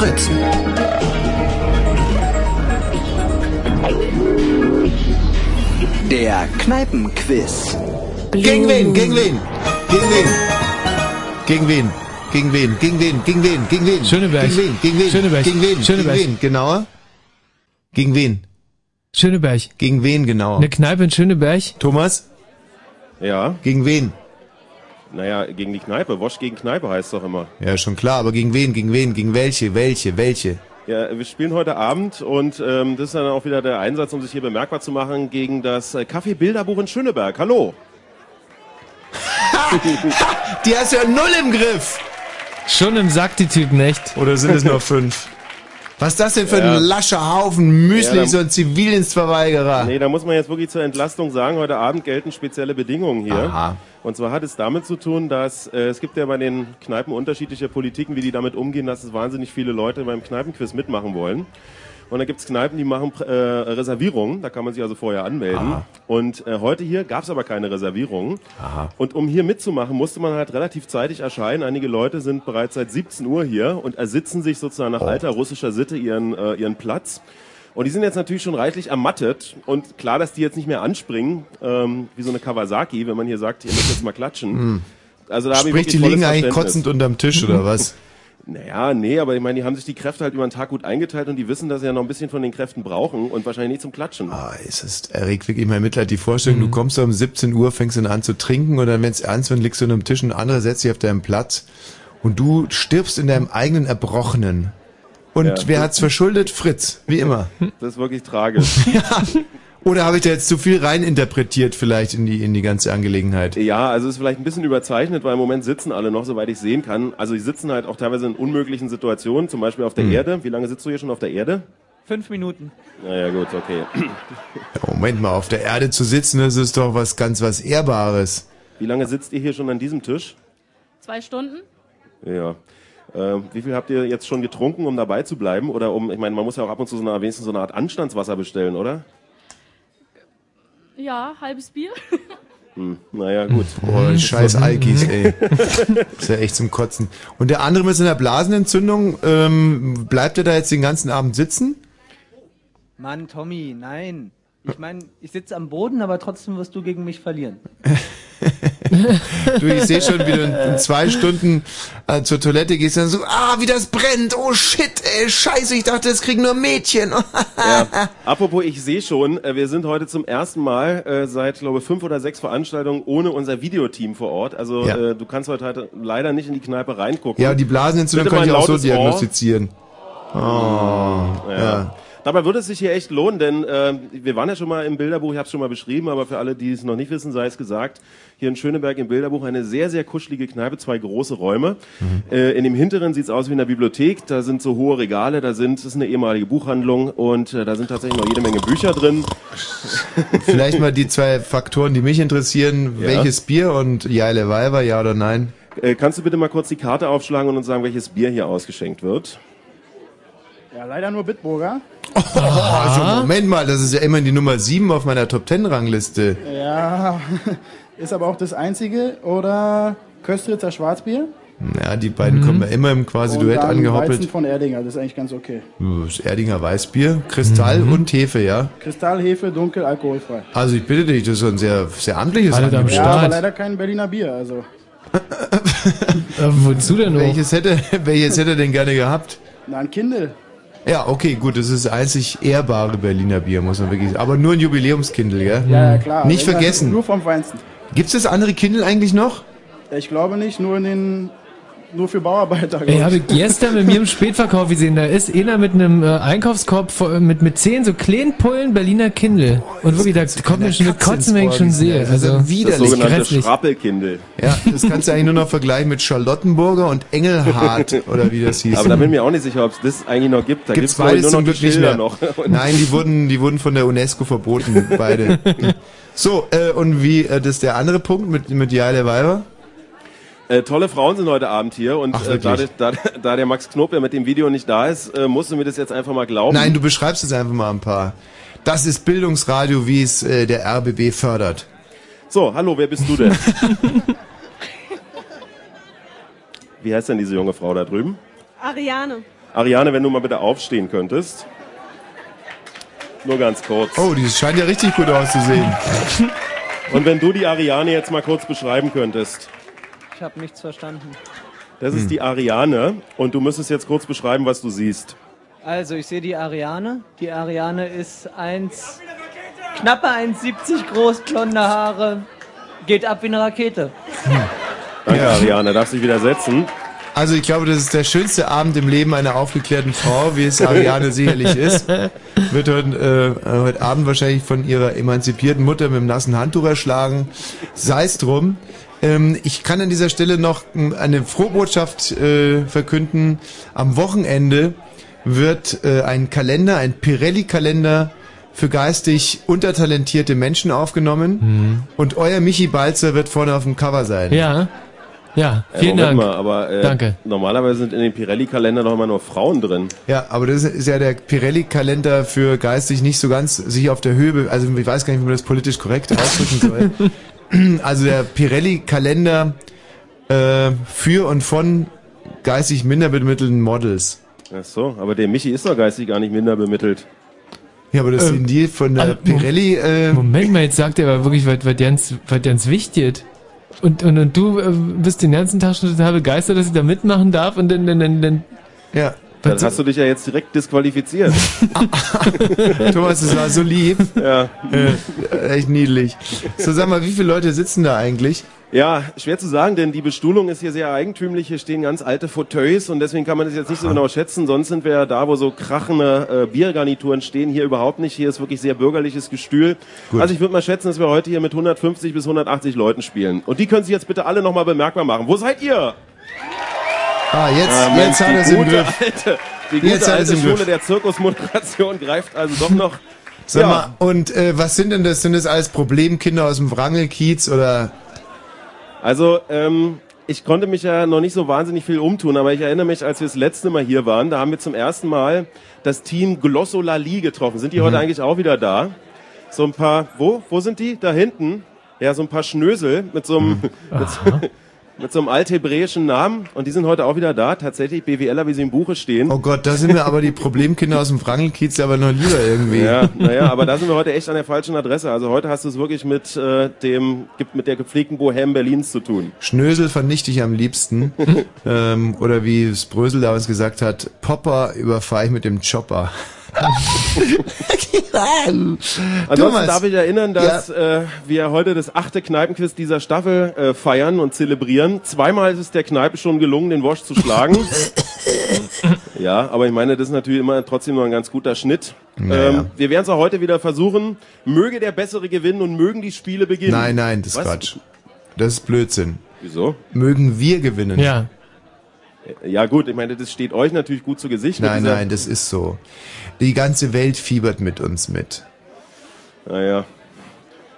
Fritz. Der Kneipenquiz. Gegen wen? Gegen wen? Gegen wen? Gegen wen? Gegen wen? Gegen wen? Gegen wen? Gegen wen? Schöneberg. Gegen wen? Gegen wen? Schöneberg. Gegen wen? Schöneberg. Gegen wen? Genauer? Gegen wen? Schöneberg. Gegen wen genauer? Eine Kneipe in Schöneberg. Thomas? Ja, Gegen wen? Naja, gegen die Kneipe. Wosch gegen Kneipe heißt doch immer. Ja, schon klar, aber gegen wen? Gegen wen? Gegen welche? Welche? Welche? Ja, wir spielen heute Abend und ähm, das ist dann auch wieder der Einsatz, um sich hier bemerkbar zu machen, gegen das äh, Kaffee-Bilderbuch in Schöneberg. Hallo. Die hast ja null im Griff! Schon im Sack die Typen, echt. Oder sind es nur fünf? Was ist das denn für Ja. ein lascher Haufen Müsli, Ja, so ein Zivildienstverweigerer? Nee, da muss man jetzt wirklich zur Entlastung sagen, heute Abend gelten spezielle Bedingungen hier. Aha. Und zwar hat es damit zu tun, dass äh, es gibt ja bei den Kneipen unterschiedliche Politiken, wie die damit umgehen, dass es wahnsinnig viele Leute beim Kneipenquiz mitmachen wollen. Und da gibt es Kneipen, die machen äh, Reservierungen, da kann man sich also vorher anmelden. Und äh, heute hier gab es aber keine Reservierungen. Und um hier mitzumachen, musste man halt relativ zeitig erscheinen. Einige Leute sind bereits seit 17 Uhr hier und ersitzen sich sozusagen nach alter russischer Sitte ihren, äh, ihren Platz. Und die sind jetzt natürlich schon reichlich ermattet und klar, dass die jetzt nicht mehr anspringen, ähm, wie so eine Kawasaki, wenn man hier sagt, ihr müsst jetzt mal klatschen. Also da habe ich Sprich, die liegen eigentlich kotzend unterm Tisch, oder was? Naja, nee, aber ich meine, die haben sich die Kräfte halt über den Tag gut eingeteilt und die wissen, dass sie ja noch ein bisschen von den Kräften brauchen und wahrscheinlich nicht zum Klatschen. Ah, es ist, erregt wirklich mein Mitleid. Die Vorstellung, du kommst um 17 Uhr, fängst dann an zu trinken und dann, wenn es ernst wird, liegst du unterm Tisch und andere setzt sich auf deinen Platz und du stirbst in deinem eigenen Erbrochenen. Und Ja. wer hat's verschuldet? Fritz, wie immer. Das ist wirklich tragisch. Oder habe ich da jetzt zu viel reininterpretiert vielleicht in die, in die ganze Angelegenheit? ja, also ist vielleicht ein bisschen überzeichnet, weil im Moment sitzen alle noch, soweit ich sehen kann. Also die sitzen halt auch teilweise in unmöglichen Situationen, zum Beispiel auf der Hm. Erde. Wie lange sitzt du hier schon auf der Erde? Fünf Minuten. Naja, gut, okay. Moment mal, auf der Erde zu sitzen, das ist doch was ganz was Ehrbares. Wie lange sitzt ihr hier schon an diesem Tisch? Zwei Stunden? Ja. Äh, wie viel habt ihr jetzt schon getrunken, um dabei zu bleiben? Oder um, ich meine, man muss ja auch ab und zu so eine, wenigstens so eine Art Anstandswasser bestellen, oder? Ja, halbes Bier. Hm, naja, gut. Boah, scheiß Alkis, ey. ist ja echt zum Kotzen. Und der andere mit seiner Blasenentzündung, ähm, bleibt er da jetzt den ganzen Abend sitzen? Mann, Tommy, nein. Ich meine, ich sitze am Boden, aber trotzdem wirst du gegen mich verlieren. Du, ich sehe schon, wie du in, in zwei Stunden äh, zur Toilette gehst und dann so, ah, wie das brennt, oh shit, ey, scheiße, ich dachte, das kriegen nur Mädchen. Ja. Apropos, ich sehe schon, äh, wir sind heute zum ersten Mal äh, seit, glaube fünf oder sechs Veranstaltungen ohne unser Videoteam vor Ort. Also Ja. äh, du kannst heute halt leider nicht in die Kneipe reingucken. Ja, die Blasenentzündung kann ich auch so lautes Ohr. diagnostizieren. Oh, Ja. ja. Dabei würde es sich hier echt lohnen, denn äh, wir waren ja schon mal im Bilderbuch, ich habe es schon mal beschrieben, aber für alle, die es noch nicht wissen, sei es gesagt, hier in Schöneberg im Bilderbuch eine sehr, sehr kuschelige Kneipe, zwei große Räume. Äh, in dem hinteren sieht es aus wie in der Bibliothek, da sind so hohe Regale, da sind, das ist eine ehemalige Buchhandlung und äh, da sind tatsächlich noch jede Menge Bücher drin. Vielleicht mal die zwei Faktoren, die mich interessieren. Ja. Welches Bier und Jaile Weiber, ja oder nein? Äh, kannst du bitte mal kurz die Karte aufschlagen und uns sagen, welches Bier hier ausgeschenkt wird? Ja, leider nur Bitburger. Also Moment mal, das ist ja immerhin die Nummer 7 auf meiner Top 10 Rangliste. Ja, ist aber auch das einzige. Oder Köstritzer Schwarzbier. Ja, die beiden kommen ja immer im quasi und Duett angehoppelt. Weizen von Erdinger, das ist eigentlich ganz okay. Das Erdinger Weißbier, Kristall und Hefe, ja. Kristallhefe, dunkel, alkoholfrei. Also ich bitte dich, das ist so ein sehr, sehr amtliches Alle Angebot. Ja, aber leider kein Berliner Bier, also. Äh, wozu denn noch? Welches hätte, welches hätte er denn gerne gehabt? Na, ein Kindle. Ja, okay, gut, das ist das einzig ehrbare Berliner Bier, muss man wirklich sagen. Aber nur ein Jubiläumskindle, gell? Ja, ja, klar. Nicht Wenn, vergessen. Nur vom Feinsten. Gibt's das andere Kindle eigentlich noch? Ich glaube nicht, nur in den, nur für Bauarbeiter. ich. habe gestern mit mir im Spätverkauf gesehen, da ist einer mit einem äh, Einkaufskorb voll- mit, mit zehn so kleinen Pullen Berliner Kindle. Und wirklich, da kommt mir schon eine Kotzen, wenn ich schon sehe. Also, widerlich. Das sogenannte. Schrappelkindle. Ja, das kannst du eigentlich nur noch vergleichen mit Charlottenburger und Engelhardt, oder wie das hieß. Aber da bin ich mir auch nicht sicher, ob es das eigentlich noch gibt. Da ich, beides nur noch zum die Schilder mehr. noch. Nein, die wurden, die wurden von der UNESCO verboten, beide. so, äh, und wie, äh, das ist der andere Punkt mit, mit Jaile Weiber? Äh, tolle Frauen sind heute Abend hier und Ach, äh, da, da, da der Max Knob ja mit dem Video nicht da ist, äh, musst du mir das jetzt einfach mal glauben. Nein, du beschreibst es einfach mal ein paar. Das ist Bildungsradio, wie es äh, der RBB fördert. So, hallo, wer bist du denn? Wie heißt denn diese junge Frau da drüben? Ariane. Ariane, wenn du mal bitte aufstehen könntest. Nur ganz kurz. Oh, die scheint ja richtig gut auszusehen. Und wenn du die Ariane jetzt mal kurz beschreiben könntest. Ich habe nichts verstanden. Das ist die Ariane und du müsstest jetzt kurz beschreiben, was du siehst. Also, ich sehe die Ariane. Die Ariane ist 1, knappe 1,70 groß, blonde Haare, geht ab wie eine Rakete. Danke, Ja. Ariane. Darfst dich wieder setzen. Also ich glaube, das ist der schönste Abend im Leben einer aufgeklärten Frau, wie es Ariane sicherlich ist. Wird heute, äh, heute Abend wahrscheinlich von ihrer emanzipierten Mutter mit dem nassen Handtuch erschlagen. Sei es drum. Ähm, ich kann an dieser Stelle noch ähm, eine Frohbotschaft äh, verkünden. Am Wochenende wird äh, ein Kalender, ein Pirelli-Kalender für geistig untertalentierte Menschen aufgenommen. Und euer Michi Balzer wird vorne auf dem Cover sein. Ja. Ja, Äh, vielen Moment Dank. mal, aber äh, Danke. normalerweise sind in den Pirelli-Kalender doch immer nur Frauen drin. Ja, aber das ist ja der Pirelli-Kalender für geistig nicht so ganz sich auf der Höhe, be- also ich weiß gar nicht, wie man das politisch korrekt ausdrücken soll. also der Pirelli-Kalender äh, für und von geistig minder bemittelten Models. Ach so, aber der Michi ist doch geistig gar nicht minder bemittelt. Ja, aber das Ähm, sind die von der also, Pirelli, äh, Moment mal, jetzt sagt er aber wirklich, was, was, ganz, was ganz wichtig ist. Und, und, und du äh, bist den ganzen Tag schon total begeistert, dass ich da mitmachen darf und dann, dann, dann, dann ja. Dann hast du dich ja jetzt direkt disqualifiziert. Thomas, das war so lieb. ja. Äh, echt niedlich. So, sag mal, wie viele Leute sitzen da eigentlich? Ja, schwer zu sagen, denn die Bestuhlung ist hier sehr eigentümlich. Hier stehen ganz alte Fauteuils und deswegen kann man das jetzt nicht so genau schätzen. Sonst sind wir ja da, wo so krachende äh, Biergarnituren stehen. Hier überhaupt nicht. Hier ist wirklich sehr bürgerliches Gestühl. Gut. Also ich würde mal schätzen, dass wir heute hier mit 150 bis 180 Leuten spielen. Und die können sich jetzt bitte alle nochmal bemerkbar machen. Wo seid ihr? Ah, jetzt, Mensch, jetzt hat er es die im Griff. alte, die Jetzt gute es alte im Griff. Schule der Zirkusmoderation greift also doch noch. Sag Ja. mal, und äh, was sind denn das? Sind das alles Problemkinder aus dem Wrangelkiez oder? Also, ähm, ich konnte mich ja noch nicht so wahnsinnig viel umtun, aber ich erinnere mich, als wir das letzte Mal hier waren, da haben wir zum ersten Mal das Team Glossolali getroffen. Sind die heute eigentlich auch wieder da? So ein paar, wo? Wo sind die? Da hinten? Ja, so ein paar Schnösel mit so einem, mit, so- mit so einem althebräischen Namen. Und die sind heute auch wieder da. Tatsächlich BWLer, wie sie im Buche stehen. Oh Gott, da sind mir aber die Problemkinder aus dem Wrangelkiez aber noch lieber irgendwie. Ja, naja, aber da sind wir heute echt an der falschen Adresse. Also heute hast du es wirklich mit äh, dem, mit der gepflegten Bohème Berlins zu tun. Schnösel vernichte ich am liebsten. ähm, oder wie es Brösel damals gesagt hat, Popper überfahre ich mit dem Chopper. Ansonsten darf ich erinnern, dass äh, wir heute das achte Kneipenquiz dieser Staffel äh, feiern und zelebrieren. Zweimal ist es der Kneipe schon gelungen, den Wosch zu schlagen. ja, aber ich meine, das ist natürlich immer trotzdem noch ein ganz guter Schnitt. Naja. Ähm, wir werden es auch heute wieder versuchen. Möge der Bessere gewinnen und mögen die Spiele beginnen. Nein, nein, das ist? Quatsch. Das ist Blödsinn. Wieso? Mögen wir gewinnen. Ja. Ja gut, ich meine, das steht euch natürlich gut zu Gesicht. mit Nein, nein, das ist so. Die ganze Welt fiebert mit uns mit. Naja.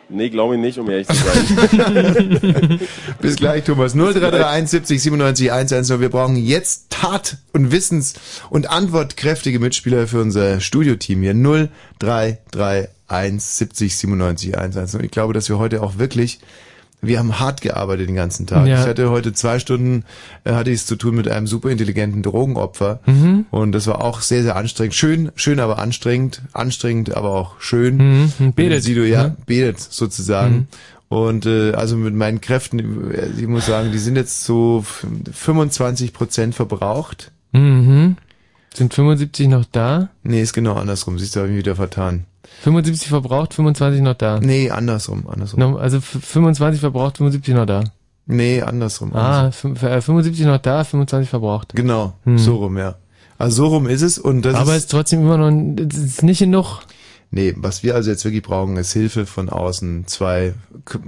Nee, glaube ich nicht, um ehrlich zu sein. Bis gleich, Thomas. 0331 70 97 110. Wir brauchen jetzt Tat- und Wissens- und antwortkräftige Mitspieler für unser Studioteam hier. 0331 70 97 110. Und ich glaube, dass wir heute auch wirklich, wir haben hart gearbeitet den ganzen Tag. Ja. Ich hatte heute zwei Stunden, äh, hatte ich es zu tun mit einem super intelligenten Drogenopfer. Mhm. Und das war auch sehr, sehr anstrengend. Schön, schön, aber anstrengend. Anstrengend, aber auch schön. Mhm. Betet, Sido, ja, ne? betet sozusagen. Und äh, also mit meinen Kräften, äh, ich muss sagen, die sind jetzt so 25 Prozent verbraucht. Mhm. Sind 75 noch da? Nee, ist genau andersrum. Siehst du, habe ich mich wieder vertan. 75 verbraucht, 25 noch da. Nee, andersrum, andersrum. Also f- 25 verbraucht, 75 noch da. Nee, andersrum. Ah, äh, 75 noch da, 25 verbraucht. Genau, Hm. so rum, ja. Also so rum ist es und das Aber es ist, ist trotzdem immer noch, es ist nicht genug. nee, was wir also jetzt wirklich brauchen, ist Hilfe von außen. Zwei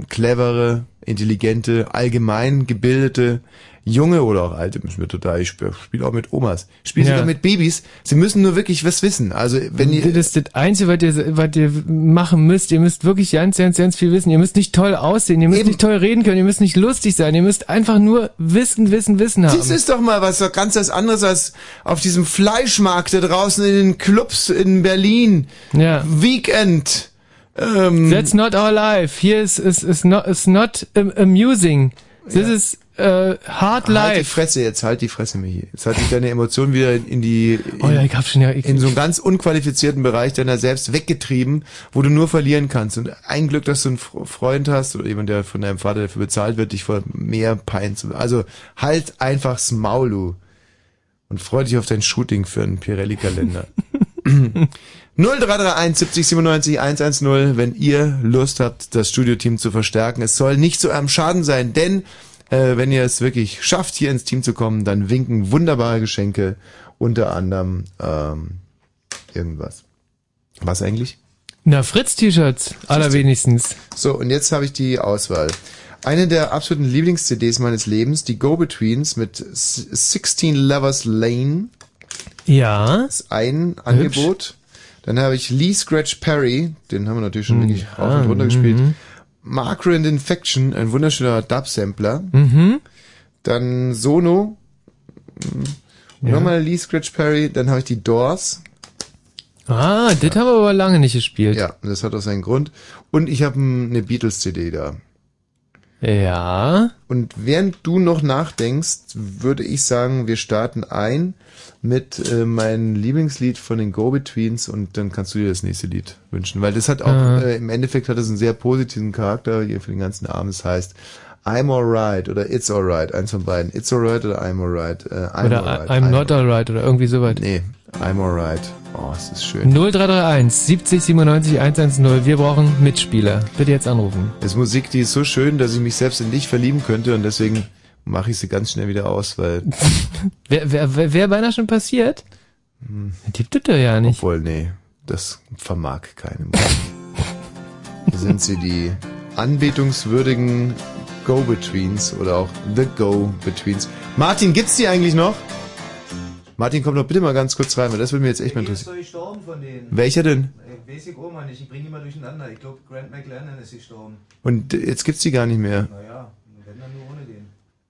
clevere, intelligente, allgemein gebildete, junge oder auch alte, müssen wir total, ich spiele spiel auch mit Omas, ich spiele Ja. sogar mit Babys. Sie müssen nur wirklich was wissen. Also wenn ihr, das ist das Einzige, was ihr, was ihr machen müsst. Ihr müsst wirklich ganz, ganz, ganz viel wissen. Ihr müsst nicht toll aussehen, ihr müsst Eben. nicht toll reden können, ihr müsst nicht lustig sein, ihr müsst einfach nur Wissen, Wissen, Wissen haben. Das ist doch mal was doch ganz was anderes als auf diesem Fleischmarkt da draußen in den Clubs in Berlin. ja. Weekend. Ähm, That's not our life. Here is, is, is not, is not um, amusing. Das ist äh, hard Halt die life. Fresse jetzt, halt die Fresse, Michi. Jetzt halt dich deine Emotionen wieder in die, in, Oh ja, ich hab schon ja. Ich, in so einen ganz unqualifizierten Bereich deiner selbst weggetrieben, wo du nur verlieren kannst. Und ein Glück, dass du einen Fr- Freund hast oder jemand, der von deinem Vater dafür bezahlt wird, dich vor mehr Pein zu... Also halt einfach's Maul, du. Und freu dich auf dein Shooting für einen Pirelli-Kalender. 0331 70 97 110, wenn ihr Lust habt, das Studioteam zu verstärken. Es soll nicht zu eurem Schaden sein, denn äh, wenn ihr es wirklich schafft, hier ins Team zu kommen, dann winken wunderbare Geschenke, unter anderem ähm, irgendwas. Was eigentlich? Na, Fritz-T-Shirts, allerwenigstens. So, und jetzt habe ich die Auswahl. Eine der absoluten Lieblings-CDs meines Lebens, die Go-Betweens mit S- 16 Lovers Lane. Ja. ist ein Angebot. Dann habe ich Lee Scratch Perry, den haben wir natürlich schon wirklich rauf und runter gespielt. Margaret Infection, ein wunderschöner Dub-Sampler. Mhm. Dann Sono. Mhm. Nochmal Lee Scratch Perry. Dann habe ich die Doors. Ah, das haben wir aber lange nicht gespielt. Ja, das hat auch seinen Grund. Und ich habe eine Beatles-CD da. Ja. Und während du noch nachdenkst, würde ich sagen, wir starten ein mit äh, meinem Lieblingslied von den Go-Betweens und dann kannst du dir das nächste Lied wünschen. Weil das hat auch, Ah. äh, im Endeffekt hat es einen sehr positiven Charakter hier für den ganzen Abend. Das heißt, I'm alright oder It's alright, eins von beiden. It's alright oder I'm alright. Äh, I'm Oder alright. I'm not alright oder irgendwie sowas. Nee, I'm alright. Oh, es ist schön. 0331 70 97 110. Wir brauchen Mitspieler. Bitte jetzt anrufen. Das ist Musik, die ist so schön, dass ich mich selbst in dich verlieben könnte und deswegen mache ich sie ganz schnell wieder aus, weil Wer, wer, wer, wer beinahe schon passiert? Die tut er ja nicht. Obwohl, nee, das vermag keine Musik. Sind sie die anbetungswürdigen Go-Betweens oder auch The Go-Betweens. Martin, gibt's die eigentlich noch? Martin, komm doch bitte mal ganz kurz rein, weil das würde mich jetzt echt mal interessieren. gestorben von denen. Welcher denn? Ich weiß ich auch mal nicht, ich bringe immer durcheinander. Ich glaube, Grant McLennan ist gestorben. Und jetzt gibt's die gar nicht mehr. Naja, wenn dann nur ohne den.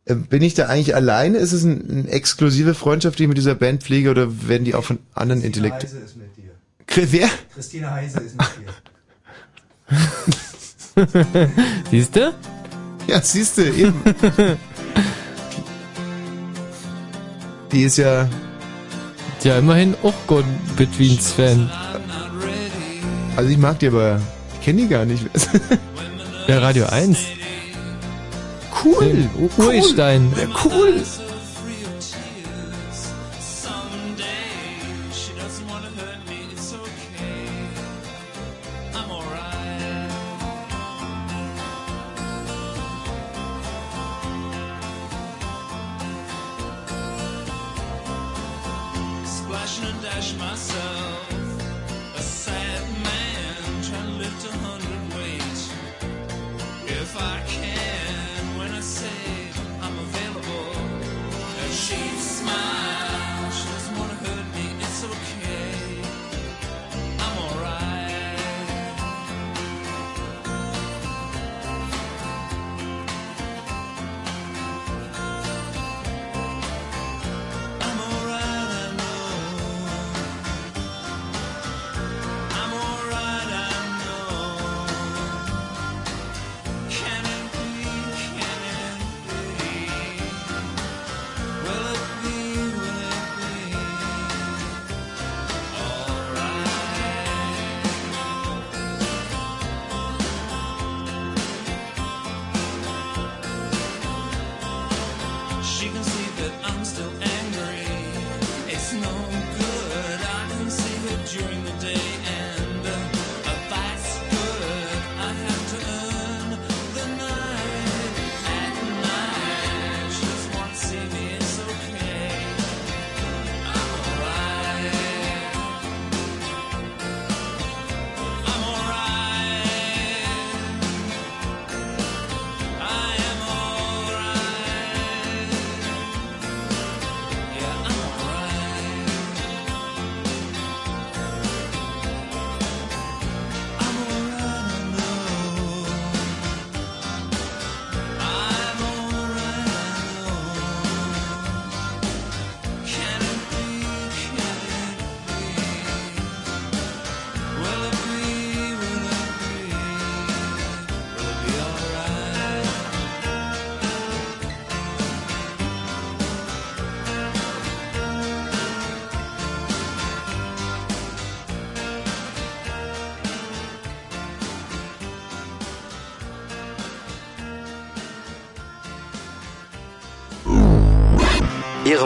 Äh, Bin ich da eigentlich alleine? Ist es ein, eine exklusive Freundschaft, die ich mit dieser Band pflege oder werden die auch von anderen Christine Intellekt... Heise ist mit dir. Chris, Wer? Christine Heise ist mit dir. Siehst du? Ja, siehst du, eben. Die ist ja... Ja, immerhin auch God Betweens Fan. Also ich mag die aber... Ich kenne die gar nicht. Ja, Radio 1. Cool. Urstein. Ja, cool.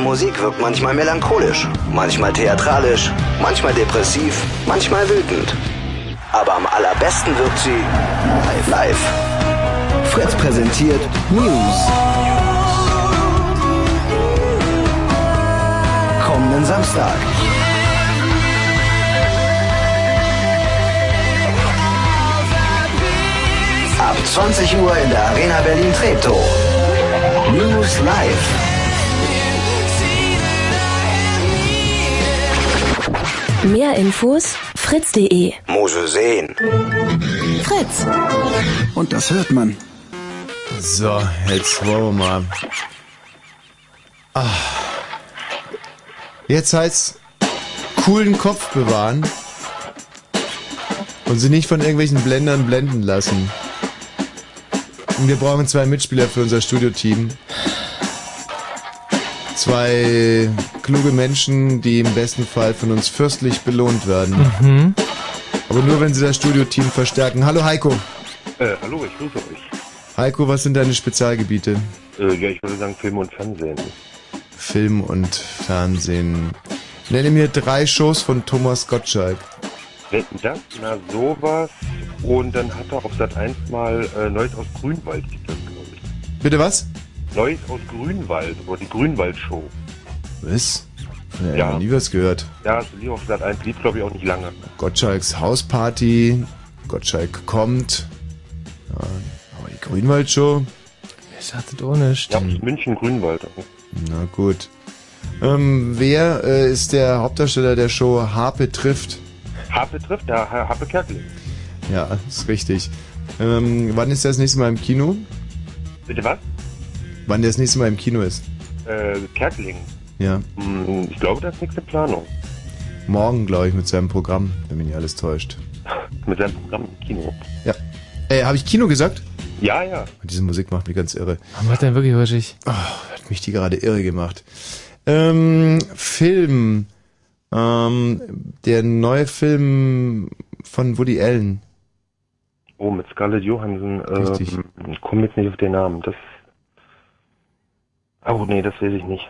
Musik wirkt manchmal melancholisch, manchmal theatralisch, manchmal depressiv, manchmal wütend. Aber am allerbesten wirkt sie live. live. Fritz präsentiert News. Kommenden Samstag. Ab 20 Uhr in der Arena Berlin Treptow. News live. Mehr Infos fritz.de. Mose sehen. Fritz. Und das hört man. So, jetzt wollen wir mal. Ah. Jetzt heißt coolen Kopf bewahren und sie nicht von irgendwelchen Blendern blenden lassen. Und wir brauchen zwei Mitspieler für unser Studioteam. Zwei kluge Menschen, die im besten Fall von uns fürstlich belohnt werden. Mhm. Aber nur wenn sie das Studioteam verstärken. Hallo Heiko. Äh, hallo, ich grüße euch. Heiko, was sind deine Spezialgebiete? Äh, ja, ich würde sagen Film und Fernsehen. Film und Fernsehen. Nenne mir drei Shows von Thomas Gottschalk. Wetten das? Na, sowas. Und dann hat er auf Sat 1 mal äh, Neues aus Grünwald, das, glaube ich. Bitte was? Neues aus Grünwald, oder die Grünwald-Show. Was? Ja, Ja. ja. nie was gehört. Ja, das lief auf Sat 1, lief glaube ich auch nicht lange. Gottschalks Hausparty. Gottschalk kommt. Ja, aber die Grünwaldshow. Ich dachte ohne Ja, aus München, Grünwald. Na gut. Ähm, wer äh, ist der Hauptdarsteller der Show Harpe trifft? Harpe trifft, ja, Ha- Harpe Kerkeling. Ja, ist richtig. Ähm, wann ist der das nächste Mal im Kino? Bitte was? Wann der das nächste Mal im Kino ist? Äh, Kerkeling. Ja. Hm, ich glaube, das ist nächste Planung. Morgen, glaube ich, mit seinem Programm, wenn mich nicht alles täuscht. Mit seinem Programm im Kino. Ja. Äh, habe ich Kino gesagt? Ja, ja. Diese Musik macht mich ganz irre. Macht er wirklich rutschig? Oh, hat mich die gerade irre gemacht. Ähm, Film. Ähm, der neue Film von Woody Allen. Oh, mit Scarlett Johansson. Richtig. Ähm, ich komme jetzt nicht auf den Namen. Das. Oh, nee, das weiß ich nicht.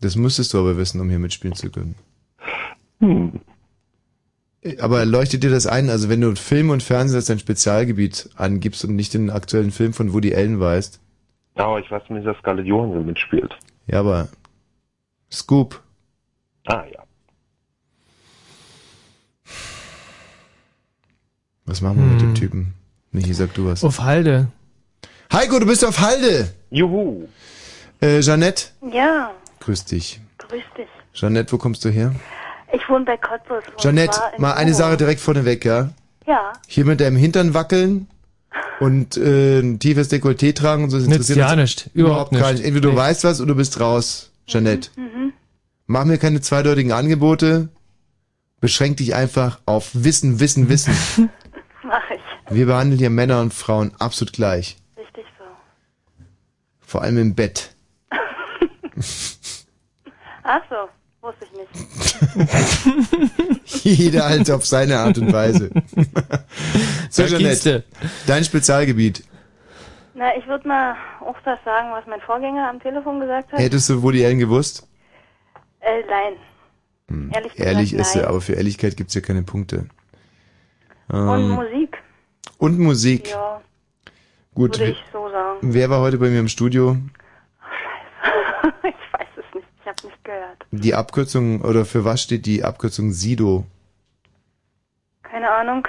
Das müsstest du aber wissen, um hier mitspielen zu können. Hm. Aber leuchtet dir das ein? Also wenn du Film und Fernsehen als dein Spezialgebiet angibst und nicht den aktuellen Film von Woody Allen weißt. Ja, aber ich weiß zumindest, dass Scarlett Johansson mitspielt. Ja, aber Scoop. Ah, ja. Was machen wir mit Hm. dem Typen? Michi, sag du was. Auf Halde. Heiko, du bist auf Halde! Juhu! Äh, Jeanette, Ja, grüß dich. grüß dich. Jeanette, wo kommst du her? Ich wohne bei Cottbus. und Jeanette, zwar in mal eine Bochum. Sache direkt vorneweg, ja? Ja, Hier mit deinem Hintern wackeln und äh, ein tiefes Dekolleté tragen und so. das Nützt interessiert ja uns nicht. Überhaupt nicht. gar nicht. Entweder du Nee. weißt was oder du bist raus, Jeanette. mhm. Mach mir keine zweideutigen Angebote. Beschränk dich einfach auf Wissen, Wissen, Wissen. mach ich. Wir behandeln hier Männer und Frauen absolut gleich. Richtig so. Vor allem im Bett. Ach so, wusste ich nicht. Jeder halt auf seine Art und Weise. so, Jeanette, dein Spezialgebiet. Na, ich würde mal auch das sagen, was mein Vorgänger am Telefon gesagt hat. Hättest du Woody Allen gewusst? Äh, nein. Ehrlich gesagt, Ehrlich ist nein. er, aber für Ehrlichkeit gibt's ja keine Punkte. Und Ähm, Musik. und Musik. Ja, Gut. würde ich so sagen. Wer war heute bei mir im Studio? ich weiß es nicht. Ich habe nicht gehört. Die Abkürzung, oder für was steht die Abkürzung Sido? Keine Ahnung.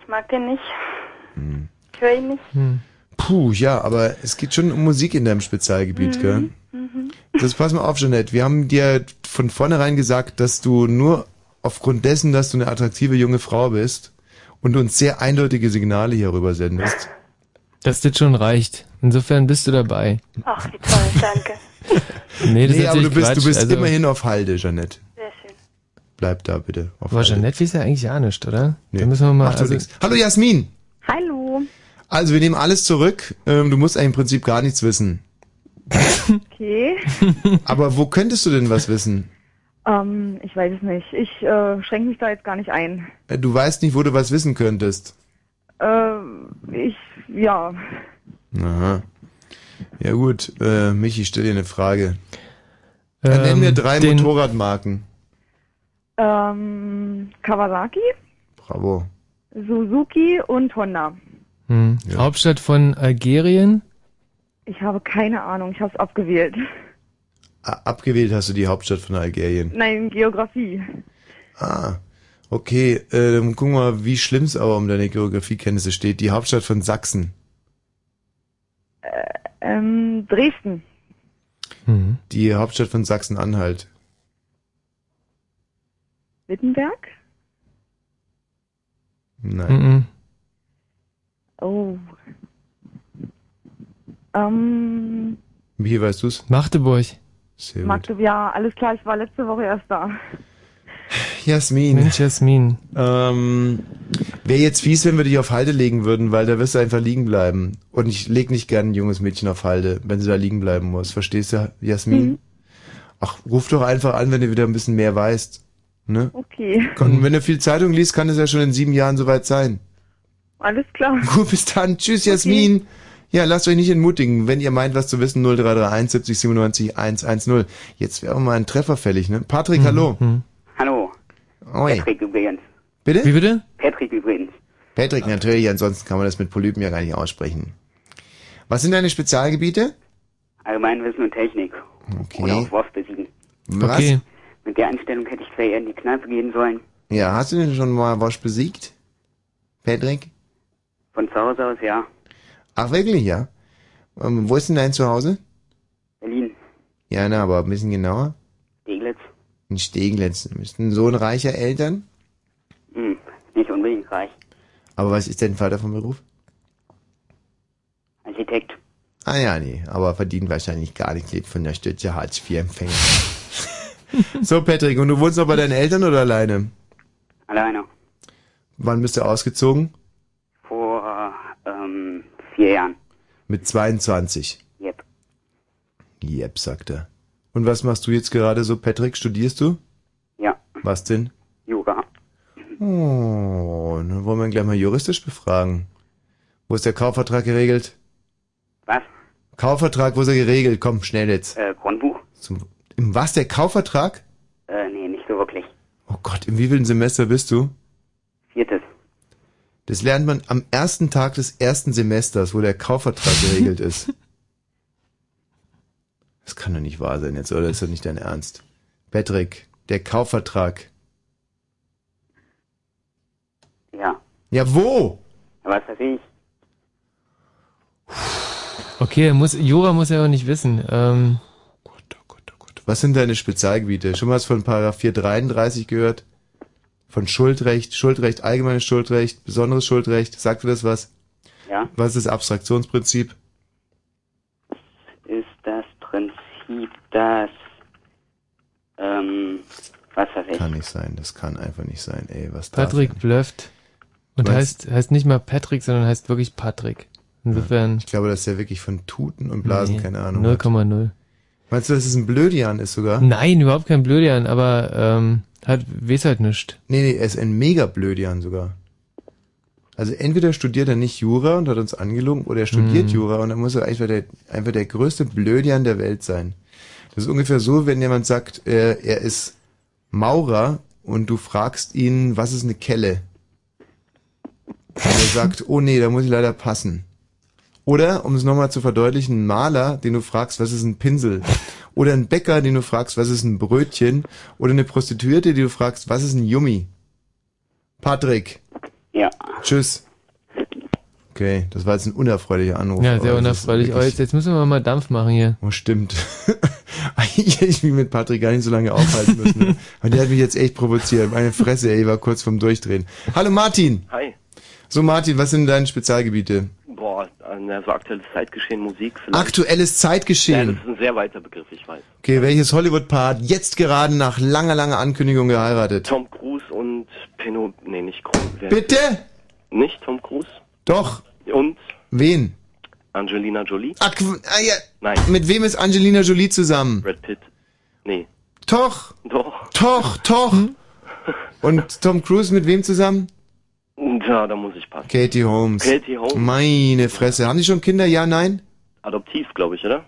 Ich mag den nicht. Hm. Ich höre ihn nicht. Puh, ja, aber es geht schon um Musik in deinem Spezialgebiet, gell? Mhm. Das pass mal auf, Jeanette. Wir haben dir von vornherein gesagt, dass du nur aufgrund dessen, dass du eine attraktive junge Frau bist und uns sehr eindeutige Signale hier rüber sendest. Dass das schon reicht. Insofern bist du dabei. Ach, wie toll. Danke. Nee, das ist aber du bist, Quatsch. du bist also, immerhin auf Halde, Jeanette. Sehr schön. Bleib da bitte. Auf Aber Halde. Jeanette weiß ja eigentlich ja nicht, oder? Nee. Da müssen wir mal. Macht Also, nichts. Hallo Jasmin. Hallo. Also wir nehmen alles zurück. Ähm, du musst eigentlich im Prinzip gar nichts wissen. Okay. Aber wo könntest du denn was wissen? ähm, ich weiß es nicht. Ich äh, schränke mich da jetzt gar nicht ein. Äh, Du weißt nicht, wo du was wissen könntest. Äh, ich, ja. Aha. Ja gut, äh, Michi, stell dir eine Frage. Dann nenn mir drei den- Motorradmarken. Ähm, Kawasaki, Bravo. Suzuki und Honda. Hm. Hauptstadt von Algerien? Ich habe keine Ahnung, ich habe es abgewählt. Abgewählt hast du die Hauptstadt von Algerien. Nein, Geografie. Ah, okay. Äh, dann gucken wir mal, wie schlimm es aber um deine Geografiekenntnisse steht. Die Hauptstadt von Sachsen. Ähm, Dresden. Die Hauptstadt von Sachsen-Anhalt. Wittenberg? Nein. Mhm. Oh. Ähm, Wie weißt du's? Magdeburg. Sehr gut. Magdeburg, ja, alles klar, ich war letzte Woche erst da. Jasmin. Mensch, Jasmin. Ähm, Wäre jetzt fies, wenn wir dich auf Halde legen würden, weil da wirst du einfach liegen bleiben. Und ich leg nicht gern ein junges Mädchen auf Halde, wenn sie da liegen bleiben muss. Verstehst du, Jasmin? Mhm. Ach, ruf doch einfach an, wenn du wieder ein bisschen mehr weißt. Ne? Okay, Und wenn du viel Zeitung liest, kann es ja schon in sieben Jahren soweit sein. alles klar. Gut, bis dann. Tschüss, Jasmin. Ja, lasst euch nicht entmutigen. Wenn ihr meint, was zu wissen, 0331 70 97 110. Jetzt wäre mal ein Treffer fällig, ne? Patrick, hallo. Hallo. Oi. Patrick übrigens. Bitte? Wie bitte? Patrick übrigens. Patrick, natürlich, ansonsten kann man das mit Polypen ja gar nicht aussprechen. Was sind deine Spezialgebiete? Allgemeinwissen und Technik. Okay. Oder auch Wurf besiegen. Was? Okay. Mit der Einstellung hätte ich zwar eher in die Kneipe gehen sollen. Ja, hast du denn schon mal Wosch besiegt? Patrick? Von zu Hause aus, ja. Ach, wirklich, ja? Ähm, wo ist denn dein Zuhause? Berlin. Ja, na, aber ein bisschen genauer. Steglitz. In. Bist du ein Sohn reicher Eltern? Hm, nicht unbedingt reich. Aber was ist dein Vater vom Beruf? Architekt. Ah ja, nee, aber verdient wahrscheinlich gar nicht, lebt von der Stütze Hartz-IV-Empfänger. so, Patrick, und du wohnst noch bei deinen Eltern oder alleine? Alleine. Wann bist du ausgezogen? Vor, ähm, vier Jahren. Mit 22. Yep. Yep, sagt er. Und was machst du jetzt gerade so, Patrick? Studierst du? Ja. Was denn? Jura. Oh, dann wollen wir ihn gleich mal juristisch befragen. Wo ist der Kaufvertrag geregelt? Was? Kaufvertrag, wo ist er geregelt? Komm, schnell jetzt. Äh, Grundbuch? Zum, Im was, der Kaufvertrag? Äh, nee, nicht so wirklich. Oh Gott, im wievielten Semester bist du? Viertes. Das lernt man am ersten Tag des ersten Semesters, wo der Kaufvertrag geregelt ist. Das kann doch nicht wahr sein jetzt, oder? Das ist doch nicht dein Ernst. Patrick, der Kaufvertrag. Ja. Ja, wo? Was weiß ich? Okay, muss, Jura muss er auch nicht wissen. Ähm, Was sind deine Spezialgebiete? Schon mal was von Paragraph 433 gehört? Von Schuldrecht, Schuldrecht, allgemeines Schuldrecht, besonderes Schuldrecht. Sagt dir das was? Ja. Was ist das Abstraktionsprinzip? Ist das Prinzip, das, ähm, was weiß ich? Kann nicht sein, das kann einfach nicht sein, ey, was Patrick blufft. Und heißt, heißt nicht mal Patrick, sondern heißt wirklich Patrick. Insofern. Ich glaube, dass er wirklich von Tuten und Blasen Nee, keine Ahnung hat. 0,0. Meinst du, dass es ein Blödian ist sogar? Nein, überhaupt kein Blödian, aber ähm, hat weiß halt nicht. Nee, nee, er ist ein mega Blödian sogar. Also entweder studiert er nicht Jura und hat uns angelogen, oder er studiert Hm. Jura und dann muss er einfach der, einfach der größte Blödian der Welt sein. Das ist ungefähr so, wenn jemand sagt, er, er ist Maurer und du fragst ihn, was ist eine Kelle? Und er sagt, oh nee, da muss ich leider passen. Oder, um es nochmal zu verdeutlichen, ein Maler, den du fragst, was ist ein Pinsel? Oder ein Bäcker, den du fragst, was ist ein Brötchen? Oder eine Prostituierte, die du fragst, was ist ein Yummy? Patrick. Ja. Tschüss. Okay, das war jetzt ein unerfreulicher Anruf. Ja, sehr aber das ist unerfreulich. Oh, jetzt, jetzt müssen wir mal Dampf machen hier. Oh, stimmt. Eigentlich hätte ich mich mit Patrick gar nicht so lange aufhalten müssen. ne? Aber der hat mich jetzt echt provoziert. Meine Fresse, ey, war kurz vorm Durchdrehen. Hallo Martin. Hi. So Martin, was sind deine Spezialgebiete? Boah, na, so aktuelles Zeitgeschehen, Musik vielleicht. Aktuelles Ja, Zeitgeschehen. das ist ein sehr weiter Begriff, ich weiß. Okay, welches Hollywood-Paar hat jetzt gerade nach langer, langer Ankündigung geheiratet? Tom Cruise und Pino, nee, nicht Cruise. Bitte? Nicht Tom Cruise? Doch. Und Wen? Angelina Jolie? Ah, qu- ah, ja. Nein. Mit wem ist Angelina Jolie zusammen? Brad Pitt? Nee. Doch. Doch. Doch, doch. Und Tom Cruise mit wem zusammen? Ja, da muss ich passen. Katie Holmes. Katie Holmes. Meine Fresse. Haben die schon Kinder? Ja, nein? Adoptiv, glaube ich, oder?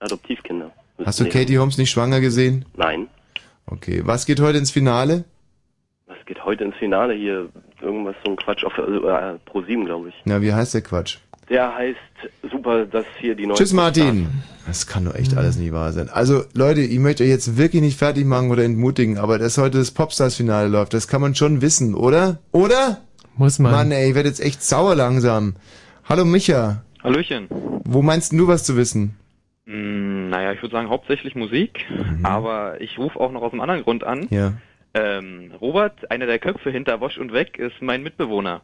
Adoptivkinder. Hast du Nee. Katie Holmes nicht schwanger gesehen? Nein. Okay. Was geht heute ins Finale? Was geht heute ins Finale hier? Irgendwas, so ein Quatsch auf äh, Pro 7, glaube ich. Na, wie heißt der Quatsch? Der heißt super, dass hier die neue. Tschüss, Martin. Das kann doch echt alles nicht wahr sein. Also, Leute, ich möchte euch jetzt wirklich nicht fertig machen oder entmutigen, aber dass heute das Popstars-Finale läuft, das kann man schon wissen, oder? Oder? Muss man. Mann, ey, ich werde jetzt echt sauer langsam. Hallo, Micha. Hallöchen. Wo meinst du was zu wissen? Mm, naja, ich würde sagen hauptsächlich Musik, aber ich rufe auch noch aus einem anderen Grund an. Ja. Ähm, Robert, einer der Köpfe hinter Wosch und Weg, ist mein Mitbewohner.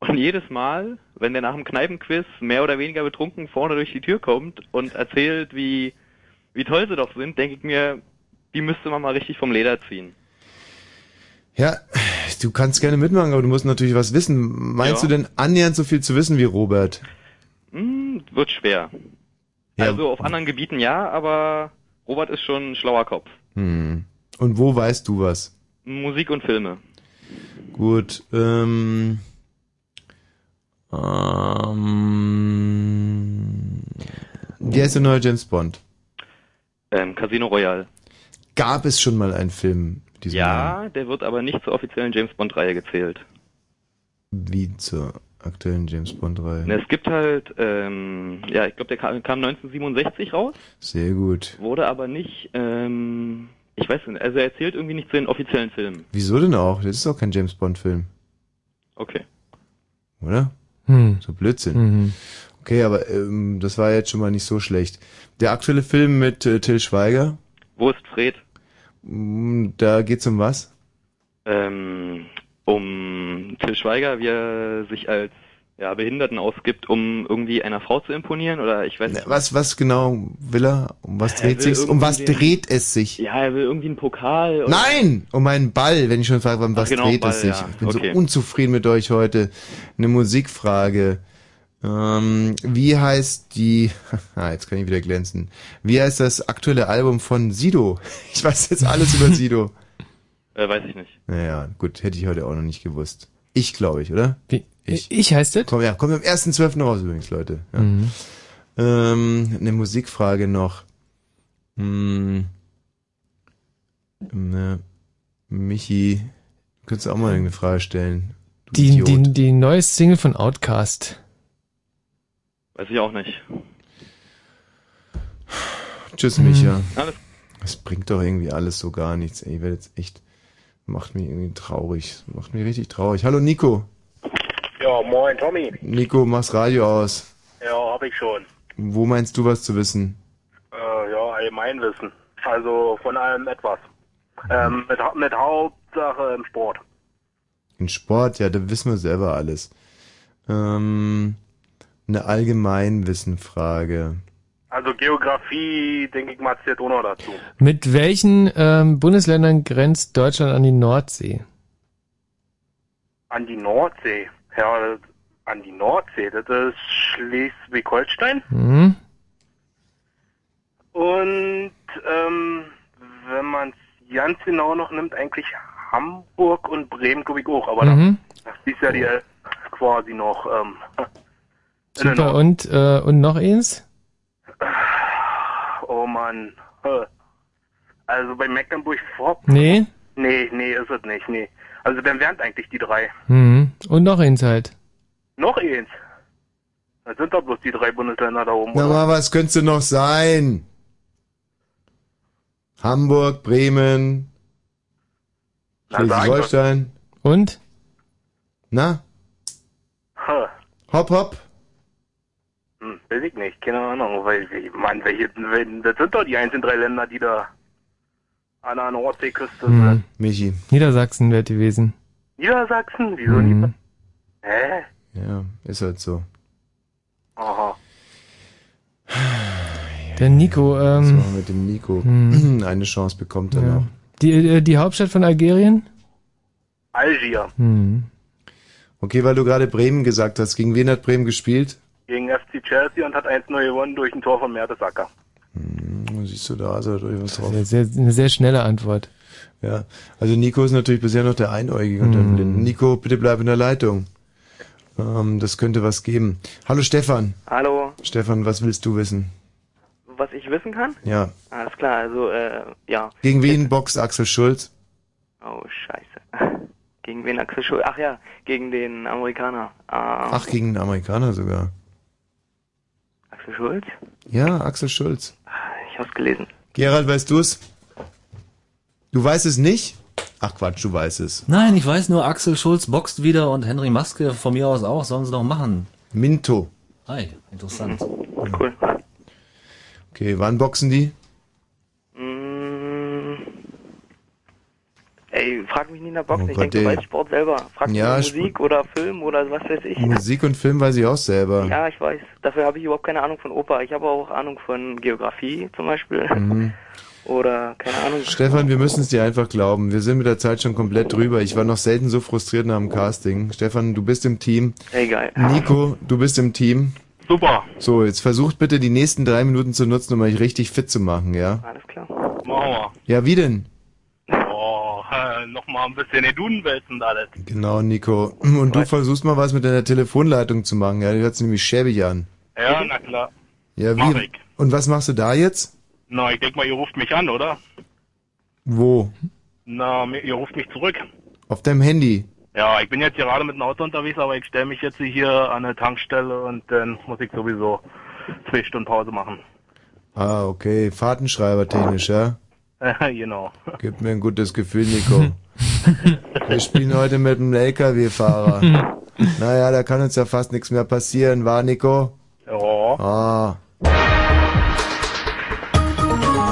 Und jedes Mal, wenn der nach dem Kneipenquiz mehr oder weniger betrunken vorne durch die Tür kommt und erzählt, wie, wie toll sie doch sind, denke ich mir, die müsste man mal richtig vom Leder ziehen. Ja, du kannst gerne mitmachen, aber du musst natürlich was wissen. Meinst Ja. du denn annähernd so viel zu wissen wie Robert? Hm, wird schwer. Ja. Also auf anderen Gebieten ja, aber Robert ist schon ein schlauer Kopf. Hm. Und wo weißt du was? Musik und Filme. Gut, ähm, ähm, wie heißt der neue James Bond? Ähm, Casino Royale. Gab es schon mal einen Film mit diesem? Ja, der wird aber nicht zur offiziellen James Bond-Reihe gezählt. Wie zur aktuellen James Bond-Reihe? Es gibt halt, ähm, ja, ich glaube, der kam, kam 1967 raus, Sehr gut. wurde aber nicht, ähm, ich weiß nicht, also er erzählt irgendwie nicht zu den offiziellen Filmen. Wieso denn auch? Das ist auch kein James Bond-Film, Okay. oder? Hm. So Blödsinn. Mhm. Okay, aber ähm, das war jetzt schon mal nicht so schlecht. Der aktuelle Film mit äh, Till Schweiger, Wo ist Fred? mm, da geht's um was? Ähm, um Till Schweiger, wie er sich als ja, Behinderten ausgibt, um irgendwie einer Frau zu imponieren oder ich weiß nicht. Was, was genau will er? Um was dreht sich's? Um was den- dreht es sich? Ja, er will irgendwie einen Pokal. Oder Nein! Um einen Ball, wenn ich schon frage, um was genau, dreht Ball, es sich? ja. Ich bin Okay. so unzufrieden mit euch heute. Eine Musikfrage. Ähm, wie heißt die, ah, jetzt kann ich wieder glänzen. Wie heißt das aktuelle Album von Sido? Ich weiß jetzt alles über Sido. Äh, weiß ich nicht. Naja, gut, hätte ich heute auch noch nicht gewusst. Ich glaube ich, oder? Wie? Ich, heißt das? Komm, ja, kommt am 1.12. raus übrigens, Leute. Ja. Mhm. Ähm, eine Musikfrage noch. Hm. Ne, Michi, könntest du auch mal irgendeine Frage stellen? Du Die, die, die neue Single von Outcast. Weiß ich auch nicht. Tschüss, Mhm. Micha. Alles. Das bringt doch irgendwie alles so gar nichts. Ey, ich werde jetzt echt, macht mich irgendwie traurig. Macht mich richtig traurig. Hallo Nico. Ja, moin Tommy. Nico, mach's Radio aus. Ja, hab ich schon. Wo meinst du was zu wissen? Äh, ja, Allgemeinwissen. Also von allem etwas. Ähm, mit, mit Hauptsache im Sport. In Sport, ja, da wissen wir selber alles. Ähm, eine Allgemeinwissenfrage. Also Geografie, denke ich mal, zählt auch noch dazu. Mit welchen ähm, Bundesländern grenzt Deutschland an die Nordsee? An die Nordsee. Ja, das- an die Nordsee. Das ist Schleswig-Holstein. Hm? Und ähm, wenn man es ganz genau noch nimmt, eigentlich Hamburg und Bremen, glaube ich auch. Aber Mhm. da ist ja die äh, quasi noch. Ähm, Super, und, äh, und noch eins? Oh Mann. Äh. Also bei Mecklenburg-Vorpommern. Nee? Nee, nee, ist es nicht, nee. Also dann wären eigentlich die drei. Mhm. Und noch eins halt. Noch eins. Das sind doch bloß die drei Bundesländer da oben. Na oder? mal, was könnte noch sein? Hamburg, Bremen, Schleswig-Holstein. Und? Na? Hopp, hopp. Hm, weiß ich nicht, keine Ahnung. Weil, Mann, welche, wel- das sind doch die einzigen drei Länder, die da an der Nordseeküste sind. Hm. Michi. Niedersachsen wäre gewesen. Niedersachsen? Wieso Hm. nicht? Hä? Ja, ist halt so. Aha. Der Nico, Was ähm, machen wir mit dem Nico? Hm. Eine Chance bekommt er ja. noch. die, äh, die Hauptstadt von Algerien? Algier. Hm. Okay, weil du gerade Bremen gesagt hast. Gegen wen hat Bremen gespielt? Gegen FC Chelsea und hat 1-0 gewonnen durch ein Tor von Mertesacker. Hm, siehst du, da ist er durch was drauf. Sehr, sehr, eine sehr schnelle Antwort. Ja, also Nico ist natürlich bisher noch der Einäugige und der Hm. Blinde. Nico, bitte bleib in der Leitung. Ähm, das könnte was geben. Hallo Stefan. Hallo, Stefan, was willst du wissen? was ich wissen kann? Ja. Alles klar, also, äh, ja. Gegen wen boxt Axel Schulz? Oh, scheiße. Gegen wen Axel Schulz? Ach ja, gegen den Amerikaner. Ah, Ach, gegen einen Amerikaner sogar. Axel Schulz? Ja, Axel Schulz. Ich hab's gelesen. Gerald, weißt du's? Du weißt es nicht? Ach Quatsch, du weißt es. Nein, ich weiß nur, Axel Schulz boxt wieder und Henry Maske von mir aus auch. Sollen sie doch machen. Minto. Hi, interessant. Cool. Okay, wann boxen die? Ey, frag mich nicht nach Boxen. Oh ich denke, du weißt Sport selber. Frag mich Ja, Sp- Musik oder Film oder was weiß ich. Musik und Film weiß ich auch selber. Ja, ich weiß. Dafür habe ich überhaupt keine Ahnung von Oper. Ich habe auch Ahnung von Geografie zum Beispiel. Mhm. Oder, keine Ahnung. Stefan, wir müssen es dir einfach glauben. Wir sind mit der Zeit schon komplett drüber. Ich war noch selten so frustriert nach dem Casting. Stefan, du bist im Team. Egal. Nico, du bist im Team. Super. So, jetzt versucht bitte die nächsten drei Minuten zu nutzen, um euch richtig fit zu machen, ja? Alles klar. Wir. Ja, wie denn? Äh, nochmal ein bisschen in Duden wälzen und alles. Genau, Nico. Und du versuchst mal was mit deiner Telefonleitung zu machen, ja? Die hört sich nämlich schäbig an. Ja, na klar. Ja, Mach wie? ich. Und was machst du da jetzt? Na, ich denke mal, ihr ruft mich an, oder? Wo? Na, ihr ruft mich zurück. Auf deinem Handy. Ja, ich bin jetzt gerade mit dem Auto unterwegs, aber ich stelle mich jetzt hier an eine Tankstelle und dann muss ich sowieso zwei Stunden Pause machen. Ah, okay. Fahrtenschreiber technisch, ja? genau. Gibt mir ein gutes Gefühl, Nico. Wir spielen heute mit einem LKW-Fahrer. Naja, da kann uns ja fast nichts mehr passieren, war Nico? Ja. Ah.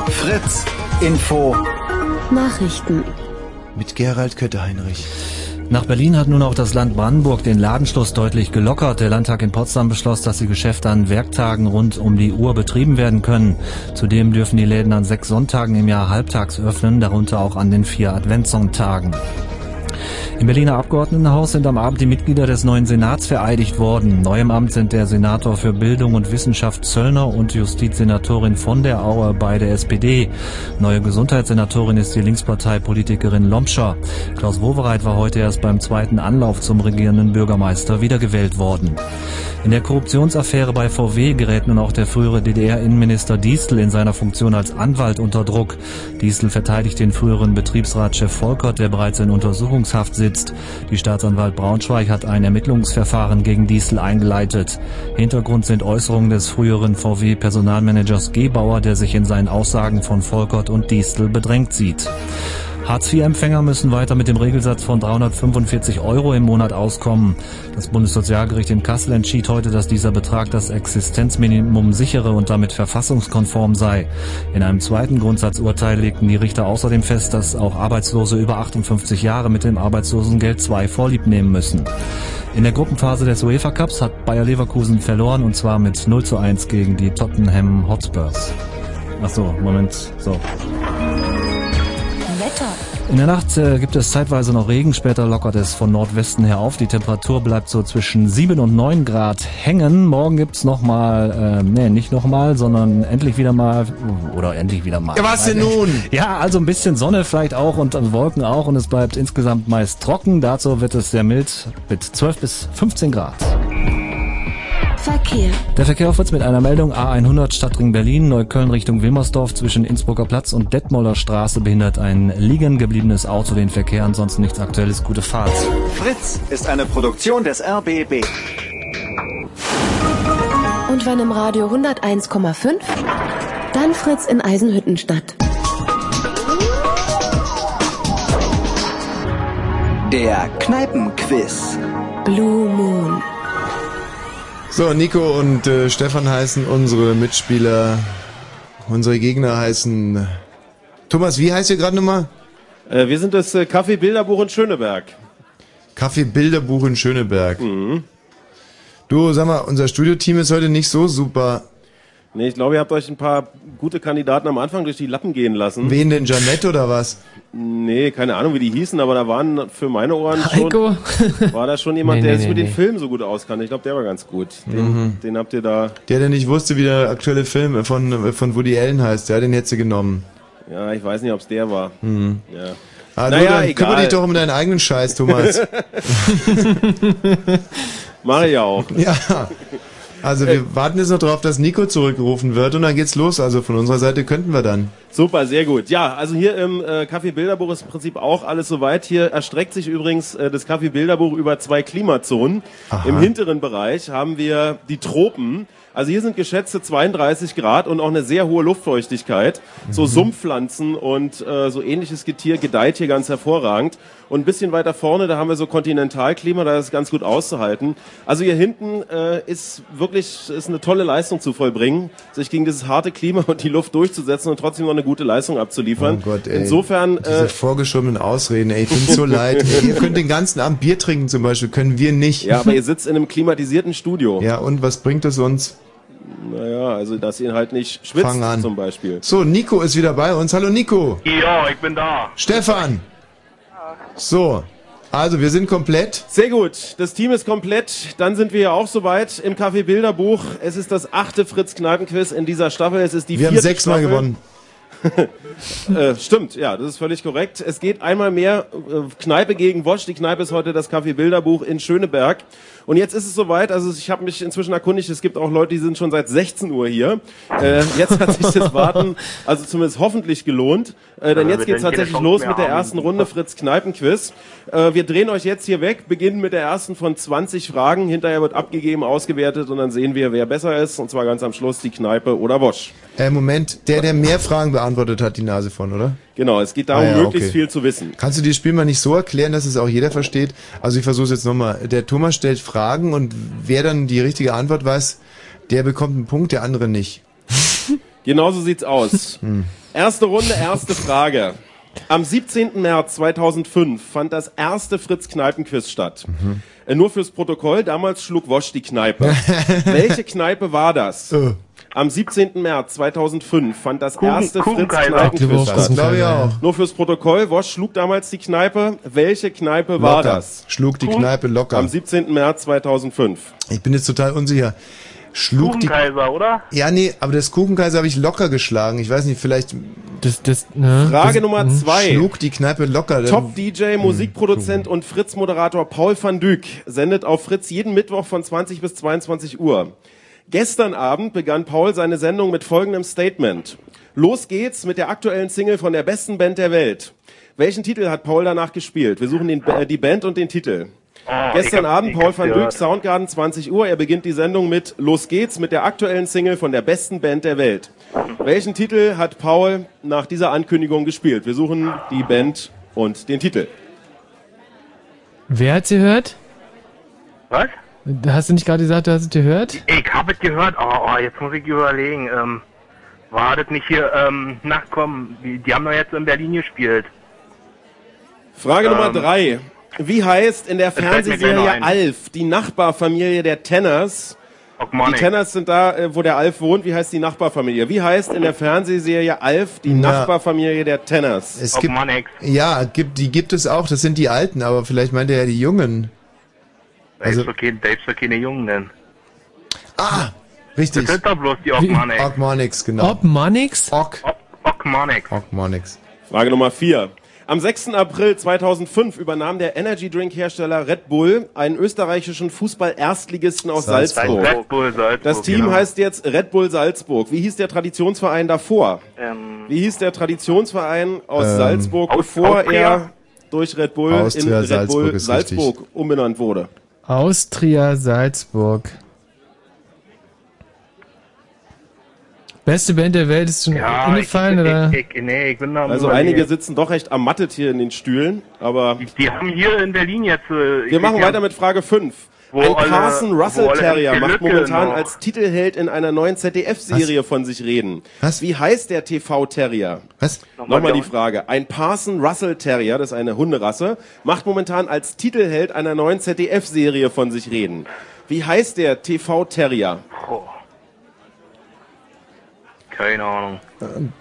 Fritz Info. Nachrichten. Mit Gerald Kötter-Heinrich. Nach Berlin hat nun auch das Land Brandenburg den Ladenschluss deutlich gelockert. Der Landtag in Potsdam beschloss, dass die Geschäfte an Werktagen rund um die Uhr betrieben werden können. Zudem dürfen die Läden an sechs Sonntagen im Jahr halbtags öffnen, darunter auch an den vier Adventssonntagen. Im Berliner Abgeordnetenhaus sind am Abend die Mitglieder des neuen Senats vereidigt worden. Neu im Amt sind der Senator für Bildung und Wissenschaft Zöllner und Justizsenatorin von der Auer bei der SPD. Neue Gesundheitssenatorin ist die Linkspartei-Politikerin Lomscher. Klaus Wowereit war heute erst beim zweiten Anlauf zum regierenden Bürgermeister wiedergewählt worden. In der Korruptionsaffäre bei VW gerät nun auch der frühere DDR-Innenminister Diestel in seiner Funktion als Anwalt unter Druck. Diestel verteidigt den früheren Betriebsratschef Volkert, der bereits in Untersuchungshaft sitzt. Die Staatsanwalt Braunschweig hat ein Ermittlungsverfahren gegen Diestel eingeleitet. Hintergrund sind Äußerungen des früheren VW-Personalmanagers Gebauer, der sich in seinen Aussagen von Volkert und Diestel bedrängt sieht. Hartz-IV-Empfänger müssen weiter mit dem Regelsatz von 345 Euro im Monat auskommen. Das Bundessozialgericht in Kassel entschied heute, dass dieser Betrag das Existenzminimum sichere und damit verfassungskonform sei. In einem zweiten Grundsatzurteil legten die Richter außerdem fest, dass auch Arbeitslose über 58 Jahre mit dem Arbeitslosengeld II Vorlieb nehmen müssen. In der Gruppenphase des UEFA Cups hat Bayer Leverkusen verloren und zwar mit 0 zu 1 gegen die Tottenham Hotspurs. Ach so, Moment, so. Wetter. In der Nacht äh, gibt es zeitweise noch Regen, später lockert es von Nordwesten her auf. Die Temperatur bleibt so zwischen 7 und 9 Grad hängen. Morgen gibt's noch mal, äh, nee, nicht noch mal, sondern endlich wieder mal, oder endlich wieder mal. Ja, was denn nun? Ja, also ein bisschen Sonne vielleicht auch und äh, Wolken auch und es bleibt insgesamt meist trocken. Dazu wird es sehr mild mit 12 bis 15 Grad. Verkehr. Der Verkehr auf Fritz mit einer Meldung A100 Stadtring Berlin, Neukölln Richtung Wilmersdorf zwischen Innsbrucker Platz und Detmolder Straße behindert ein liegen gebliebenes Auto den Verkehr, ansonsten nichts aktuelles, gute Fahrt. Fritz ist eine Produktion des RBB. Und wenn im Radio 101,5, dann Fritz in Eisenhüttenstadt. Der Kneipenquiz. Blue Moon. So, Nico und äh, Stefan heißen unsere Mitspieler. Unsere Gegner heißen. Thomas, wie heißt ihr gerade nochmal? Äh, wir sind das äh, Café Bilderbuch in Schöneberg. Kaffee Bilderbuch in Schöneberg. Mhm. Du, sag mal, unser Studioteam ist heute nicht so super. Nee, ich glaube, ihr habt euch ein paar gute Kandidaten am Anfang durch die Lappen gehen lassen. Wen denn, Janette oder was? Nee, keine Ahnung, wie die hießen, aber da waren für meine Ohren schon, Heiko? war da schon jemand, Nee, der nee, sich nee, mit den nee. Filmen so gut auskannte. Ich glaube, der war ganz gut. Den, Mhm. den habt ihr da, Der, der nicht wusste, wie der aktuelle Film von, von Woody Allen heißt, ja, den hätte sie genommen. ja, ich weiß nicht, ob es der war. Mhm. Ja. Ah, du, Naja, dann egal. kümmere dich doch um deinen eigenen Scheiß, Thomas. Mach ich auch. ja. Also wir warten jetzt noch drauf, dass Nico zurückgerufen wird und dann geht's los. Also von unserer Seite könnten wir dann. Super, sehr gut. Ja, also hier im äh, Café Bilderbuch ist im Prinzip auch alles soweit. Hier erstreckt sich übrigens äh, das Café Bilderbuch über zwei Klimazonen. Aha. Im hinteren Bereich haben wir die Tropen. Also hier sind geschätzte 32 Grad und auch eine sehr hohe Luftfeuchtigkeit. So Sumpfpflanzen und äh, so ähnliches Getier gedeiht hier ganz hervorragend. Und ein bisschen weiter vorne, da haben wir so Kontinentalklima, da ist es ganz gut auszuhalten. Also hier hinten äh, ist wirklich ist eine tolle Leistung zu vollbringen, sich gegen dieses harte Klima und die Luft durchzusetzen und trotzdem noch eine gute Leistung abzuliefern. Oh Gott, ey. Insofern Diese äh, vorgeschobenen Ausreden, ey, ich bin so leid. Ey, ihr könnt den ganzen Abend Bier trinken zum Beispiel, können wir nicht. ja, aber ihr sitzt in einem klimatisierten Studio. Ja, und was bringt es uns? Naja, also dass ihr halt nicht schwitzt Fang an. zum Beispiel. So, Nico ist wieder bei uns. Hallo Nico. Ja, ich bin da. Stefan. So, also wir sind komplett. Sehr gut, das Team ist komplett. Dann sind wir ja auch soweit im Café Bilderbuch. Es ist das achte Fritz Kneipenquiz in dieser Staffel. Es ist die Wir haben sechsmal Staffel. gewonnen. äh, stimmt, ja, das ist völlig korrekt. Es geht einmal mehr äh, Kneipe gegen Wosch. Die Kneipe ist heute das Café Bilderbuch in Schöneberg. Und jetzt ist es soweit, also ich habe mich inzwischen erkundigt, es gibt auch Leute, die sind schon seit 16 Uhr hier. Äh, jetzt hat sich das Warten, also zumindest hoffentlich gelohnt. Äh, denn Ja, jetzt wir geht's tatsächlich los mit der haben. ersten Runde Fritz Kneipenquiz. Äh, wir drehen euch jetzt hier weg, beginnen mit der ersten von 20 Fragen. Hinterher wird abgegeben, ausgewertet und dann sehen wir, wer besser ist. Und zwar ganz am Schluss die Kneipe oder Wosch. Äh, Moment, der, der mehr Fragen beantwortet hat, die Nase von, oder? Genau, es geht darum, Ah ja, möglichst okay. viel zu wissen. Kannst du dir das Spiel mal nicht so erklären, dass es auch jeder versteht? Also ich versuche es jetzt nochmal. Der Thomas stellt Fragen und wer dann die richtige Antwort weiß, der bekommt einen Punkt, der andere nicht. Genauso sieht's aus. Hm. Erste Runde, erste Frage. Am 17. März 2005 fand das erste Fritz Kneipenquiz statt. Mhm. Äh, Nur fürs Protokoll, damals schlug Wosch die Kneipe. Welche Kneipe war das? Äh. Am 17. März 2005 fand das Kuchen- erste Fritz Kuchenkaiser. Kneipenquiz Das statt. glaube ich auch. Nur fürs Protokoll, Wosch schlug damals die Kneipe. Welche Kneipe war Locker. das? Schlug die Kneipe locker. Am 17. März 2005. Ich bin jetzt total unsicher. Schlug die... Kuchenkaiser, oder? Ja, nee, aber das Kuchenkaiser habe ich locker geschlagen. Ich weiß nicht, vielleicht... Das, das, ne? Frage das, Nummer hm. zwei. Schlug die Kneipe locker. Top-DJ, Musikproduzent und Fritz-Moderator Paul van Dyk sendet auf Fritz jeden Mittwoch von 20 bis 22 Uhr. Gestern Abend begann Paul seine Sendung mit folgendem Statement. Los geht's mit der aktuellen Single von der besten Band der Welt. Welchen Titel hat Paul danach gespielt? Wir suchen den, äh, die Band und den Titel. Oh, Gestern Abend Paul van Dyk. Soundgarden, 20 Uhr. Er beginnt die Sendung mit Los geht's mit der aktuellen Single von der besten Band der Welt. Welchen Titel hat Paul nach dieser Ankündigung gespielt? Wir suchen die Band und den Titel. Wer hat's gehört? Was? Hast du nicht gerade gesagt, du hast es gehört? Ich habe es gehört, oh, oh, jetzt muss ich überlegen. Ähm, war das nicht hier, ähm, na komm, die, die haben doch jetzt in Berlin gespielt. Frage Nummer Ähm, drei. Wie heißt in der Fernsehserie. Alf die Nachbarfamilie der Tenners? Die. Tenners sind da, äh, wo der Alf wohnt. Wie heißt die Nachbarfamilie? Wie heißt in der Fernsehserie Alf die Na. Nachbarfamilie der Tenners? Es gibt, ja, gibt, die gibt es auch. Das sind die Alten, aber vielleicht meint er ja die Jungen. Da ist doch kein, da ist keine Jungen denn. Ah, richtig. Das sind doch bloß die Ogmonics. Ogmonix, genau. Obmanix? Og. Ogmonics. Ogmonix. Frage Nummer vier. Am 6. April 2005 übernahm der Energy Drink Hersteller Red Bull einen österreichischen Fußball-Erstligisten aus Salzburg. Salzburg. Red Bull Salzburg, Das Team genau. heißt jetzt Red Bull Salzburg. Wie hieß der Traditionsverein davor? Ähm, Wie hieß der Traditionsverein aus Ähm, Salzburg, bevor Austria? er durch Red Bull in Austria Red Salzburg Bull ist Salzburg richtig. umbenannt wurde? Austria Salzburg. Beste Band der Welt ist schon Ja, eingefallen, ich, oder? Ich, ich, nee, ich bin da Also einige sitzen doch recht ermattet hier in den Stühlen, aber Die haben hier in Berlin jetzt. Äh, wir machen weiter mit Frage 5. Wo Ein Carson Russell Terrier macht momentan noch. als Titelheld in einer neuen ZDF-Serie von sich reden. Was? Wie heißt der TV-Terrier? Was? Nochmal die Frage. Ein Parson Russell Terrier, das ist eine Hunderasse, macht momentan als Titelheld einer neuen ZDF-Serie von sich reden. Wie heißt der TV-Terrier? Keine Ahnung.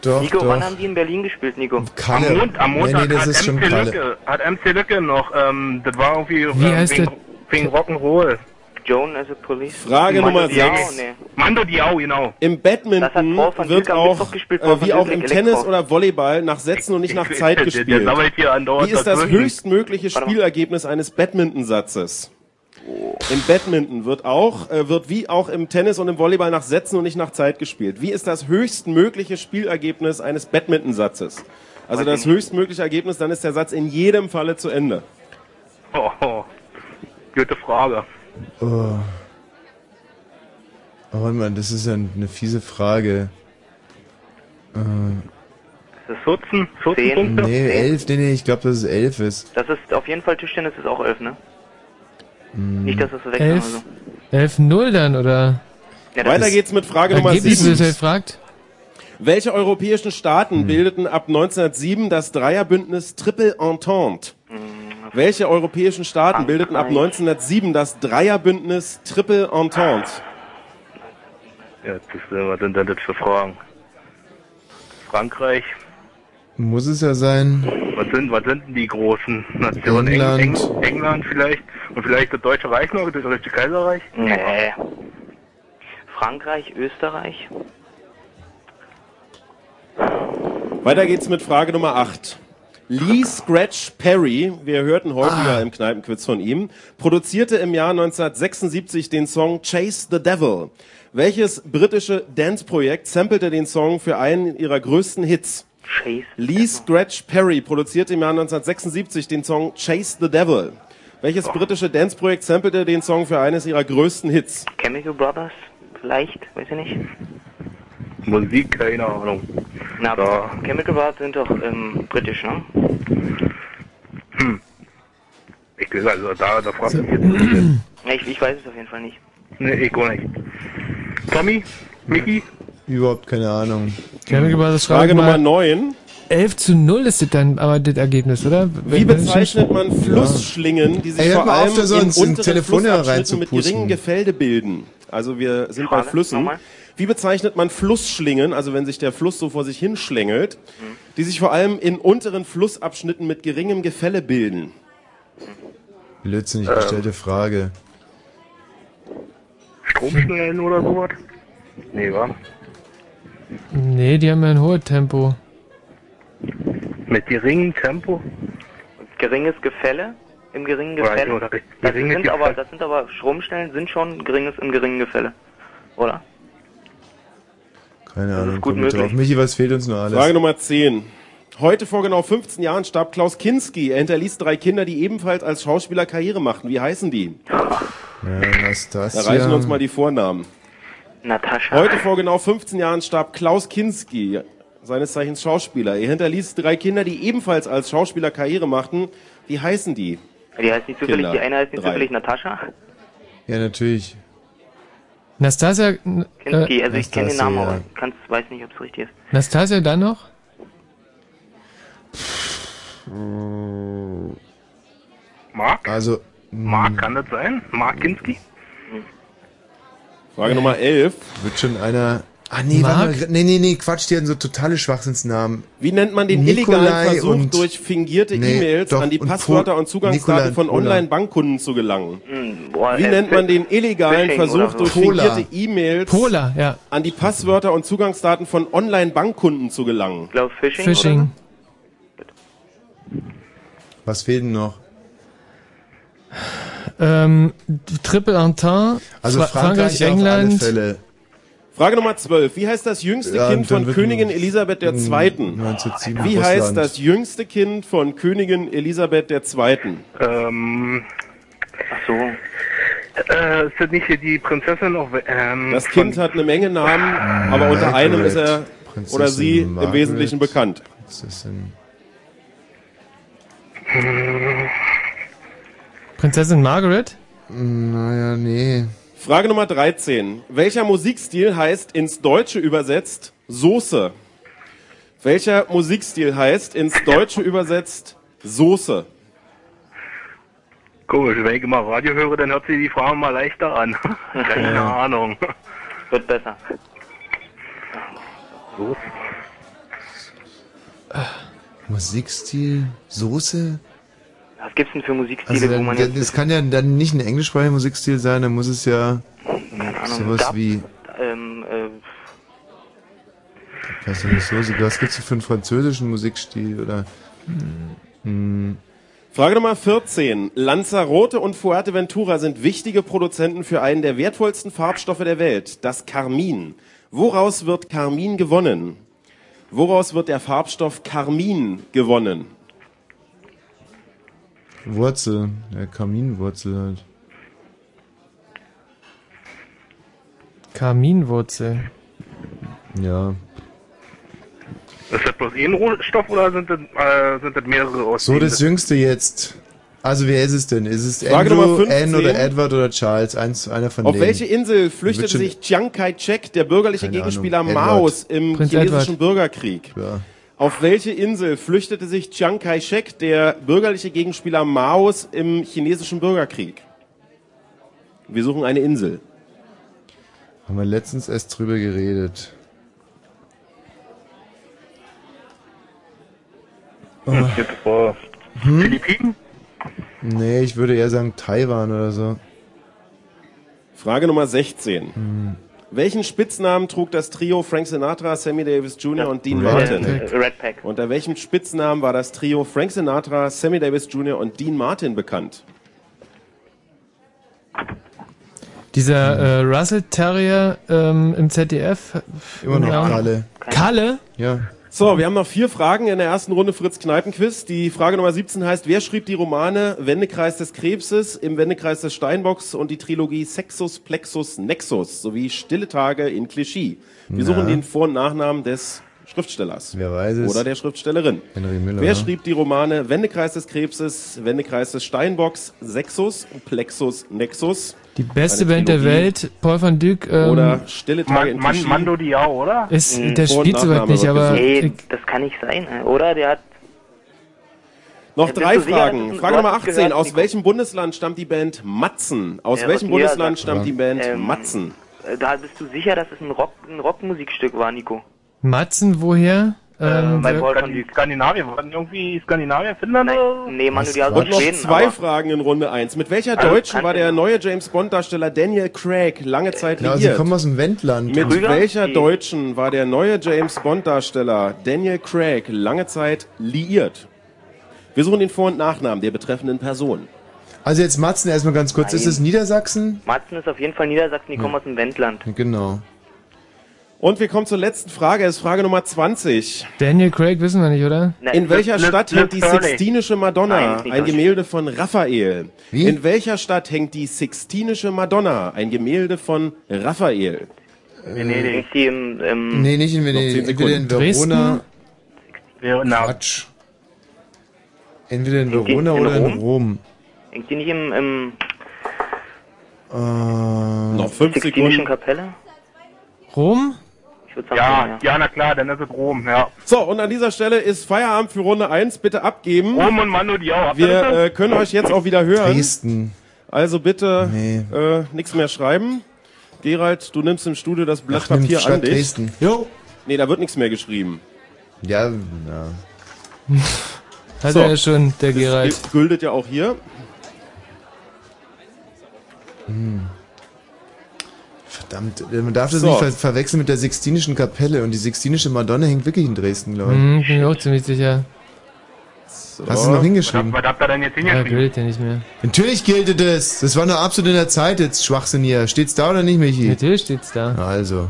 Doch, Nico, doch. wann haben die in Berlin gespielt, Nico? Kalle. Am, Mond, am Nee, Montag nee, das hat, ist schon MC. Lücke, hat MC Lücke noch, ähm, das war irgendwie Wie ähm, heißt der- wegen Rock'n'Roll. Joan as a Police. Frage Mando Nummer Diao, 6. nee. Mando Diao, genau. Im Badminton wird auch, äh, wie auch im Elektro. Tennis oder Volleyball nach Sätzen und nicht nach Zeit Der- der gespielt. Wie ist das höchstmögliche Spielergebnis eines Badmintonsatzes? Im Badminton wird auch, äh, wird wie auch im Tennis und im Volleyball nach Sätzen und nicht nach Zeit gespielt. Wie ist das höchstmögliche Spielergebnis eines Badmintonsatzes? Also das höchstmögliche Ergebnis, dann ist der Satz in jedem Falle zu Ende. Oh, oh. Gute Frage. Oh. oh mal, das ist ja eine fiese Frage. Äh, Ist das 14? 14 Zehn. Punkte? nee, elf, nee, nee, ich glaube, dass es elf ist. Das ist auf jeden Fall Tischtennis ist auch elf, ne? Hm. Nicht, dass das so wechseln oder Elf, so. 11-0 dann, oder? Ja, das Weiter ist- geht's mit Frage Nummer Ergebnis, 7. wird fragt. Welche europäischen Staaten bildeten ab 1907 das Dreierbündnis Triple Entente? Welche europäischen Staaten bildeten ab 1907 das Dreierbündnis Triple Entente? Ja, das, was sind denn das für Fragen? Frankreich, Muss es ja sein. was sind, was sind denn die großen Nationen? England. Eng, Eng, England vielleicht? Und vielleicht das Deutsche Reich noch, das Deutsche Kaiserreich? Nee. Frankreich, Österreich. Weiter geht's mit Frage Nummer 8. Lee Scratch Perry, wir hörten häufiger im Kneipenquiz von ihm, produzierte im Jahr 1976 den Song Chase the Devil. Welches britische Dance-Projekt sampelte den Song für einen ihrer größten Hits? Chase. Lee Scratch Perry produzierte im Jahr 1976 den Song Chase the Devil. Welches britische Dance-Projekt sampelte den Song für eines ihrer größten Hits? Chemical Brothers, vielleicht, weiß ich nicht. Musik, keine Ahnung. Na, Da. Chemical Brothers sind doch ähm, britisch, ne? Hm. Ich weiß, also da, da fragt mich jetzt nicht. Ich, ich weiß es auf jeden Fall nicht. Nee, ich auch nicht. Tommy? Mickey? Überhaupt keine Ahnung. Chemical Brothers Frage Nummer mal, 9. 11 zu 0 ist das dann aber das Ergebnis, oder? Wie bezeichnet man Flussschlingen, die sich Ey, vor auf, allem so in unteren Telefonhörer Flussabschnitten mit geringen Gefälde bilden? Also wir sind bei Frage, Flüssen. nochmal. Wie bezeichnet man Flussschlingen, also wenn sich der Fluss so vor sich hinschlängelt, die sich vor allem in unteren Flussabschnitten mit geringem Gefälle bilden? Blödsinnig Ähm. gestellte Frage. Stromschnellen oder sowas? Nee, wa? Nee, die haben ja ein hohes Tempo. Mit geringem Tempo? Geringes Gefälle im geringen Oder- Gefälle. oder das, geringes sind aber, Gefälle. das sind aber Stromstellen sind schon geringes im geringen Gefälle, oder? Keine Ahnung, gut möglich. drauf. Michi, was fehlt uns noch alles? Frage Nummer 10. Heute vor genau 15 Jahren starb Klaus Kinski. Er hinterließ drei Kinder, die ebenfalls als Schauspieler Karriere machten. Wie heißen die? Ja, Anastasia. Da reichen uns mal die Vornamen. Natascha. Heute vor genau 15 Jahren starb Klaus Kinski, seines Zeichens Schauspieler. Er hinterließ drei Kinder, die ebenfalls als Schauspieler Karriere machten. Wie heißen die? Die heißt nicht zufällig, Kinder. die eine heißt nicht Drei. zufällig Natascha. Ja, natürlich. Nastasia, äh, Kinski, also ich kenne den Namen, aber kann's, weiß nicht, ob es richtig ist. Nastasia dann noch? Mark? Also, Mark, kann das sein? Mark Kinski? Frage Nummer 11. Wird schon einer... Ah, nee, Mark? warte mal. Nee, nee, nee, Quatsch, die hatten so totale Schwachsinnsnamen. Wie nennt man den Nikolai illegalen Versuch, und- durch fingierte Nee, E-Mails doch, an die und Passwörter und Zugangsdaten Nikolai von. Online-Bankkunden zu gelangen? boah, Wie äh, nennt man den illegalen Versuch, so. durch Pola. fingierte E-Mails Pola, ja. an die Passwörter und Zugangsdaten von Online-Bankkunden zu gelangen? Ich glaube Phishing. Phishing. Was fehlt denn noch? Ähm, Triple Entente, Also Fra- Frankreich, Frankreich, auf alle England. Frage Nummer 12. Wie heißt das jüngste Ja, Kind von Königin Elisabeth II.? 1907 Wie heißt das jüngste Kind von Königin Elisabeth II.? Ähm. Ach so. Äh, ist das nicht hier die Prinzessin auf, ähm, Das Kind hat eine Menge Namen, aber unter einem ist er Prinzessin oder sie im Margaret. Wesentlichen bekannt. Prinzessin. Prinzessin Margaret? Naja, nee. Frage Nummer 13. Welcher Musikstil heißt ins Deutsche übersetzt Soße? Welcher Musikstil heißt ins Deutsche übersetzt Soße? Komisch, wenn ich immer Radio höre, dann hört sich die Frage mal leichter an. Keine Ja. Ahnung. Wird besser. So. Musikstil, Soße? Was gibt's denn für Musikstile, Also wo dann, man jetzt... das kann ja dann nicht ein englischsprachiger Musikstil sein, dann muss es ja Keine Ahnung, sowas Dub, wie, Ähm, äh, ich nicht, Soße, was gibt's denn für einen französischen Musikstil oder hm, Frage Nummer 14. Lanzarote und Fuerteventura sind wichtige Produzenten für einen der wertvollsten Farbstoffe der Welt, das Karmin. Woraus wird Karmin gewonnen? Woraus wird der Farbstoff Karmin gewonnen? Wurzel, ja, Kaminwurzel halt. Kaminwurzel. Ja. Ist das bloß ein Rohstoff oder sind das, äh, sind das mehrere aus So, das Jüngste jetzt. Also wer ist es denn? Ist es Frage Andrew, Nummer 15. Anne oder Edward oder Charles? Eins, einer von Auf denen. welche Insel flüchtete sich Chiang Kai-shek, der bürgerliche Keine Gegenspieler Ahnung. Maos im Prinz chinesischen Edward. Bürgerkrieg? Ja. Auf welche Insel flüchtete sich Chiang Kai-shek, der bürgerliche Gegenspieler Maos im chinesischen Bürgerkrieg? Wir suchen eine Insel. Haben wir letztens erst drüber geredet. Oh. Jetzt vor Hm? Philippinen? Nee, ich würde eher sagen Taiwan oder so. Frage Nummer 16. Hm. Welchen Spitznamen trug das Trio Frank Sinatra, Sammy Davis Jr. und Dean Red Martin? Red Pack. Unter welchem Spitznamen war das Trio Frank Sinatra, Sammy Davis Jr. und Dean Martin bekannt? Dieser äh, Russell Terrier ähm, im ZDF. Immer noch Ja. Kalle. Kalle? Ja. So, wir haben noch vier Fragen in der ersten Runde Fritz Kneipenquiz. Die Frage Nummer 17 heißt, wer schrieb die Romane Wendekreis des Krebses, im Wendekreis des Steinbocks und die Trilogie Sexus, Plexus, Nexus sowie Stille Tage in Clichy? Wir Na. suchen den Vor- und Nachnamen des Schriftstellers. Wer weiß es? Oder der Schriftstellerin. Henry Müller. Wer ja. schrieb die Romane Wendekreis des Krebses, Wendekreis des Steinbocks, Sexus, Plexus, Nexus? Die beste Band der. Welt, Paul van Dyk. Ähm, Oder Stille Tage in Man? Mando Diao, oder? Ist, Mhm. der spielt soweit nicht, aber. Nee, das kann nicht sein, äh, oder? Der hat. Noch Ja, drei Fragen. Frage Nummer 18. gehört, aus Nico? welchem Bundesland stammt die Band Matzen? Aus Ja, welchem Bundesland Niedersachsen. stammt die Band Ähm, Matzen? Da bist du sicher, dass es ein Rock, ein Rockmusikstück war, Nico? Matzen, woher? Ähm, Paul van Skandin Dyk. Skandinavien, waren irgendwie Skandinavien, Finnland? Nee, Diao Und aus noch Schweden. zwei aber- Fragen in Runde 1. Mit welcher Also, Deutschen war der neue James Bond-Darsteller Daniel Craig lange Zeit Ja, sie liiert? kommen aus dem Wendland. Mit Krüger? welcher Die- Deutschen war der neue James Bond-Darsteller Daniel Craig lange Zeit liiert? Wir suchen den Vor- und Nachnamen der betreffenden Person. Also jetzt Matzen erstmal ganz kurz. Ist Nein. es Niedersachsen? Matzen ist auf jeden Fall Niedersachsen, die kommen aus dem Wendland. Genau. Und wir kommen zur letzten Frage. Es ist Frage Nummer 20. Daniel Craig wissen wir nicht, oder? Ne, In welcher Liz- Stadt Liz hängt die Hurley. Sixtinische Madonna? Nein, ein. Gemälde von Raphael. Wie? In welcher Stadt hängt die Sixtinische Madonna? Ein Gemälde von Raphael. Venedig. Hängt die im, im Nee, nicht in Venedig. Entweder in? Verona. Ja, na, Quatsch. Entweder in Hängt die Verona in oder in Rom? Rom. hängt die nicht im, im Äh, Noch fünf Sixtinischen Sekunden. Kapelle? Rom? Ich würde sagen, ja, ja. ja, na klar, dann ist es Rom, ja. So, und an dieser Stelle ist Feierabend für Runde 1. Bitte abgeben. Rom und Mando Diao. Habt ihr Wir das? äh, können euch jetzt auch wieder hören. Dresden. Also bitte Nee. äh, nichts mehr schreiben. Gerald, du nimmst im Studio das Blatt Ach, Papier an dich. Dresden. Jo. Nee, da wird nichts mehr geschrieben. Ja, ja. Hat So. er ja schon, der Das Gerald. gilt- gültet ja auch hier. Verdammt, äh, man darf das So. nicht ver verwechseln mit der Sixtinischen Kapelle. Und die Sixtinische Madonna hängt wirklich in Dresden, glaube ich. Hm, bin ich auch ziemlich sicher. So. Hast du es noch Was, hingeschrieben? was habt ihr denn jetzt Ja, hingeschrieben? gilt ja nicht mehr. Natürlich gilt es. Das war nur absolut in der Zeit jetzt, Schwachsinn hier. Steht's da oder nicht, Michi? Natürlich steht's da. Also.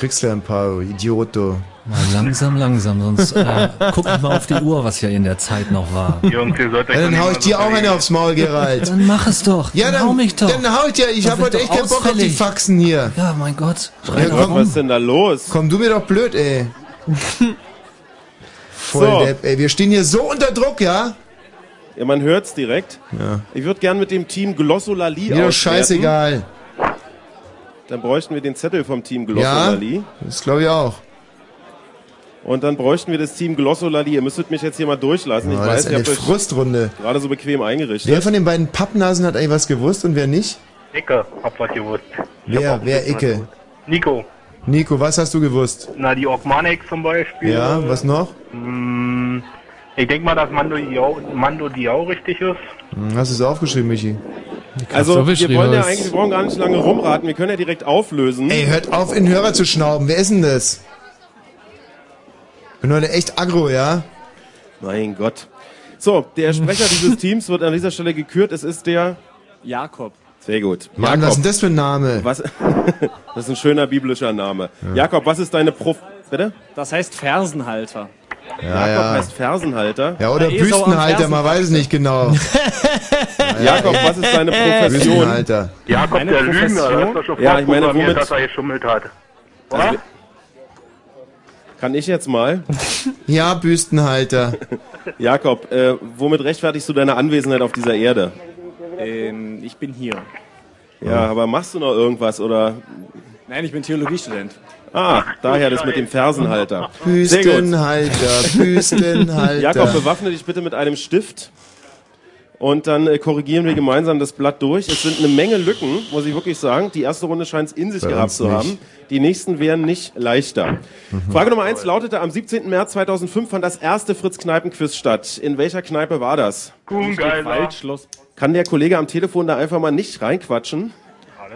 Kriegst du ein paar Idioto. Mal langsam, langsam, sonst äh, guck ich mal auf die Uhr, was ja in der Zeit noch war. Jungs, ihr sollt euch Ja, dann hau ich dir auch eine aufs Maul, Gerald. Dann mach es doch. Ja, dann hau mich doch. Dann hau ich dir. Ich Dann hab wird heute echt keinen Bock auf die. Faxen hier. Ja, mein Gott. Ja, rum. was ist denn da los? Komm du mir doch blöd, ey. Voll So. Depp, ey. Wir stehen hier so unter Druck, ja? Ja, man hört's direkt. Ja. Ich würde gern mit dem Team Glossolali Mir doch scheißegal. Dann bräuchten wir den Zettel vom Team Ja, Glossolali. das glaube ich auch. Und dann bräuchten wir das Team Glossolali. Ihr müsstet mich jetzt hier mal durchlassen. Ich Oh, das weiß, ist ihr eine habt euch Frustrunde. gerade so bequem eingerichtet. Wer von den beiden Pappnasen hat eigentlich was gewusst und wer nicht? Icke, hab was gewusst. Ich Wer, wer Icke? gewusst. Nico. Nico, was hast du gewusst? Na, die Orkmanik zum Beispiel. Ja, was noch? Hm, Ich denke mal, dass Mando Diao, Mando Diao richtig ist. Hm, Hast du es aufgeschrieben, Michi? Also, wir wollen ja eigentlich, wir brauchen gar nicht lange rumraten. Wir können ja direkt auflösen. Ey, hört auf, in den Hörer zu schnauben. Wer ist denn das? Bin heute echt aggro, ja? Mein Gott. So, der Sprecher dieses Teams wird an dieser Stelle gekürt. Es ist der Jakob. Sehr gut. Mann, was ist denn das für ein Name? Was, das ist ein schöner biblischer Name. Jakob, was ist deine Prof... Bitte? Das heißt Fersenhalter. Ja, Jakob ja. heißt Fersenhalter. Ja, oder Büstenhalter, man weiß es nicht genau. Jakob, was ist deine Profession? Büstenhalter. Jakob, Meine der Lügner, das ist doch schon Ja, ich meine, womit- dass er geschummelt hat. Also, kann ich jetzt mal? Ja, Büstenhalter. Jakob, äh, womit rechtfertigst du deine Anwesenheit auf dieser Erde? Ähm, ich bin hier. Ja, aber machst du noch irgendwas oder? Nein, ich bin Theologiestudent. Ah, daher das mit dem Fersenhalter. Büstenhalter, Büstenhalter. Jakob, bewaffne dich bitte mit einem Stift. Und dann äh, korrigieren wir gemeinsam das Blatt durch. Es sind eine Menge Lücken, muss ich wirklich sagen. Die erste Runde scheint es in sich Bei gehabt zu nicht. haben. Die nächsten wären nicht leichter. Frage Nummer eins lautete, am 17. März 2005 fand das erste Fritz-Kneipen-Quiz statt. In welcher Kneipe war das? Waldschloss. Kann der Kollege am Telefon da einfach mal nicht reinquatschen?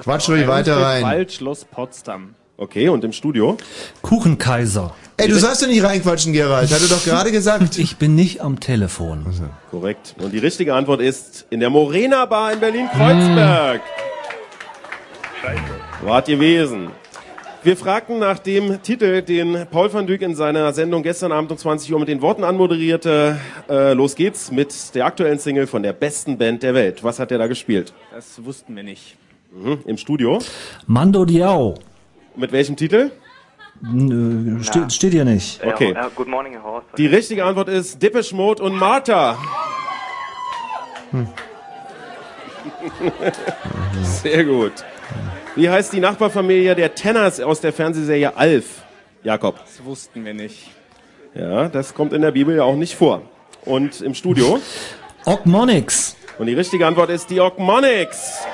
Quatsch ruhig weiter rein. Waldschloss Potsdam. Okay, und im Studio? Kuchenkaiser. Ey, du sollst doch nicht reinquatschen, Gerald. Hat er doch gerade gesagt. Ich bin nicht am Telefon. Korrekt. Und die richtige Antwort ist in der Morena Bar in Berlin-Kreuzberg. Wart gewesen. Wir fragten nach dem Titel, den Paul van Dyk in seiner Sendung gestern Abend um 20 Uhr mit den Worten anmoderierte. Äh, los geht's mit der aktuellen Single von der besten Band der Welt. Was hat er da gespielt? Das wussten wir nicht. Mhm. Im Studio. Mando Diao. Mit welchem Titel? Nö, Steht, steht hier nicht. Okay. Ja, good morning, Horst. Die richtige Antwort ist Depeche Mode und Martha. Sehr gut. Wie heißt die Nachbarfamilie der Tenners aus der Fernsehserie Alf? Jakob. Das wussten wir nicht. Ja, das kommt in der Bibel ja auch nicht vor. Und im Studio? Ogmonix. Und die richtige Antwort ist die Ogmonics.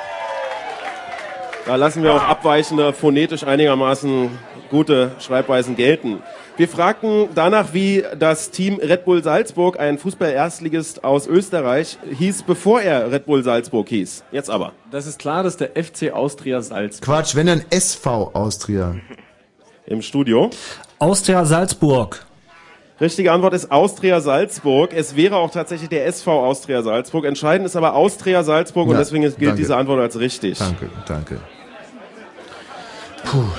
Da lassen wir auch abweichende, phonetisch einigermaßen gute Schreibweisen gelten. Wir fragten danach, wie das Team Red Bull Salzburg, ein Fußball-Erstligist aus Österreich, hieß, bevor er Red Bull Salzburg hieß. Jetzt aber. Das ist klar, dass der FC Austria Salzburg. Quatsch, wenn dann SV Austria. Im Studio. Austria Salzburg. Richtige Antwort ist Austria Salzburg. Es wäre auch tatsächlich der SV Austria Salzburg. Entscheidend ist aber Austria Salzburg und Ja, deswegen gilt danke. diese Antwort als richtig. Danke, danke.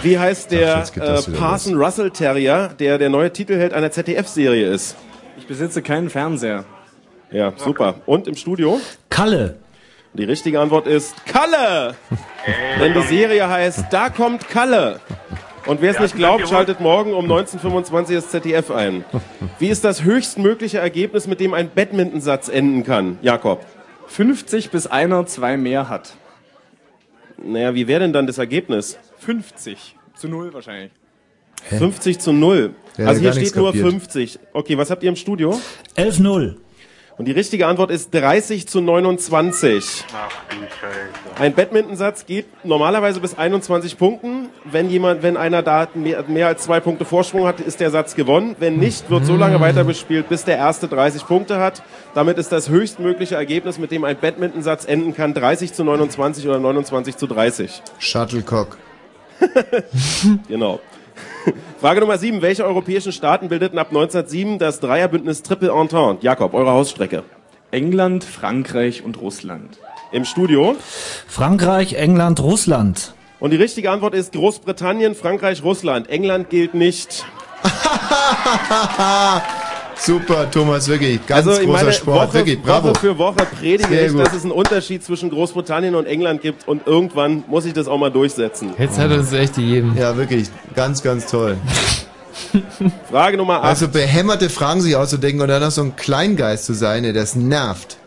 Wie heißt der äh, Parson Russell Terrier, der der neue Titelheld einer ZDF-Serie ist? Ich besitze keinen Fernseher. Ja, super. Und im Studio? Kalle. Die richtige Antwort ist Kalle! Denn die Serie heißt Da kommt Kalle. Und wer es nicht glaubt, schaltet morgen um 19.25 das ZDF ein. Wie ist das höchstmögliche Ergebnis, mit dem ein Badmintonsatz enden kann? Jakob. 50 bis einer zwei mehr hat. Naja, wie wäre denn dann das Ergebnis? 50 zu 0 wahrscheinlich. 50 zu 0. Ja, also hier steht nur kapiert. 50. Okay, was habt ihr im Studio? 11-0. Und die richtige Antwort ist 30 zu 29. Ach du Scheiße. Ein Badmintonsatz geht normalerweise bis 21 Punkten. Wenn jemand, wenn einer da mehr, mehr als zwei Punkte Vorsprung hat, ist der Satz gewonnen. Wenn nicht, wird so lange weiter bespielt, bis der erste 30 Punkte hat. Damit ist das höchstmögliche Ergebnis, mit dem ein Badmintonsatz enden kann, 30 zu 29 oder 29 zu 30. Shuttlecock. Genau. Frage Nummer 7. Welche europäischen Staaten bildeten ab 1907 das Dreierbündnis Triple Entente? Jakob, eure Hausstrecke. England, Frankreich und Russland. Im Studio. Frankreich, England, Russland. Und die richtige Antwort ist Großbritannien, Frankreich, Russland. England gilt nicht. Super, Thomas, wirklich. Ganz also großer meine, Sport. Woche, wirklich, bravo. Woche für Woche predige Sehr ich, gut. dass es einen Unterschied zwischen Großbritannien und England gibt und irgendwann muss ich das auch mal durchsetzen. Jetzt hat er uns echt gegeben. Ja, wirklich. Ganz, ganz toll. Frage Nummer 8. Also behämmerte Fragen sich auszudenken und dann noch so ein Kleingeist zu sein, ey, das nervt.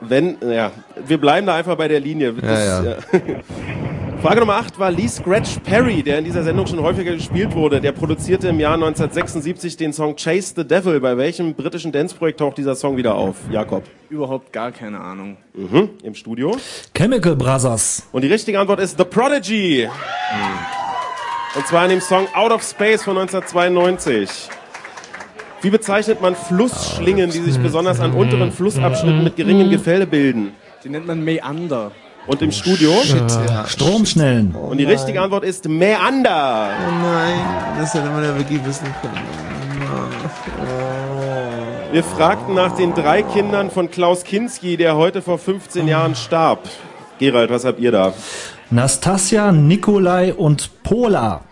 Wenn, ja, wir bleiben da einfach bei der Linie. Ja, ja. ja. Frage Nummer 8 war Lee Scratch Perry, der in dieser Sendung schon häufiger gespielt wurde. Der produzierte im Jahr 1976 den Song Chase the Devil. Bei welchem britischen Danceprojekt taucht dieser Song wieder auf? Jakob. Überhaupt gar keine Ahnung. Mhm, Im Studio. Chemical Brothers. Und die richtige Antwort ist The Prodigy. Und zwar in dem Song Out of Space von 1992. Wie bezeichnet man Flussschlingen, die sich besonders an unteren Flussabschnitten mit geringem Gefälle bilden? Die nennt man Meander. Und im Studio? Shit, ja. Stromschnellen. Und die richtige Antwort ist Meander. Oh nein, das hätte man ja wirklich wissen können. Wir fragten nach den drei Kindern von Klaus Kinski, der heute vor 15 Jahren starb. Gerald, was habt ihr da? Nastasia, Nikolai und Pola.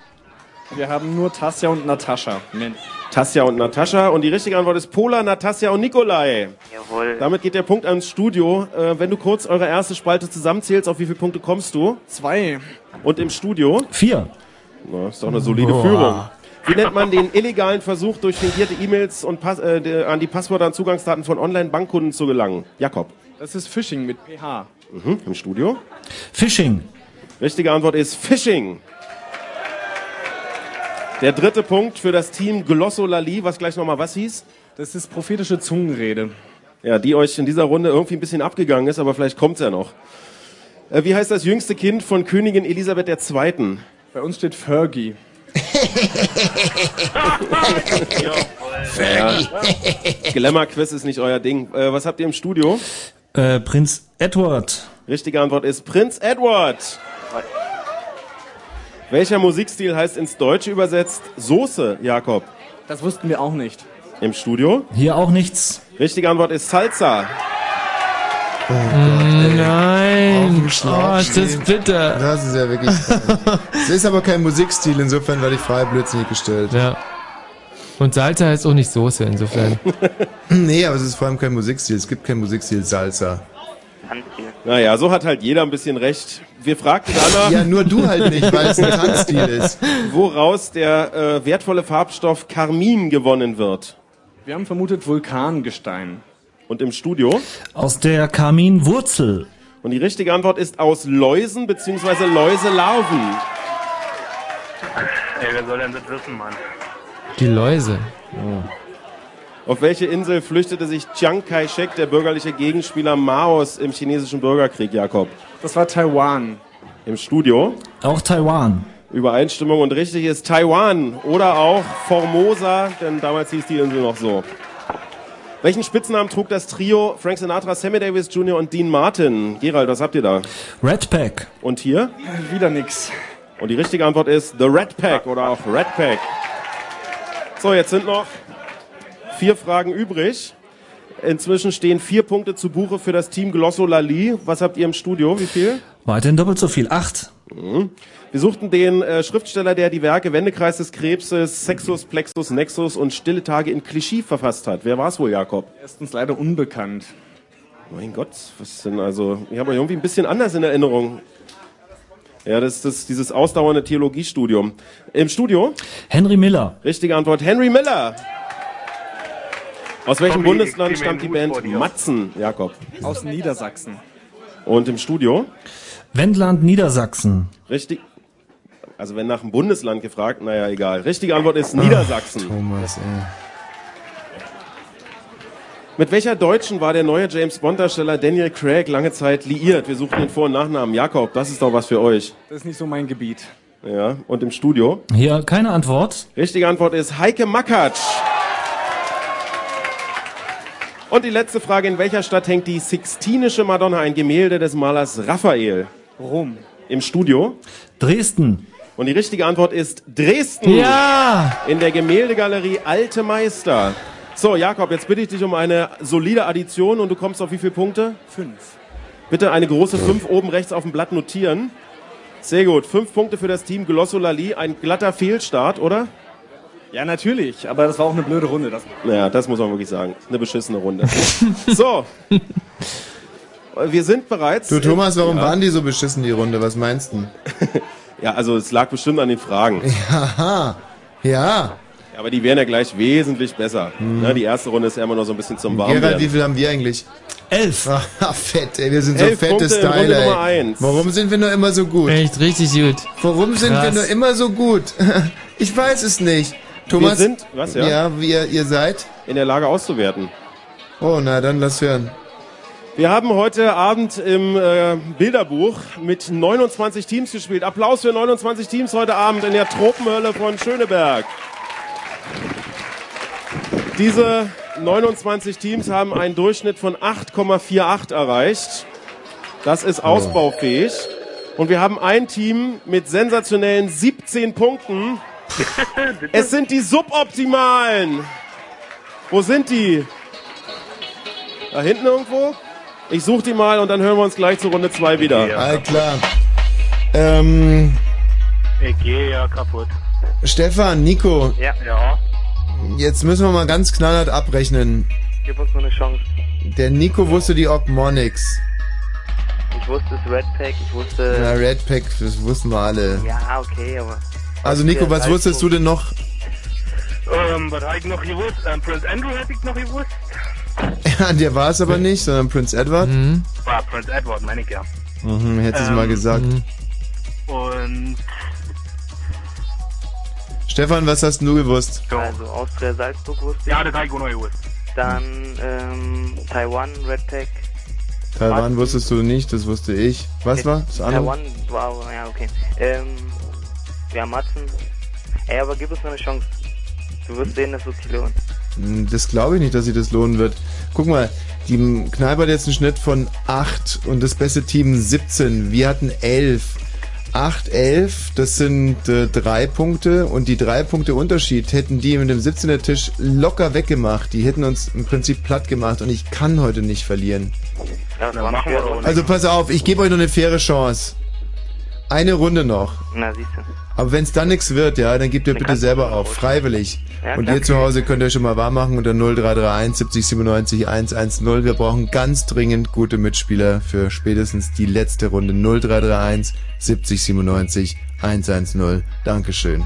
Wir haben nur Tasja und Natascha. Mensch. Tasja und Natascha. Und die richtige Antwort ist Pola, Natasja und Nikolai. Jawohl. Damit geht der Punkt ans Studio. Äh, wenn du kurz eure erste Spalte zusammenzählst, auf wie viele Punkte kommst du? Zwei. Und im Studio? Vier. Na, ist doch eine solide Boah. Führung. Wie nennt man den illegalen Versuch, durch fingierte E-Mails und Pass, äh, an die Passwörter und Zugangsdaten von Online-Bankkunden zu gelangen? Jakob. Das ist Phishing mit PH. Mhm, Im Studio? Phishing. Richtige Antwort ist Phishing. Der dritte Punkt für das Team Glossolali, was gleich nochmal was hieß? Das ist prophetische Zungenrede. Ja, die euch in dieser Runde irgendwie ein bisschen abgegangen ist, aber vielleicht kommt's ja noch. Äh, wie heißt das jüngste Kind von Königin Elisabeth II.? Bei uns steht Fergie. Ja. Glamour-Quiz ist nicht euer Ding. Äh, was habt ihr im Studio? Äh, Prinz Edward. Richtige Antwort ist Prinz Edward. Welcher Musikstil heißt ins Deutsche übersetzt Soße, Jakob? Das wussten wir auch nicht. Im Studio? Hier auch nichts. Richtige Antwort ist Salsa. Nein. Auf dem Oh, ist das bitter. Das ist ja wirklich. Es ist aber kein Musikstil, insofern war die Frage blödsinnig gestellt. Ja. Und Salsa heißt auch nicht Soße, insofern. nee, aber es ist vor allem kein Musikstil. Es gibt kein Musikstil Salsa. Naja, so hat halt jeder ein bisschen recht. Wir fragten danach. Ja, nur du halt nicht, weil es ein Tanzstil ist. Woraus der äh, wertvolle Farbstoff Karmin gewonnen wird. Wir haben vermutet Vulkangestein. Und im Studio? Aus der Kaminwurzel. Und die richtige Antwort ist aus Läusen bzw. Läuselarven. Ey, wer soll denn das wissen, Mann? Die Läuse. Auf welche Insel flüchtete sich Chiang Kai-shek, der bürgerliche Gegenspieler Maos im chinesischen Bürgerkrieg, Jakob? Das war Taiwan. Im Studio? Auch Taiwan. Übereinstimmung und richtig ist Taiwan oder auch Formosa, denn damals hieß die Insel noch so. Welchen Spitznamen trug das Trio Frank Sinatra, Sammy Davis Jr. und Dean Martin? Gerald, was habt ihr da? Red Pack. Und hier? Wieder nix. Und die richtige Antwort ist The Red Pack oder auch Red Pack. So, jetzt sind noch vier Fragen übrig. Inzwischen stehen vier Punkte zu Buche für das Team Glosso Lali. Was habt ihr im Studio? Wie viel? Weiterhin doppelt so viel. Acht. Mhm. Wir suchten den äh, Schriftsteller, der die Werke Wendekreis des Krebses, Sexus, Plexus, Nexus und Stille Tage in Klischee verfasst hat. Wer war es wohl, Jakob? Er ist uns leider unbekannt. Mein Gott, was denn also? Ich habe irgendwie ein bisschen anders in Erinnerung. Ja, das ist das, dieses ausdauernde Theologiestudium. Im Studio? Henry Miller. Richtige Antwort, Henry Miller. Aus welchem Tommy, Bundesland stammt die Band. Matzen, Jakob? Aus Niedersachsen. Und im Studio? Wendland, Niedersachsen. Richtig. Also wenn nach dem Bundesland gefragt, naja, egal. Richtige Antwort ist Niedersachsen. Thomas, ey. Mit welcher Deutschen war der neue James Bond-Darsteller Daniel Craig lange Zeit liiert? Wir suchen den Vor- und Nachnamen. Jakob, das ist doch was für euch. Das ist nicht so mein Gebiet. Ja, und im Studio? Hier keine Antwort. Richtige Antwort ist Heike Makatsch. Und die letzte Frage, in welcher Stadt hängt die Sixtinische Madonna, ein Gemälde des Malers Raphael? Rom. Im Studio? Dresden. Und die richtige Antwort ist Dresden. Ja! In der Gemäldegalerie Alte Meister. So, Jakob, jetzt bitte ich dich um eine solide Addition und du kommst auf wie viele Punkte? Fünf. Bitte eine große 5 oben rechts auf dem Blatt notieren. Sehr gut. Fünf Punkte für das Team Glosso Lali. Ein glatter Fehlstart, oder? Ja, natürlich, aber das war auch eine blöde Runde. Das Naja, das muss man wirklich sagen. Eine beschissene Runde. so. Wir sind bereits. Du Thomas, warum ja. waren die so beschissen, die Runde? Was meinst du? Ja, also es lag bestimmt an den Fragen. Haha. Ja. Ja, aber die wären ja gleich wesentlich besser. Ne, die erste Runde ist ja immer noch so ein bisschen zum Gerald, wie viel haben wir eigentlich? Elf. Ah, fett, ey. Wir sind so Elf fette Punkte in Style, Runde ey. Nummer eins. Warum sind wir nur immer so gut? Echt richtig gut. Warum sind wir Krass. nur immer so gut? Ich weiß es nicht. Thomas, Wir sind, was, ja? ja, wie ihr, ihr seid? In der Lage auszuwerten. Oh, na, dann lass hören. Wir haben heute Abend im äh, Bilderbuch mit 29 Teams gespielt. Applaus für 29 Teams heute Abend in der Tropenhölle von Schöneberg. Diese 29 Teams haben einen Durchschnitt von 8,48 erreicht. Das ist ausbaufähig. Und wir haben ein Team mit sensationellen 17 Punkten. Es sind die Suboptimalen. Wo sind die? Da hinten irgendwo. Ich suche die mal und dann hören wir uns gleich zur Runde 2 wieder. All klar. Ähm, Ich gehe ja kaputt. Stefan, Nico, Ja. Ja. jetzt müssen wir mal ganz knallhart abrechnen. Gib uns nur eine Chance. Der Nico wusste die Ogmonics. Ich wusste es Red Pack, ich wusste. Na, Red Pack, das wussten wir alle. Ja, okay, aber. Also Nico, was wusstest du denn noch? Ähm, was habe ich noch gewusst? Ähm, Prince Andrew hätte ich noch gewusst. Ja, der war es aber nicht, sondern Prince Edward. War Prince Edward, meine ich ja. Mhm, hättest du Ähm, mal gesagt. Und Stefan, was hast du gewusst? Also Austria Salzburg wusste ja, ich. das habe ich auch noch gewusst. Dann ähm, Taiwan, Red Pack. Taiwan wusstest du nicht, das wusste ich. Was war das andere? Taiwan war aber, ja, okay. Ähm, ja, Matzen. Ey, aber gib uns noch eine Chance. Du wirst sehen, das wird sich lohnen. Hm, Das glaube ich nicht, dass sich das lohnen wird. Guck mal, die Kneipe hat jetzt einen Schnitt von 8 und das beste Team 17. Wir hatten 11. 8, 11, das sind äh, drei Punkte und die drei Punkte Unterschied hätten die mit dem 17er Tisch locker weggemacht. Die hätten uns im Prinzip platt gemacht und ich kann heute nicht verlieren. Ja. Also pass auf, ich gebe euch noch eine faire Chance. Eine Runde noch. Na, siehst du. Aber wenn es dann nichts wird, ja, dann gebt ihr Dann bitte selber auf, freiwillig. Ja, und ihr zu Hause könnt euch schon mal warm machen unter 0331 70 97 110. Wir brauchen ganz dringend gute Mitspieler für spätestens die letzte Runde 0331 70 97 110. Dankeschön.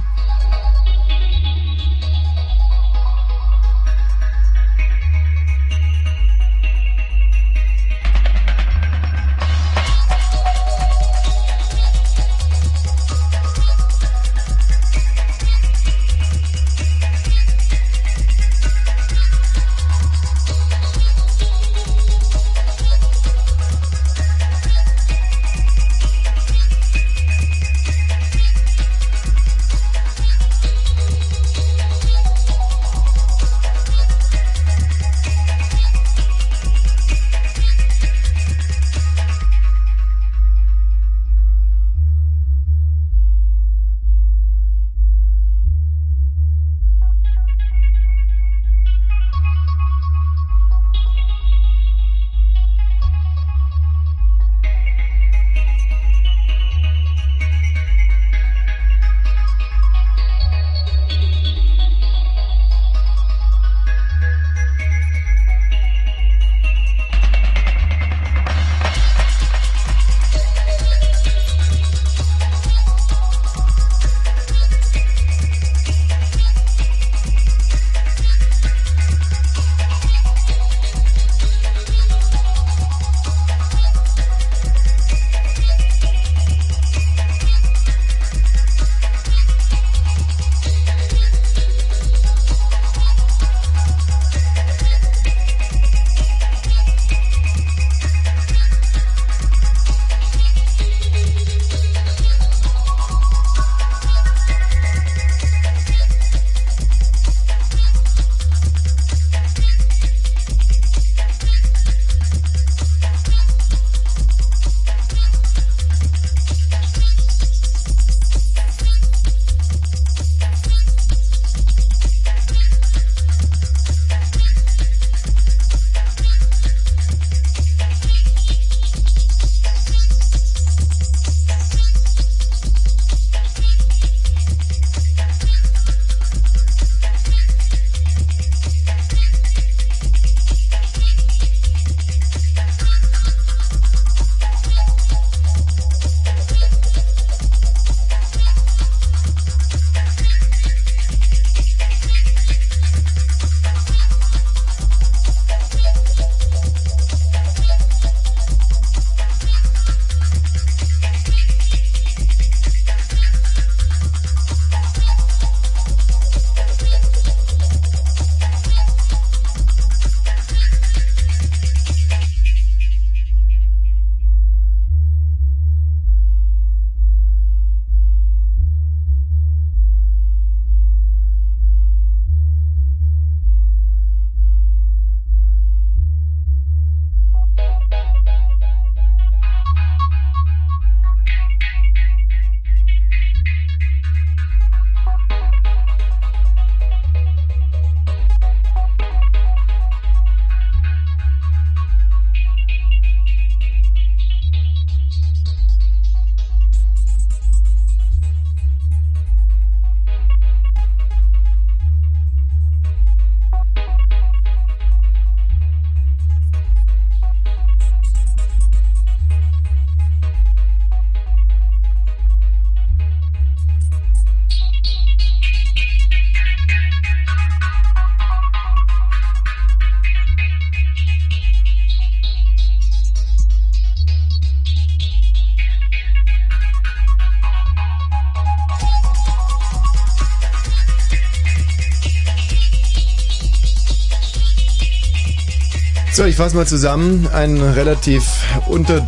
So, ich fasse mal zusammen. Ein relativ unter,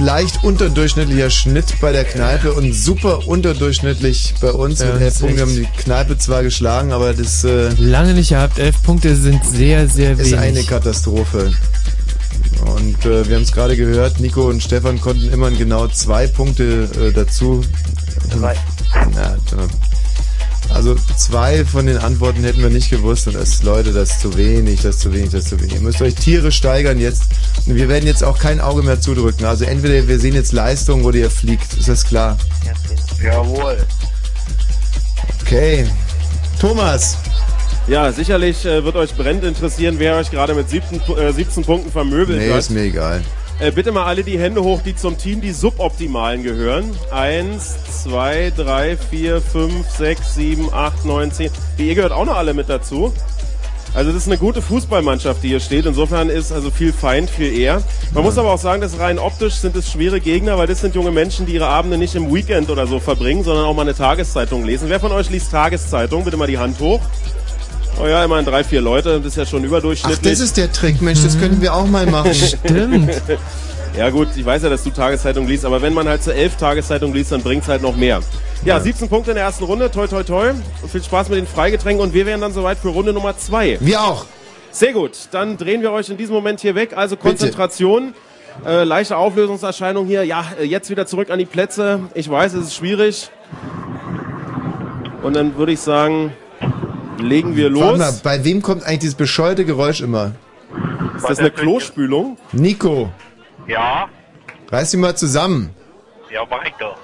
leicht unterdurchschnittlicher Schnitt bei der Kneipe und super unterdurchschnittlich bei uns Ja, mit elf ist Punkten. Wir haben die Kneipe zwar geschlagen, aber das äh, Lange nicht gehabt. Elf Punkte sind sehr, sehr ist wenig. eine Katastrophe. Und äh, wir haben es gerade gehört, Nico und Stefan konnten immerhin genau zwei Punkte äh, dazu. Drei. Na, also zwei von den Antworten hätten wir nicht gewusst und das, Leute, das ist zu wenig, das ist zu wenig, das ist zu wenig. Ihr müsst euch Tiere steigern jetzt. Und wir werden jetzt auch kein Auge mehr zudrücken. Also entweder wir sehen jetzt Leistung oder ihr fliegt. Ist das klar? Jawohl. Okay. Thomas. Ja, sicherlich äh, wird euch brennend interessieren, wer euch gerade mit 17, Pu- äh, 17 Punkten vermöbelt Nee, hat. ist mir egal. Äh, bitte mal alle die Hände hoch, die zum Team die Suboptimalen gehören. Eins, zwei, drei, vier, fünf, sechs, sieben, acht, neun, zehn. Wie ihr gehört auch noch alle mit dazu. Also das ist eine gute Fußballmannschaft, die hier steht. Insofern ist also viel Feind, viel eher. Man muss aber auch sagen, dass rein optisch sind es schwere Gegner, weil das sind junge Menschen, die ihre Abende nicht im Weekend oder so verbringen, sondern auch mal eine Tageszeitung lesen. Wer von euch liest Tageszeitung? Bitte mal die Hand hoch. Oh ja, immerhin drei, vier Leute. Das ist ja schon Ach, überdurchschnittlich. das ist der Trick, Mensch, das könnten wir auch mal machen. Stimmt. Ja gut, ich weiß ja, dass du Tageszeitung liest, aber wenn man halt zu elf Tageszeitung liest, dann bringt's halt noch mehr. Ja, 17 Punkte in der ersten Runde, toi toi toi. Und viel Spaß mit den Freigetränken und wir wären dann soweit für Runde Nummer zwei. Wir auch. Sehr gut, dann drehen wir euch in diesem Moment hier weg. Also Konzentration, äh, leichte Auflösungserscheinung hier. Ja, äh, jetzt wieder zurück an die Plätze. Ich weiß, es ist schwierig. Und dann würde ich sagen, legen wir Warte los. mal, bei wem kommt eigentlich dieses bescheuerte Geräusch immer? Ist das eine Klospülung? Nico, Ja, reiß dich mal zusammen. ja, mach ich doch.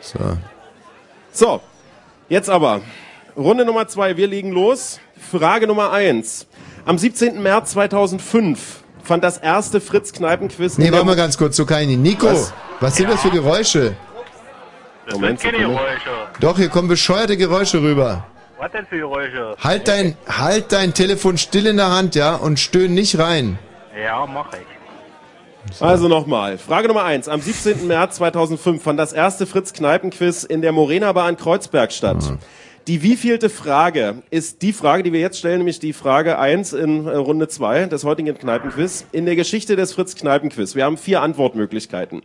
So. So, jetzt aber. Runde Nummer zwei, wir legen los. Frage Nummer eins. Am 17. März 2005 fand das erste Fritz-Kneipen-Quiz Nee, warte mal ganz kurz, so kann ich nicht. Nico, was, Was? sind das für Geräusche? Das Moment, sind keine Sekunde. Geräusche. Doch, hier kommen bescheuerte Geräusche rüber. Was denn für Geräusche? Halt dein, halt dein Telefon still in der Hand, ja, und stöhn nicht rein. Ja, mach ich. Also nochmal. Frage Nummer eins. Am 17. März 2005 fand das erste Fritz-Kneipen-Quiz in der Morena Bar in Kreuzberg statt. Die wievielte Frage ist die Frage, die wir jetzt stellen, nämlich die Frage eins in äh, Runde zwei des heutigen Kneipenquiz in der Geschichte des Fritz-Kneipen-Quiz. Wir haben vier Antwortmöglichkeiten.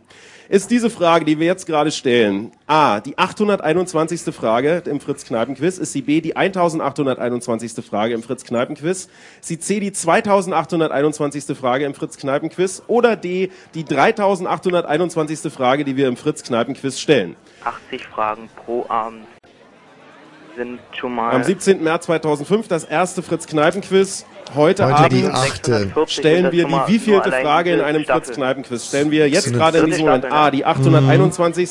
Ist diese Frage, die wir jetzt gerade stellen, A, die 821. Frage im Fritz-Kneipen-Quiz, ist sie B, die 1821. Frage im Fritz-Kneipen-Quiz, ist sie C, die 2821. Frage im Fritz-Kneipen-Quiz oder D, die 3821. Frage, die wir im Fritz-Kneipen-Quiz stellen. 80 Fragen pro Abend sind schon mal. Am 17. März 2005 das erste Fritz-Kneipen-Quiz. Heute, Heute Abend die achte. stellen wir die wievielte Frage in einem. Fritz-Kneipen-Quiz? Stellen wir jetzt gerade in diesem Moment A, die 821.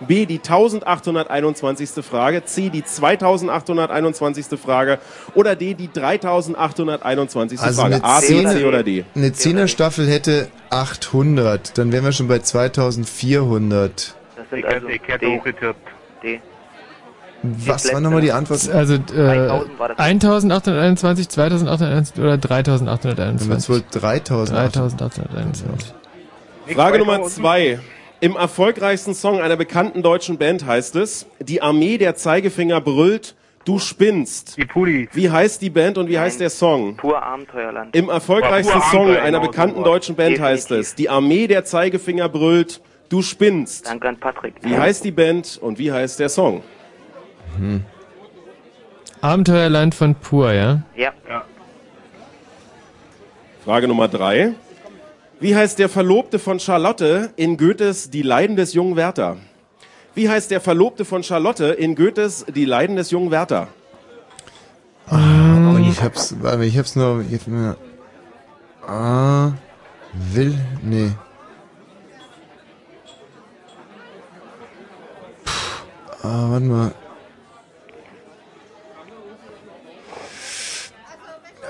B, die 1821. Frage, C, die 2821. Frage oder D, die 3821. Also Frage. eine A, B, C Zehner, oder D? eine Zehnerstaffel hätte 800, dann wären wir schon bei 2400. Das sind also D. D. Was war nochmal die Antwort? Also äh, 3000 war das. 1821, 2821 oder Dann wird's 3821? wohl 3000. 3821. Frage Nummer zwei. Im erfolgreichsten Song einer bekannten deutschen Band heißt es, die Armee der Zeigefinger brüllt, du spinnst. Die Pudis. Wie heißt die Band und wie heißt der Song? Pur Abenteuerland. Im erfolgreichsten Song einer bekannten deutschen Band heißt Definitiv. es, die Armee der Zeigefinger brüllt, du spinnst. Danke an Patrick. Wie heißt die Band und wie heißt der Song? Abenteuerland von Pur, ja? Ja. Frage Nummer drei. Wie heißt der Verlobte von Charlotte in Goethes Die Leiden des jungen Werther? Wie heißt der Verlobte von Charlotte in Goethes Die Leiden des jungen Werther? Oh, ich hab's, ich hab's nur, ich hab mir, ah, will, nee. Puh, ah, warte mal.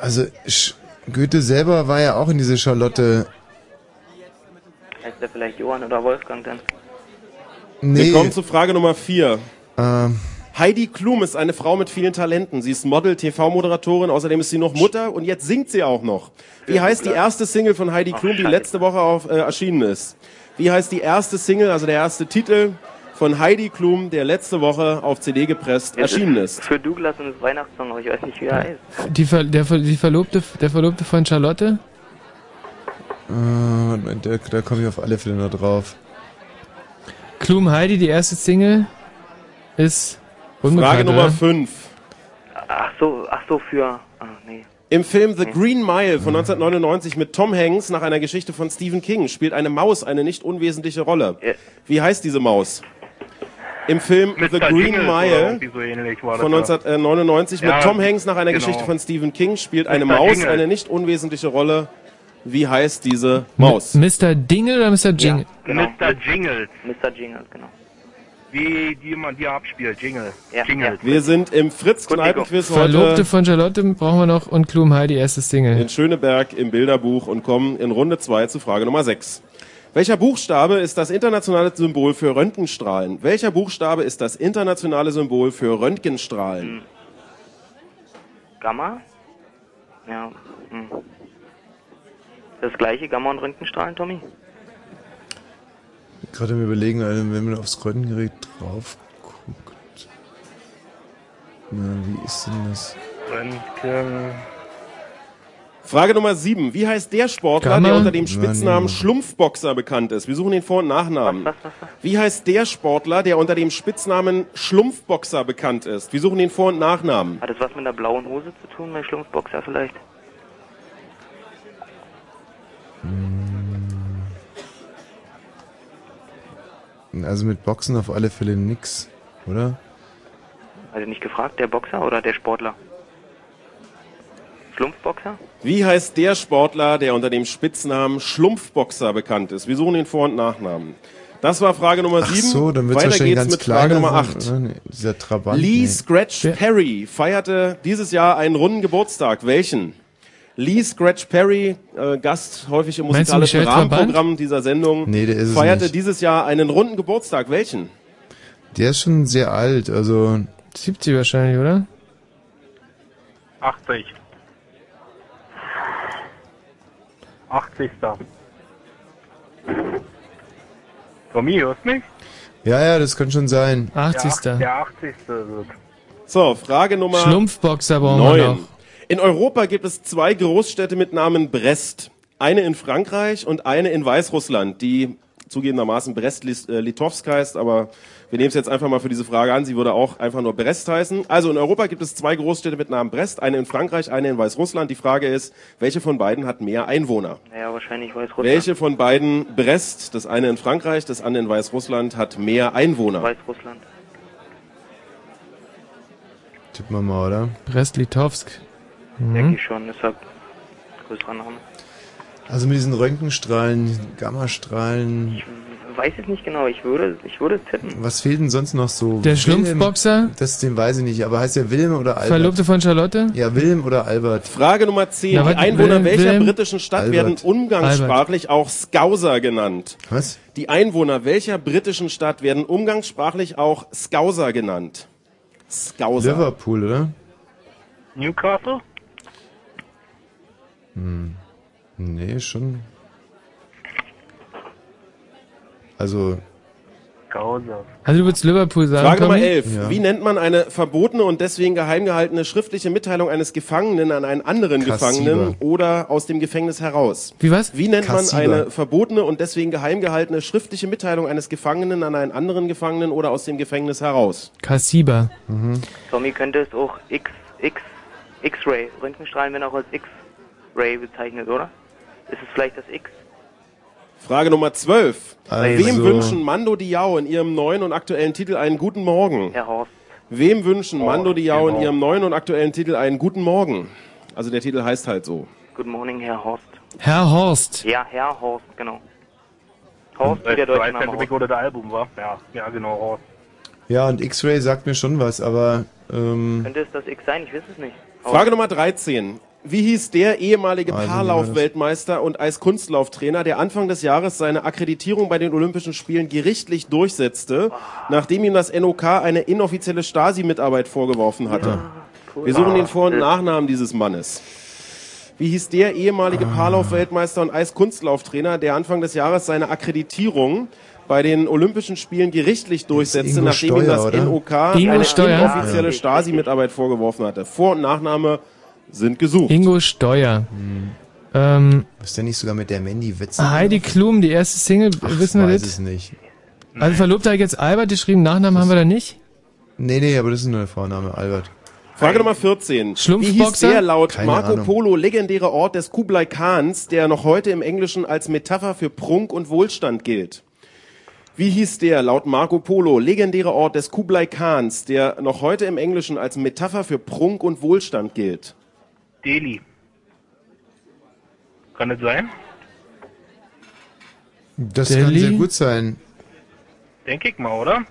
Also, Sch Goethe selber war ja auch in diese Charlotte, Heißt der vielleicht Johann oder Wolfgang dann? nee, Wir kommen zu Frage Nummer vier. ähm, Heidi Klum ist eine Frau mit vielen Talenten. Sie ist Model, TV-Moderatorin, außerdem ist sie noch Mutter und jetzt singt sie auch noch. Wie heißt die erste Single von Heidi Klum, die letzte Woche auf, äh, erschienen ist? Wie heißt die erste Single, also der erste Titel von Heidi Klum, der letzte Woche auf CD gepresst Es erschienen ist? Für Douglas und das Weihnachtssong, aber ich weiß nicht, wie er heißt. Die, Ver, der, Ver- die Verlobte, der Verlobte von Charlotte? Äh, da, da komme ich auf alle Fälle noch drauf. Klum Heidi, die erste Single, ist unbekannt, Frage Nummer oder? 5. Ach so, ach so, für. Ah, nee. Im Film The Green Mile von 1999 mit Tom Hanks nach einer Geschichte von Stephen King spielt eine Maus eine nicht unwesentliche Rolle. Wie heißt diese Maus? Im Film The Green Jingles oder Mile so von ja. 1999 Ja, mit Tom Hanks nach einer genau. Geschichte von Stephen King spielt eine Mr. Maus Jingle. eine nicht unwesentliche Rolle. Wie heißt diese Maus? Mr. Dingle oder Mr. Jingle? Genau. Mr. Jingles. Mr. Jingles, genau. Wie die man die abspielt, Jingle. Jingles. Wir sind im Fritz-Kneipen-Quiz Verlobte heute von Charlotte brauchen wir noch und Klum Heidi, erste Single. in Schöneberg im Bilderbuch und kommen in Runde 2 zu Frage Nummer 6. Welcher Buchstabe ist das internationale Symbol für Röntgenstrahlen? Welcher Buchstabe ist das internationale Symbol für Röntgenstrahlen? Gamma? Ja. Hm. Das gleiche Gamma und Röntgenstrahlen, Tommy? Gerade im Überlegen, also wenn man aufs Röntgengerät drauf guckt. Na, wie ist denn das? Röntgen. Frage Nummer 7. Wie heißt der Sportler, der unter dem Spitznamen. Schlumpfboxer bekannt ist? Wir suchen den Vor- und Nachnamen. Wie heißt der Sportler, der unter dem Spitznamen Schlumpfboxer bekannt ist? Wir suchen den Vor- und Nachnamen. Hat das was mit der blauen Hose zu tun, mein Schlumpfboxer vielleicht? Also mit Boxen auf alle Fälle nix, oder? Also nicht gefragt, der Boxer oder der Sportler? Schlumpfboxer? Wie heißt der Sportler, der unter dem Spitznamen Schlumpfboxer bekannt ist? Wir suchen den Vor- und Nachnamen. Das war Frage Nummer Ach 7. so, dann wird's Weiter wahrscheinlich geht's ganz mit Frage Nummer sein, 8. oder? Nee, dieser Trabant. Lee nee. Scratch Perry feierte dieses Jahr einen runden Geburtstag. Welchen? Lee Scratch Perry, äh, Gast häufig im Meinst du musikalischen Michel Rahmenprogramm dieser Sendung, Nee, der ist es feierte nicht. dieses Jahr einen runden Geburtstag. Welchen? Der ist schon sehr alt, also. 70 wahrscheinlich, oder? 80. 80. Tommy, hörst mich? Ja, ja, das kann schon sein. 80. Der, der 80. wird. So, Frage Nummer Schlumpfboxer brauchen wir 9. noch. In Europa gibt es zwei Großstädte mit Namen Brest. Eine in Frankreich und eine in Weißrussland, die zugegebenermaßen Brest-Litovsk heißt, aber wir nehmen es jetzt einfach mal für diese Frage an. Sie würde auch einfach nur Brest heißen. Also in Europa gibt es zwei Großstädte mit Namen Brest, eine in Frankreich, eine in Weißrussland. Die Frage ist, welche von beiden hat mehr Einwohner? Naja, wahrscheinlich Weißrussland. Welche von beiden Brest, das eine in Frankreich, das andere in Weißrussland, hat mehr Einwohner? Weißrussland. Tippen wir mal, oder? Brest-Litovsk. Denke Mhm. ich schon, halt größerer Name. Also mit diesen Röntgenstrahlen, Gammastrahlen. Weiß es nicht genau, ich würde, ich würde tippen. Was fehlt denn sonst noch so? Der Wilhelm? Schlumpfboxer? Das, den weiß ich nicht, aber heißt der Wilhelm oder Albert? Verlobte von Charlotte? Ja, Wilhelm oder Albert. Frage Nummer 10. Na, die Einwohner Wilhelm- welcher Wilhelm- britischen Stadt Albert. werden umgangssprachlich auch Scouser genannt? Was? Die Einwohner welcher britischen Stadt werden umgangssprachlich auch Scouser genannt? Scouser. Liverpool, oder? Newcastle? Hm. Nee, schon. Also. Also du würdest Liverpool sagen, Frage Nummer Tommy? 11. Ja. Wie nennt man eine verbotene und deswegen geheim gehaltene schriftliche Mitteilung eines Gefangenen an einen anderen Kassiber. Gefangenen oder aus dem Gefängnis heraus? Wie was? Wie nennt Kassiber. man eine verbotene und deswegen geheim gehaltene schriftliche Mitteilung eines Gefangenen an einen anderen Gefangenen oder aus dem Gefängnis heraus? Kassiba. Mhm. Tommy könnte es auch X, X, X-Ray, Röntgenstrahlen werden auch als X-Ray bezeichnet, oder? Ist es vielleicht das X? Frage Nummer 12. Also- Wem wünschen Mando Diao in ihrem neuen und aktuellen Titel einen guten Morgen? Herr Horst. Wem wünschen Mando Diao in ihrem neuen und aktuellen Titel einen guten Morgen? Also der Titel heißt halt so. Good morning, Herr Horst. Herr Horst. Ja, Herr Horst, genau. Horst, wie der deutsche Name der Horst. oder der Album war. Ja, ja genau, Horst. ja, und X-Ray sagt mir schon was, aber ähm, Könnte es das X sein? Ich weiß es nicht. Frage Nummer 13. Wie hieß der ehemalige Also, Paarlauf-Weltmeister und Eiskunstlauftrainer, der Anfang des Jahres seine Akkreditierung bei den Olympischen Spielen gerichtlich durchsetzte, nachdem ihm das NOK eine inoffizielle Stasi-Mitarbeit vorgeworfen hatte? Wir suchen den Vor- und Nachnamen dieses Mannes. Wie hieß der ehemalige Paarlauf-Weltmeister und Eiskunstlauftrainer, der Anfang des Jahres seine Akkreditierung bei den Olympischen Spielen gerichtlich durchsetzte, nachdem ihm das oder? NOK Ingo eine Steuer? inoffizielle Stasi-Mitarbeit vorgeworfen hatte? Vor- und Nachname sind gesucht. Ingo Steuer. Ähm, Ist der nicht sogar mit der Mandy Witze? Heidi Klum, die erste Single, Ach, wissen wir weiß das? es nicht. Also verlobt habe ich jetzt Albert geschrieben, Nachnamen haben wir da nicht? Nee, nee, aber das ist nur der Vorname, Albert. Frage Nummer 14. Wie hieß Schlumpfboxer? der laut Keine Marco Ahnung. Polo legendäre Ort des Kublai Khans, der noch heute im Englischen als Metapher für Prunk und Wohlstand gilt? Wie hieß der laut Marco Polo legendäre Ort des Kublai Khans, der noch heute im Englischen als Metapher für Prunk und Wohlstand gilt? Delhi. Kann es sein? Das Delhi? kann sehr gut sein. Denke ich mal, oder?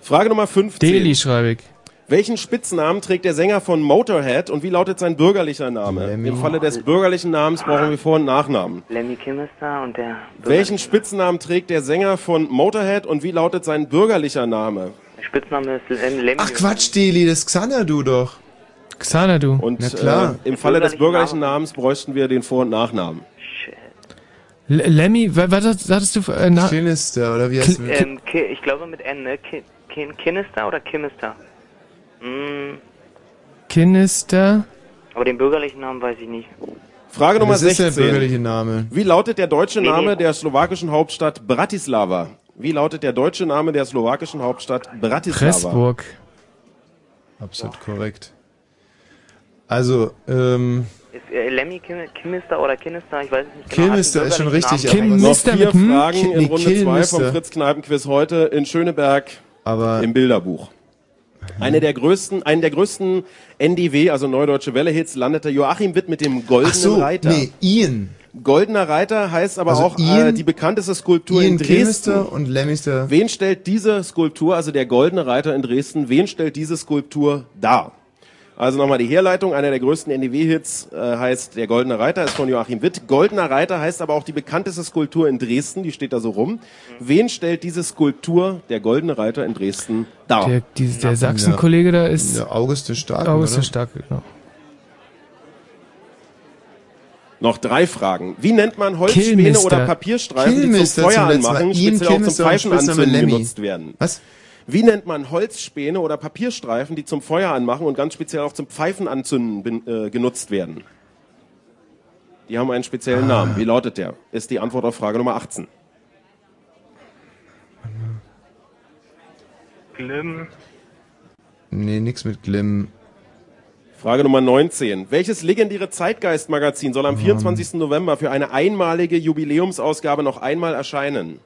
Frage Nummer 15. Delhi schreibe ich. Welchen Spitznamen trägt der Sänger von Motorhead und wie lautet sein bürgerlicher Name? Im Falle des bürgerlichen Namens brauchen wir Vor- und Nachnamen. Lemmy Kim ist da und der. Welchen Spitznamen trägt der Sänger von Motorhead und wie lautet sein bürgerlicher Name? Spitzname ist Lem- Lemmy. Ach Quatsch, Deli, das Xanadu doch. Xanadu. Und Na klar. Äh, im Falle des bürgerlichen Namens bräuchten wir den Vor- und Nachnamen. L Lemmy, wa- was hat- sagtest du? Äh, na, Klinister, oder wie heißt es? Ähm, ich glaube mit N, ne? Ki Kin Kinister oder Kimister? Mm, Kinister? aber den bürgerlichen Namen weiß ich nicht. Frage Nummer Das ist der 16. bürgerliche Name. Wie lautet der deutsche Name der slowakischen Hauptstadt Bratislava? Wie lautet der deutsche Name der slowakischen Hauptstadt Bratislava? Pressburg. Absolut korrekt. Also, ähm, Ist äh, Lemmy Kim Kimister oder Kinister? Ich weiß es nicht genau. Einen ist schon richtig, Namen. aber- Noch Mister vier mit hm? Fragen Ki- in Runde 2 Kilmister. vom Fritz-Kneipen-Quiz heute in Schöneberg aber im Bilderbuch. Eine der größten, einen der größten NDW, also Neudeutsche Welle-Hits, landete Joachim Witt mit dem Goldenen ach so, Reiter. nee, Ian. Goldener Reiter heißt aber Also auch äh, Ian- die bekannteste Skulptur Ian in Dresden. Kilmister und. Wen stellt diese Skulptur, also der Goldene Reiter in Dresden, wen stellt diese Skulptur dar? Also nochmal die Herleitung, einer der größten NDW-Hits äh, heißt Der Goldene Reiter, ist von Joachim Witt. Goldener Reiter heißt aber auch die bekannteste Skulptur in Dresden, die steht da so rum. Wen stellt diese Skulptur, der Goldene Reiter in Dresden, dar? Der, die, der Sachsen-Kollege da ist Der August der Starke, August der oder? Starke, genau. Noch drei Fragen. Wie nennt man Holzspäne oder Papierstreifen, die zum Feuer anmachen, speziell auch zum Pfeifenanzünden genutzt werden? Was? Wie nennt man Holzspäne oder Papierstreifen, die zum Feuer anmachen und ganz speziell auch zum Pfeifenanzünden äh, genutzt werden? Die haben einen speziellen Ah. Namen. Wie lautet der? Ist die Antwort auf Frage Nummer 18. Glim. Nee, nix mit Glim. Frage Nummer 19. Welches legendäre Zeitgeist-Magazin soll am 24. November für eine einmalige Jubiläumsausgabe noch einmal erscheinen?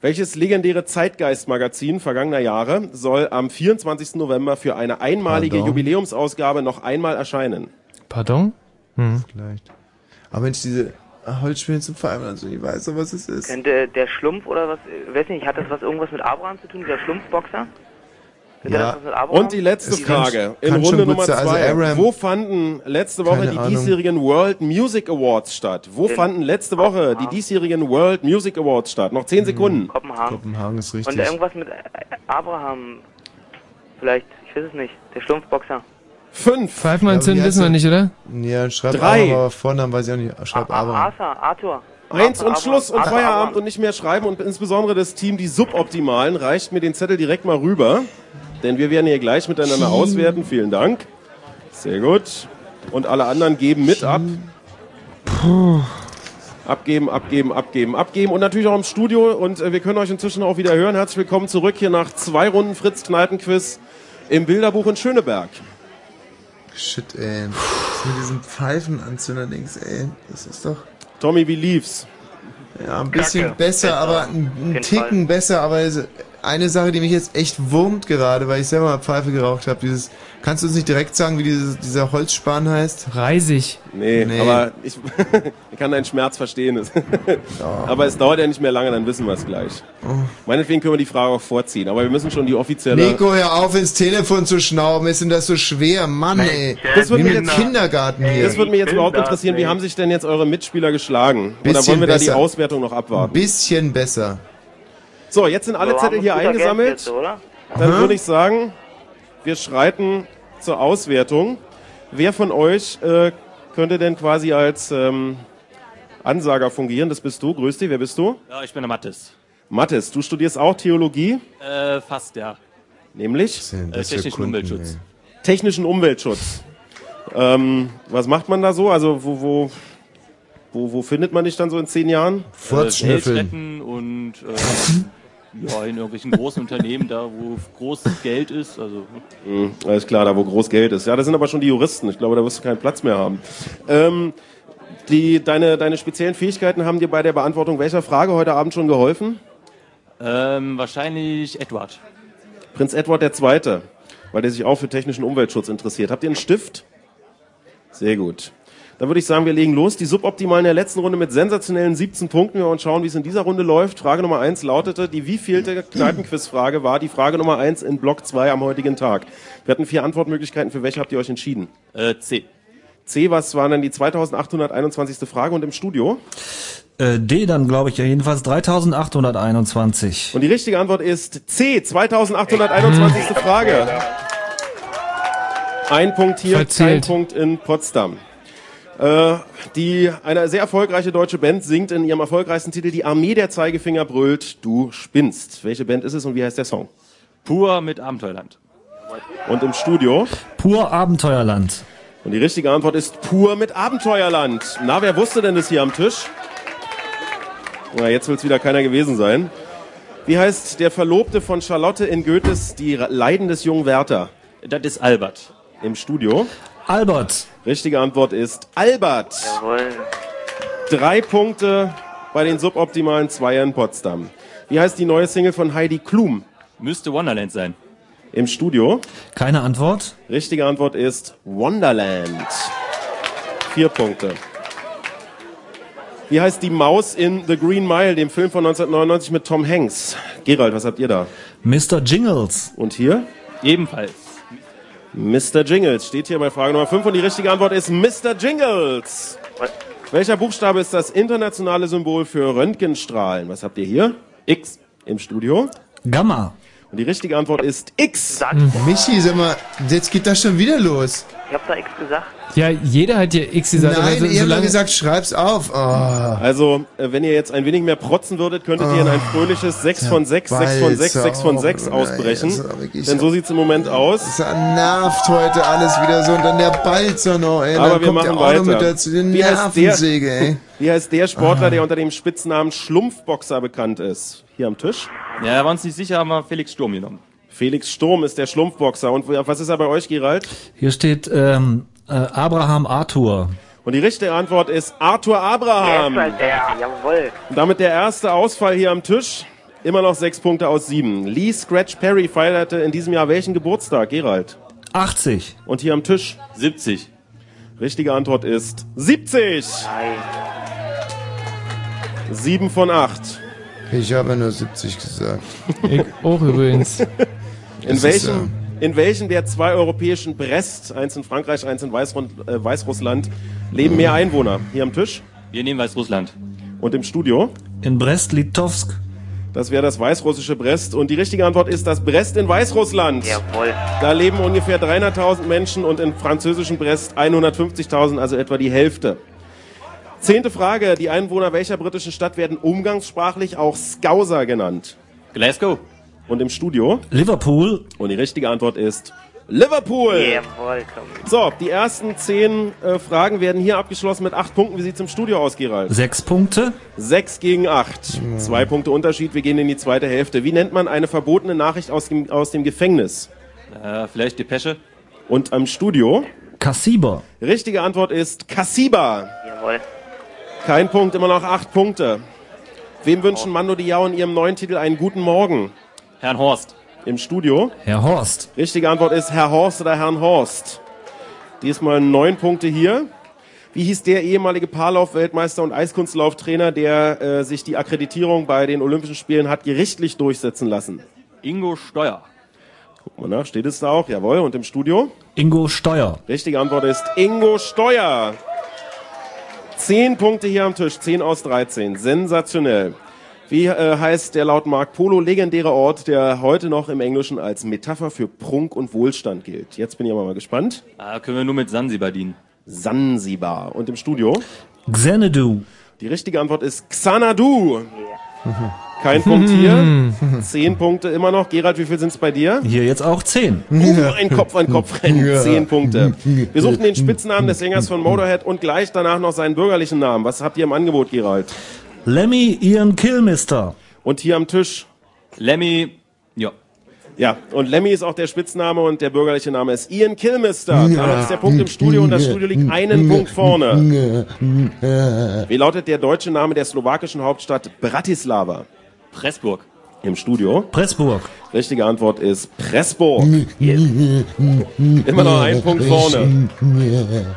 Welches legendäre Zeitgeist-Magazin vergangener Jahre soll am 24. November für eine einmalige Pardon? Jubiläumsausgabe noch einmal erscheinen? Pardon? Hm. Vielleicht. Aber Mensch, diese Holzspiele zum Pfeifen, also ich weiß doch, was es ist. Könnte der Schlumpf oder was, weiß nicht, hat das was irgendwas mit Abraham zu tun, dieser Schlumpfboxer? Ja. Abraham? Und die letzte Es kann- Frage in kann Runde Nummer sein. Also zwei. Aram- Wo fanden letzte Woche die Ahnung. diesjährigen World Music Awards statt? Wo fanden letzte Woche die diesjährigen World Music Awards statt? Noch Hm. zehn Sekunden. Kopenhagen. Kopenhagen ist Und richtig. irgendwas mit Abraham. Vielleicht, ich weiß es nicht. Der Schlumpfboxer. Fünf. Ja, wie wissen wir nicht, oder? Ja, schreib Drei. aber Vornamen weiß ich auch nicht. Schreib A- aber. Arthur, Arthur. Eins und Schluss und Feierabend Abraham. und nicht mehr schreiben und insbesondere das Team, die Suboptimalen, reicht mir den Zettel direkt mal rüber. Denn wir werden hier gleich miteinander auswerten. Vielen Dank. Sehr gut. Und alle anderen geben mit ab. Abgeben, abgeben, abgeben, abgeben. Und natürlich auch im Studio. Und äh, wir können euch inzwischen auch wieder hören. Herzlich willkommen zurück hier nach zwei Runden Fritz Kneipenquiz im Bilderbuch in Schöneberg. Shit, ey. Das mit diesem Pfeifenanzünder-Dings, ey. Das ist doch. Tommy, wie lief's? Ja, ein bisschen Kacke. besser, aber ein, ein Ticken besser, aber es- eine Sache, die mich jetzt echt wurmt gerade, weil ich selber mal Pfeife geraucht habe, dieses, kannst du uns nicht direkt sagen, wie dieses, dieser Holzspan heißt? Reisig. Nee, Nee. aber ich, ich kann deinen Schmerz verstehen. aber es dauert ja nicht mehr lange, dann wissen wir es gleich. Meinetwegen können wir die Frage auch vorziehen, aber wir müssen schon die offizielle... Nico, hör auf, ins Telefon zu schnauben, ist denn das so schwer? Mann, ey. Das wird mit jetzt- Kindergarten hier. Das würde mich jetzt überhaupt interessieren, wie haben sich denn jetzt eure Mitspieler geschlagen? Oder Bisschen wollen wir da die. Auswertung noch Ein abwarten? bisschen besser. So, jetzt sind alle Zettel hier eingesammelt. Oder? Dann Aha. würde ich sagen, wir schreiten zur Auswertung. Wer von euch äh, könnte denn quasi als ähm, Ansager fungieren? Das bist du. Grüß dich. Wer bist du? Ja, ich bin der Mattes. Mathis, du studierst auch Theologie, Äh, fast, ja. nämlich Äh, technischen Kunden, Umweltschutz. technischen Umweltschutz. Ähm, was macht man da so? Also wo, wo, wo, wo findet man dich dann so in zehn Jahren? Äh, Welt retten und äh, ja, in irgendwelchen großen Unternehmen, da wo großes Geld ist. Also Mhm, alles klar, da wo groß Geld ist. Ja, das sind aber schon die Juristen. Ich glaube, da wirst du keinen Platz mehr haben. Ähm, die, deine, deine speziellen Fähigkeiten haben dir bei der Beantwortung welcher Frage heute Abend schon geholfen? ähm, wahrscheinlich Edward. Prinz Edward II., weil der sich auch für technischen Umweltschutz interessiert. Habt ihr einen Stift? Sehr gut. Dann würde ich sagen, wir legen los. Die Suboptimalen der letzten Runde mit sensationellen 17 Punkten. Wir wollen schauen, wie es in dieser Runde läuft. Frage Nummer 1 lautete, die wievielte Kneipenquizfrage war die Frage Nummer 1 in Block 2 am heutigen Tag? Wir hatten vier Antwortmöglichkeiten. Für welche habt ihr euch entschieden? Äh, C. C, was war dann die 2821. Frage und im Studio? Äh, D dann, glaube ich, ja jedenfalls 3821. Und die richtige Antwort ist C, 2821. Frage. Ein Punkt hier, Verzählt. kein Punkt in Potsdam. Äh, die, eine sehr erfolgreiche deutsche Band singt in ihrem erfolgreichsten Titel Die Armee der Zeigefinger brüllt, du spinnst. Welche Band ist es und wie heißt der Song? Pur mit Abenteuerland. Und im Studio? Pur Abenteuerland. Und die richtige Antwort ist pur mit Abenteuerland. Na, wer wusste denn das hier am Tisch? Na, jetzt will es wieder keiner gewesen sein. Wie heißt der Verlobte von Charlotte in Goethes Die Leiden des jungen Werther? Das ist Albert. Im Studio? Albert. Richtige Antwort ist Albert. Jawohl. Drei Punkte bei den suboptimalen Zweier in Potsdam. Wie heißt die neue Single von Heidi Klum? Müsste Wonderland sein. Im Studio? Keine Antwort? Richtige Antwort ist Wonderland. Vier Punkte. Wie heißt die Maus in The Green Mile, dem Film von 1999 mit Tom Hanks? Gerald, was habt ihr da? Mr. Jingles. Und hier? Ebenfalls. Mr. Jingles steht hier bei Frage Nummer 5 und die richtige Antwort ist Mr. Jingles. Welcher Buchstabe ist das internationale Symbol für Röntgenstrahlen? Was habt ihr hier? X im Studio. Gamma. Und die richtige Antwort ist X. Michi, sag mal, jetzt geht das schon wieder los. Ich hab da X gesagt. Ja, jeder hat ja X gesagt. Nein, so, ihr habt gesagt, schreib's auf. Oh. Also, äh, wenn ihr jetzt ein wenig mehr protzen würdet, könntet ihr in ein fröhliches 6 von 6, 6 von 6, 6 von 6 ausbrechen. Denn so sieht's im Moment aus. Es nervt heute alles wieder so und dann der Balzer noch, ey. Aber dann wir kommt machen weiter. mit dazu, die Wie heißt der- ey. Wie heißt der Sportler, der unter dem Spitznamen Schlumpfboxer bekannt ist? Hier am Tisch. Ja, da waren uns nicht sicher, haben wir Felix Sturm genommen. Felix Sturm ist der Schlumpfboxer. Und was ist er bei euch, Gerald? Hier steht ähm, äh, Abraham Arthur. Und die richtige Antwort ist Arthur Abraham. Der. Jawohl. Und damit der erste Ausfall hier am Tisch. Immer noch sechs Punkte aus sieben. Lee Scratch Perry feierte in diesem Jahr welchen Geburtstag, Gerald? 80. Und hier am Tisch? 70. Richtige Antwort ist 70. Sieben von acht. Ich habe nur 70 gesagt. Ich auch übrigens. In ist, welchem, in welchen der zwei europäischen Brest, eins in Frankreich, eins in Weißrund, äh, Weißrussland, leben mehr Einwohner? Hier am Tisch? Wir nehmen Weißrussland. Und im Studio? In Brest-Litovsk. Das wäre das weißrussische Brest. Und die richtige Antwort ist das Brest in Weißrussland. Jawohl. Da leben ungefähr 300.000 Menschen und im französischen Brest 150.000, also etwa die Hälfte. Zehnte Frage. Die Einwohner welcher britischen Stadt werden umgangssprachlich auch Scouser genannt? Glasgow. Und im Studio? Liverpool. Und die richtige Antwort ist Liverpool. Jawohl, komm. So, die ersten zehn äh, Fragen werden hier abgeschlossen mit acht Punkten. Wie sieht's im Studio aus, Gerald? Sechs Punkte. Sechs gegen acht. Zwei Punkte Unterschied. Wir gehen in die zweite Hälfte. Wie nennt man eine verbotene Nachricht aus dem, aus dem Gefängnis? Äh, vielleicht Depesche. Und am Studio? Kassiber. Richtige Antwort ist Kassiba. Jawohl. Kein Punkt, immer noch acht Punkte. Wem wünschen Mando Diao in ihrem neuen Titel einen guten Morgen? Herrn Horst. Im Studio? Herr Horst. Richtige Antwort ist Herr Horst oder Herrn Horst. Diesmal neun Punkte hier. Wie hieß der ehemalige Paarlauf-Weltmeister und Eiskunstlauftrainer, der äh, sich die Akkreditierung bei den Olympischen Spielen hat gerichtlich durchsetzen lassen? Ingo Steuer. Guck mal nach, steht es da auch? Jawohl. Und im Studio? Ingo Steuer. Richtige Antwort ist Ingo Steuer. Zehn Punkte hier am Tisch, 10 aus 13. Sensationell. Wie äh, heißt der laut Marc Polo legendäre Ort, der heute noch im Englischen als Metapher für Prunk und Wohlstand gilt? Jetzt bin ich aber mal gespannt. Ah, können wir nur mit Sansibar dienen. Sansibar. Und im Studio? Xanadu. Die richtige Antwort ist Xanadu. Kein Punkt hier. Zehn Punkte immer noch. Gerald, wie viel sind es bei dir? Hier jetzt auch 10. Uh, ein Kopf an Kopf rennen. Zehn Punkte. Wir suchten den Spitznamen des Sängers von Motorhead und gleich danach noch seinen bürgerlichen Namen. Was habt ihr im Angebot, Gerald? Lemmy Ian Killmister. Und hier am Tisch? Lemmy, ja. Ja, und Lemmy ist auch der Spitzname und der bürgerliche Name ist Ian Kilmister. Damit ist der Punkt im Studio und das Studio liegt einen Punkt vorne. Wie lautet der deutsche Name der slowakischen Hauptstadt Bratislava? Pressburg. Im Studio? Pressburg. Richtige Antwort ist Pressburg. Immer noch ein Punkt vorne.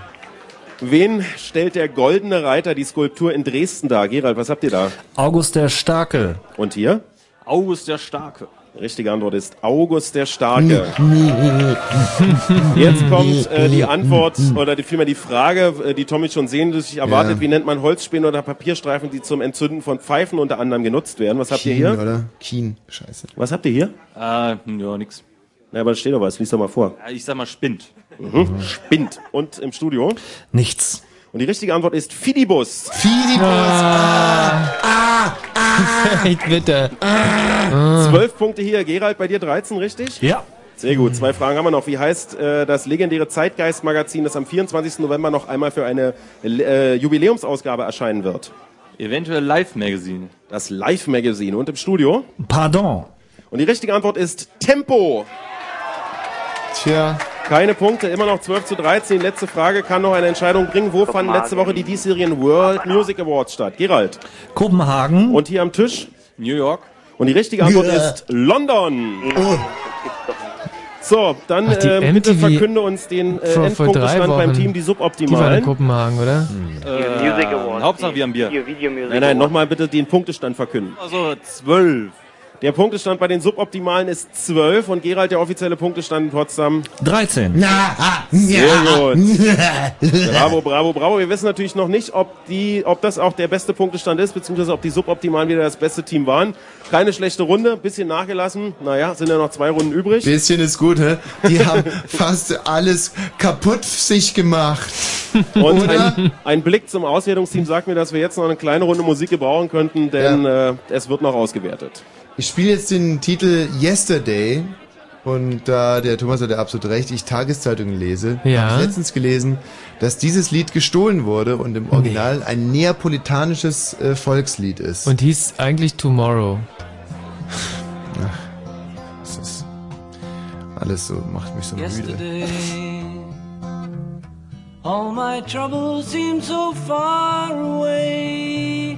Wen stellt der goldene Reiter die Skulptur in Dresden dar? Gerald, was habt ihr da? August der Starke. Und hier? August der Starke. Richtige Antwort ist August der Starke. Jetzt kommt äh, die Antwort oder die, vielmehr die Frage, äh, die Tommy schon sehnsüchtig erwartet. Ja. Wie nennt man Holzspäne oder Papierstreifen, die zum Entzünden von Pfeifen unter anderem genutzt werden? Was habt ihr Kien, hier? oder? Kien. Scheiße. Was habt ihr hier? Äh, ja, nix. Na, aber da steht doch was. Lies doch mal vor. Ja, Ich sag mal Spind. Mhm. Spinnt. Und im Studio? Nichts. Und die richtige Antwort ist Fidibus. Fidibus. Ah. Echt bitte. Ah. Zwölf Punkte hier. Gerald, bei dir 13, richtig? Ja. Sehr gut. Zwei Fragen haben wir noch. Wie heißt äh, das legendäre Zeitgeist-Magazin, das am 24. November noch einmal für eine äh, Jubiläumsausgabe erscheinen wird? Eventuell Live Magazine. Das Live Magazine. Und im Studio? Pardon. Und die richtige Antwort ist Tempo. Tja. Keine Punkte, immer noch 12 zu 13. Letzte Frage kann noch eine Entscheidung bringen. Wo fanden letzte Woche die diesjährigen World Music Awards statt? Gerald. Kopenhagen. Und hier am Tisch? New York. Und die richtige Antwort ist London. So, dann Ach, die äh, bitte verkünde uns den äh, vor- vor drei Endpunktestand beim. Team, die Die war in Suboptimalen. Kopenhagen, oder? Äh, Music Awards. Hauptsache wir haben Bier. Video, Video Music Nein, nein, nochmal bitte den Punktestand verkünden. Also zwölf. Der Punktestand bei den Suboptimalen ist 12 und Gerald, der offizielle Punktestand in Potsdam. 13. Sehr gut. Bravo, bravo, bravo. Wir wissen natürlich noch nicht, ob, die, ob das auch der beste Punktestand ist, beziehungsweise ob die Suboptimalen wieder das beste Team waren. Keine schlechte Runde, bisschen nachgelassen. Naja, sind ja noch zwei Runden übrig. Bisschen ist gut, hä? Die haben fast alles kaputt sich gemacht. Und Oder? ein, ein Blick zum Auswertungsteam sagt mir, dass wir jetzt noch eine kleine Runde Musik gebrauchen könnten, denn äh, es wird noch ausgewertet. Ich spiele jetzt den Titel Yesterday. Und da der Thomas hat ja absolut recht, ich Tageszeitungen lese, Ja. habe ich letztens gelesen, dass dieses Lied gestohlen wurde und im Original ein neapolitanisches äh, Volkslied ist. Und hieß eigentlich Tomorrow. Das ist alles so, macht mich so müde. All my troubles seem so far away.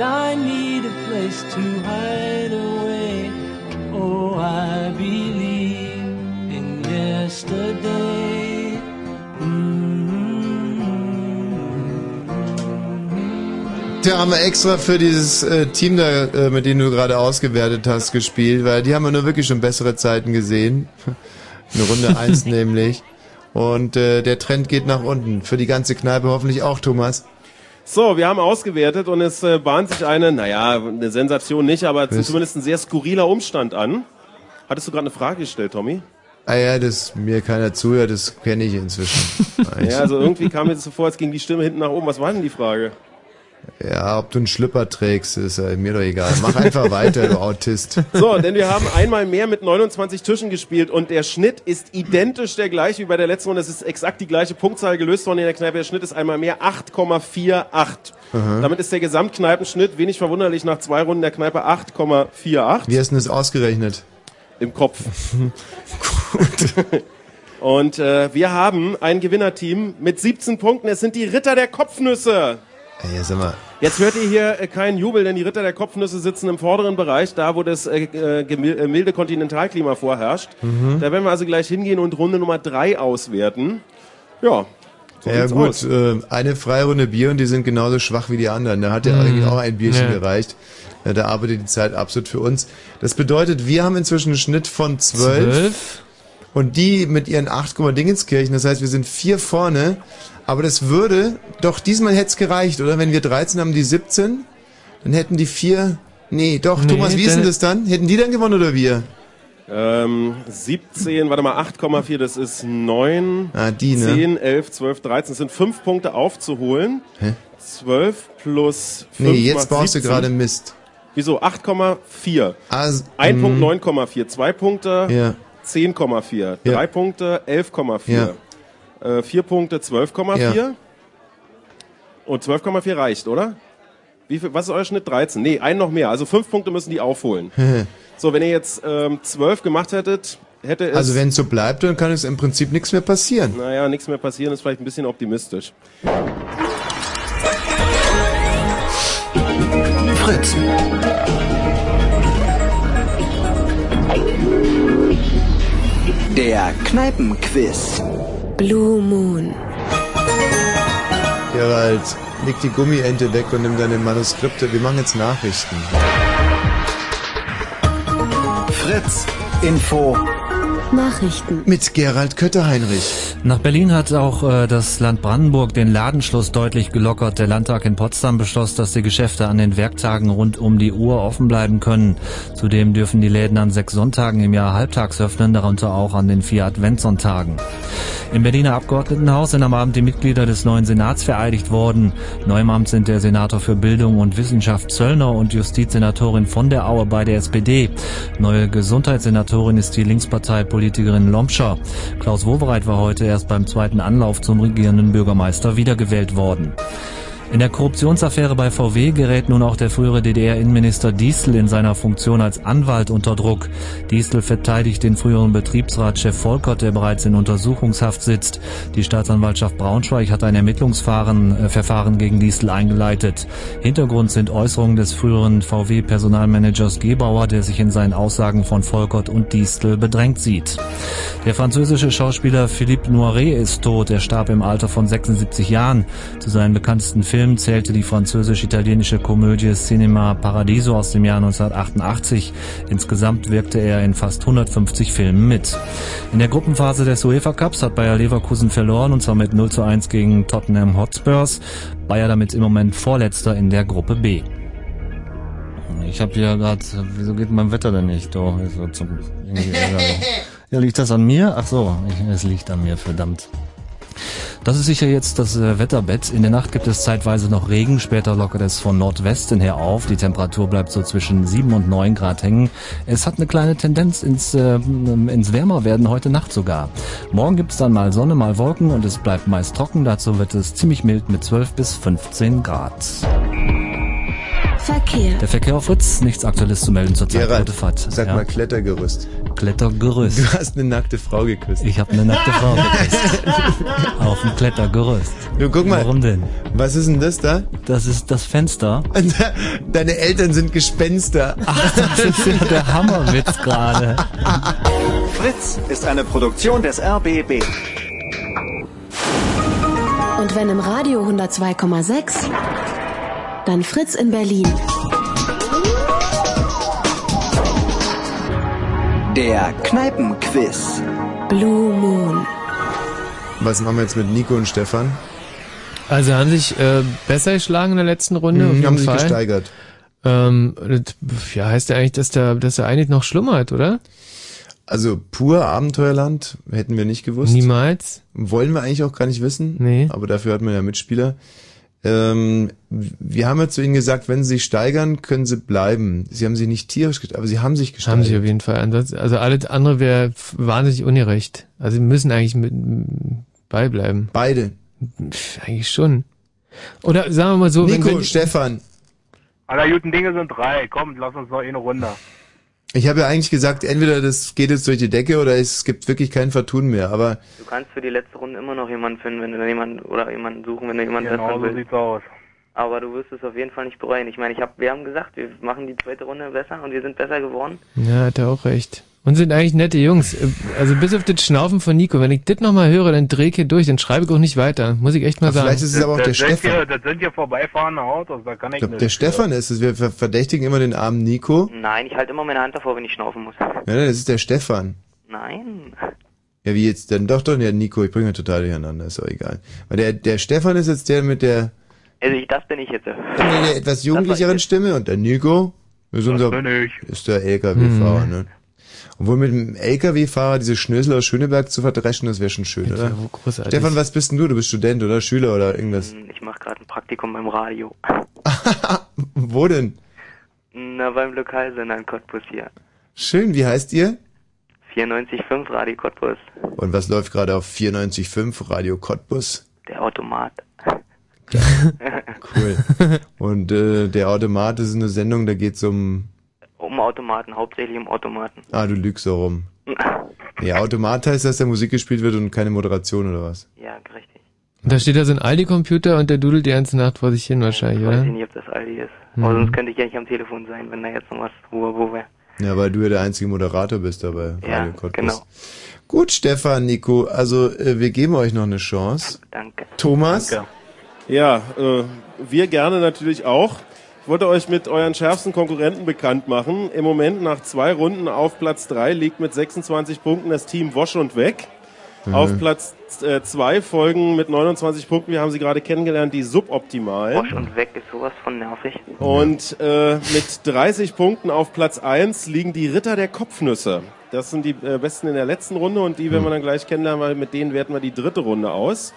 I need a place to hide away. Oh, I believe in yesterday. Da haben wir extra für dieses äh, Team, da, äh, mit dem du gerade ausgewertet hast, gespielt, weil die haben wir nur wirklich schon bessere Zeiten gesehen. Eine Runde eins nämlich. Und äh, der Trend geht nach unten. Für die ganze Kneipe hoffentlich auch, Thomas. So, wir haben ausgewertet und es äh, bahnt sich eine, naja, eine Sensation nicht, aber zumindest ein sehr skurriler Umstand an. Hattest du gerade eine Frage gestellt, Tommy? Ah ja, dass mir keiner zuhört, das kenne ich inzwischen. Ja, also irgendwie kam mir das so vor, als ging die Stimme hinten nach oben. Was war denn die Frage? Ja, ob du einen Schlüpper trägst, ist äh, mir doch egal. Mach einfach weiter, du Autist. So, denn wir haben einmal mehr mit 29 Tischen gespielt und der Schnitt ist identisch der gleiche wie bei der letzten Runde. Es ist exakt die gleiche Punktzahl gelöst worden in der Kneipe. Der Schnitt ist einmal mehr 8,48. Aha. Damit ist der Gesamtkneipenschnitt wenig verwunderlich nach zwei Runden der Kneipe 8,48 Wie hast du das ausgerechnet? im Kopf. Und äh, wir haben ein Gewinnerteam mit 17 Punkten. Es sind die Ritter der Kopfnüsse. Ey, sag mal, Jetzt hört ihr hier äh, keinen Jubel, denn die Ritter der Kopfnüsse sitzen im vorderen Bereich, da wo das äh, äh, milde Kontinentalklima vorherrscht. Mhm. Da werden wir also gleich hingehen und Runde Nummer drei auswerten. Ja, so ja gut, aus. eine Freirunde Bier und die sind genauso schwach wie die anderen. Da hat ja Mhm. eigentlich auch ein Bierchen Ja. gereicht. Da arbeitet die Zeit absolut für uns. Das bedeutet, wir haben inzwischen einen Schnitt von 12. Zwölf? Und die mit ihren 8, Dingenskirchen, das heißt, wir sind vier vorne. Aber das würde, doch diesmal hätte es gereicht, oder? Wenn wir 13 haben, die 17, dann hätten die vier, nee, doch, Nee, Thomas, wie ist denn dann- das dann? Hätten die dann gewonnen oder wir? Ähm, 17, warte mal, 8,4, das ist 9, Ah, die, ne? 10, 11, 12, 13. Das sind 5 Punkte aufzuholen. Hä? 12 plus 5 Nee, jetzt macht baust du 17. gerade Mist. Wieso? 8,4. Also, Ein mm. Punkt 9,4. Zwei Punkte Ja. 10,4. Ja. Drei Punkte 11,4. Äh, vier Punkte 12,4. Ja. Und 12,4 reicht, oder? Wie viel, was ist euer Schnitt? 13? Nee, einen noch mehr. Also fünf Punkte müssen die aufholen. so, wenn ihr jetzt ähm, 12 gemacht hättet, hätte es... Also wenn es so bleibt, dann kann es im Prinzip nichts mehr passieren. Naja, nichts mehr passieren, ist vielleicht ein bisschen optimistisch. Fritz. Der Kneipenquiz. Blue Moon. Gerald, leg die Gummiente weg und nimm deine Manuskripte. Wir machen jetzt Nachrichten. Fritz. Info. Nachrichten. Mit Gerald Kötter-Heinrich. Nach Berlin hat auch äh, das Land Brandenburg den Ladenschluss deutlich gelockert. Der Landtag in Potsdam beschloss, dass die Geschäfte an den Werktagen rund um die Uhr offen bleiben können. Zudem dürfen die Läden an sechs Sonntagen im Jahr halbtags öffnen, darunter auch an den vier Adventssonntagen. Im Berliner Abgeordnetenhaus sind am Abend die Mitglieder des neuen Senats vereidigt worden. Neu im Amt sind der Senator für Bildung und Wissenschaft Zöllner und Justizsenatorin von der Aue bei der SPD. Neue Gesundheitssenatorin ist die Linksparteipolitikerin Lomscher. Klaus Wowereit war heute erst beim zweiten Anlauf zum regierenden Bürgermeister wiedergewählt worden. In der Korruptionsaffäre bei VW gerät nun auch der frühere DDR-Innenminister Diesel in seiner Funktion als Anwalt unter Druck. Diesel verteidigt den früheren Betriebsratschef Volkert, der bereits in Untersuchungshaft sitzt. Die Staatsanwaltschaft Braunschweig hat ein Ermittlungsverfahren äh, gegen Diesel eingeleitet. Hintergrund sind Äußerungen des früheren VW-Personalmanagers Gebauer, der sich in seinen Aussagen von Volkert und Diesel bedrängt sieht. Der französische Schauspieler Philippe Noiret ist tot. Er starb im Alter von 76 Jahren. Zu seinen bekanntesten Filmen zählte die französisch-italienische Komödie Cinema Paradiso aus dem Jahr 1988. Insgesamt wirkte er in fast 150 Filmen mit. In der Gruppenphase des UEFA Cups hat Bayer Leverkusen verloren und zwar mit 0 zu 1 gegen Tottenham Hotspurs. Bayer damit im Moment Vorletzter in der Gruppe B. Ich habe hier gerade, wieso geht mein Wetter denn nicht? Oh, ist so zum, ja, liegt das an mir? Ach so, es liegt an mir, verdammt. Das ist sicher jetzt das äh, Wetterbett. In der Nacht gibt es zeitweise noch Regen, später lockert es von Nordwesten her auf. Die Temperatur bleibt so zwischen 7 und 9 Grad hängen. Es hat eine kleine Tendenz ins, äh, ins Wärmerwerden heute Nacht sogar. Morgen gibt es dann mal Sonne, mal Wolken und es bleibt meist trocken. Dazu wird es ziemlich mild mit 12 bis 15 Grad. Verkehr. Der Verkehr auf Fritz, nichts Aktuelles zu melden zurzeit. Gerald, Fahrt. sag Ja. mal Klettergerüst. Klettergerüst. Du hast eine nackte Frau geküsst. Ich habe eine nackte Frau geküsst. Auf dem Klettergerüst. Du guck mal. Warum denn? Was ist denn das da? Das ist das Fenster. Deine Eltern sind Gespenster. Ach, das ist ja der Hammerwitz gerade. Fritz ist eine Produktion des RBB. Und wenn im Radio 102,6, dann Fritz in Berlin. Der Kneipenquiz. Blue Moon. Was machen wir jetzt mit Nico und Stefan? Also haben sich äh, besser geschlagen in der letzten Runde. Mhm, auf jeden haben sich gesteigert. Ähm, das, ja, heißt ja eigentlich, dass der, dass er eigentlich noch schlummert, oder? Also pur Abenteuerland hätten wir nicht gewusst. Niemals. Wollen wir eigentlich auch gar nicht wissen. Nee. Aber dafür hat man ja Mitspieler. Ähm, wir haben ja zu ihnen gesagt, wenn sie sich steigern, können sie bleiben. Sie haben sich nicht tierisch gesteigert, aber sie haben sich gesteigert. Haben sie auf jeden Fall. Ansonsten, also alles andere wäre wahnsinnig ungerecht. Also sie müssen eigentlich mit beibleiben. Beide. Eigentlich schon. Oder sagen wir mal so, Nico, wenn, wenn Stefan. Aller guten Dinge sind drei. Komm, lass uns noch eine Runde. Ich habe ja eigentlich gesagt, entweder das geht jetzt durch die Decke oder es gibt wirklich kein Vertun mehr. Aber Du kannst für die letzte Runde immer noch jemanden finden, wenn du dann jemanden oder jemanden suchen, wenn du jemanden Genau so willst. sieht's aus. Aber du wirst es auf jeden Fall nicht bereuen. Ich meine, ich hab, wir haben gesagt, wir machen die zweite Runde besser und wir sind besser geworden. Ja, hat er auch recht. Und sind eigentlich nette Jungs. Also bis auf das Schnaufen von Nico. Wenn ich das nochmal höre, dann dreh ich hier durch, dann schreibe ich auch nicht weiter. Muss ich echt mal sagen. vielleicht ist es aber auch der das sind Stefan. Hier, das sind hier vorbeifahrende Autos, da kann ich, ich glaube, nicht. der Stefan ist es. Wir ver- verdächtigen immer den armen Nico. Nein, ich halte immer meine Hand davor, wenn ich schnaufen muss. Ja, das ist der Stefan. Nein. Ja, wie jetzt denn? Doch, doch, der Nico. Ich bringe total durcheinander. Ist auch egal. Weil der, der Stefan ist jetzt der mit der, Also ich, das bin ich jetzt. mit der etwas jugendlicheren Stimme und der Nico ist unser, bin ich. ist der LKW-Fahrer, Hm. ne? Obwohl mit dem LKW-Fahrer diese Schnösel aus Schöneberg zu verdreschen, das wäre schon schön, oder? großartig. Stefan, was bist denn du? Du bist Student oder Schüler oder irgendwas? Ich mache gerade ein Praktikum beim Radio. Wo denn? Na, beim Lokalsender in Cottbus hier. Schön, wie heißt ihr? 94.5 Radio Cottbus. Und was läuft gerade auf 94.5 Radio Cottbus? Der Automat. Cool. Und äh, der Automat ist eine Sendung, da geht's um... Um Automaten, hauptsächlich um Automaten. Ah, du lügst so rum. Nee, Automat heißt, dass da Musik gespielt wird und keine Moderation oder was? Ja, richtig. Und da steht da so ein Aldi-Computer und der dudelt die ganze Nacht vor sich hin wahrscheinlich, Weiß oder? ich nicht, ob das Aldi ist. Mhm. Aber sonst könnte ich ja nicht am Telefon sein, wenn da jetzt noch was wo, wo wäre. Ja, weil du ja der einzige Moderator bist dabei. Ja, Radio genau. Gut, Stefan, Nico, also äh, wir geben euch noch eine Chance. Danke. Thomas? Ja, äh, wir gerne natürlich auch. Ich wollte euch mit euren schärfsten Konkurrenten bekannt machen. Im Moment nach zwei Runden auf Platz drei liegt mit 26 Punkten das Team Wosch und Weg. Mhm. Auf Platz äh, zwei folgen mit 29 Punkten, wir haben sie gerade kennengelernt, die Suboptimalen. Bosch und weg ist sowas von nervig. Und äh, mit 30 Punkten auf Platz 1 liegen die Ritter der Kopfnüsse. Das sind die äh, besten in der letzten Runde und die werden wir dann gleich kennenlernen, weil mit denen werten wir die dritte Runde aus.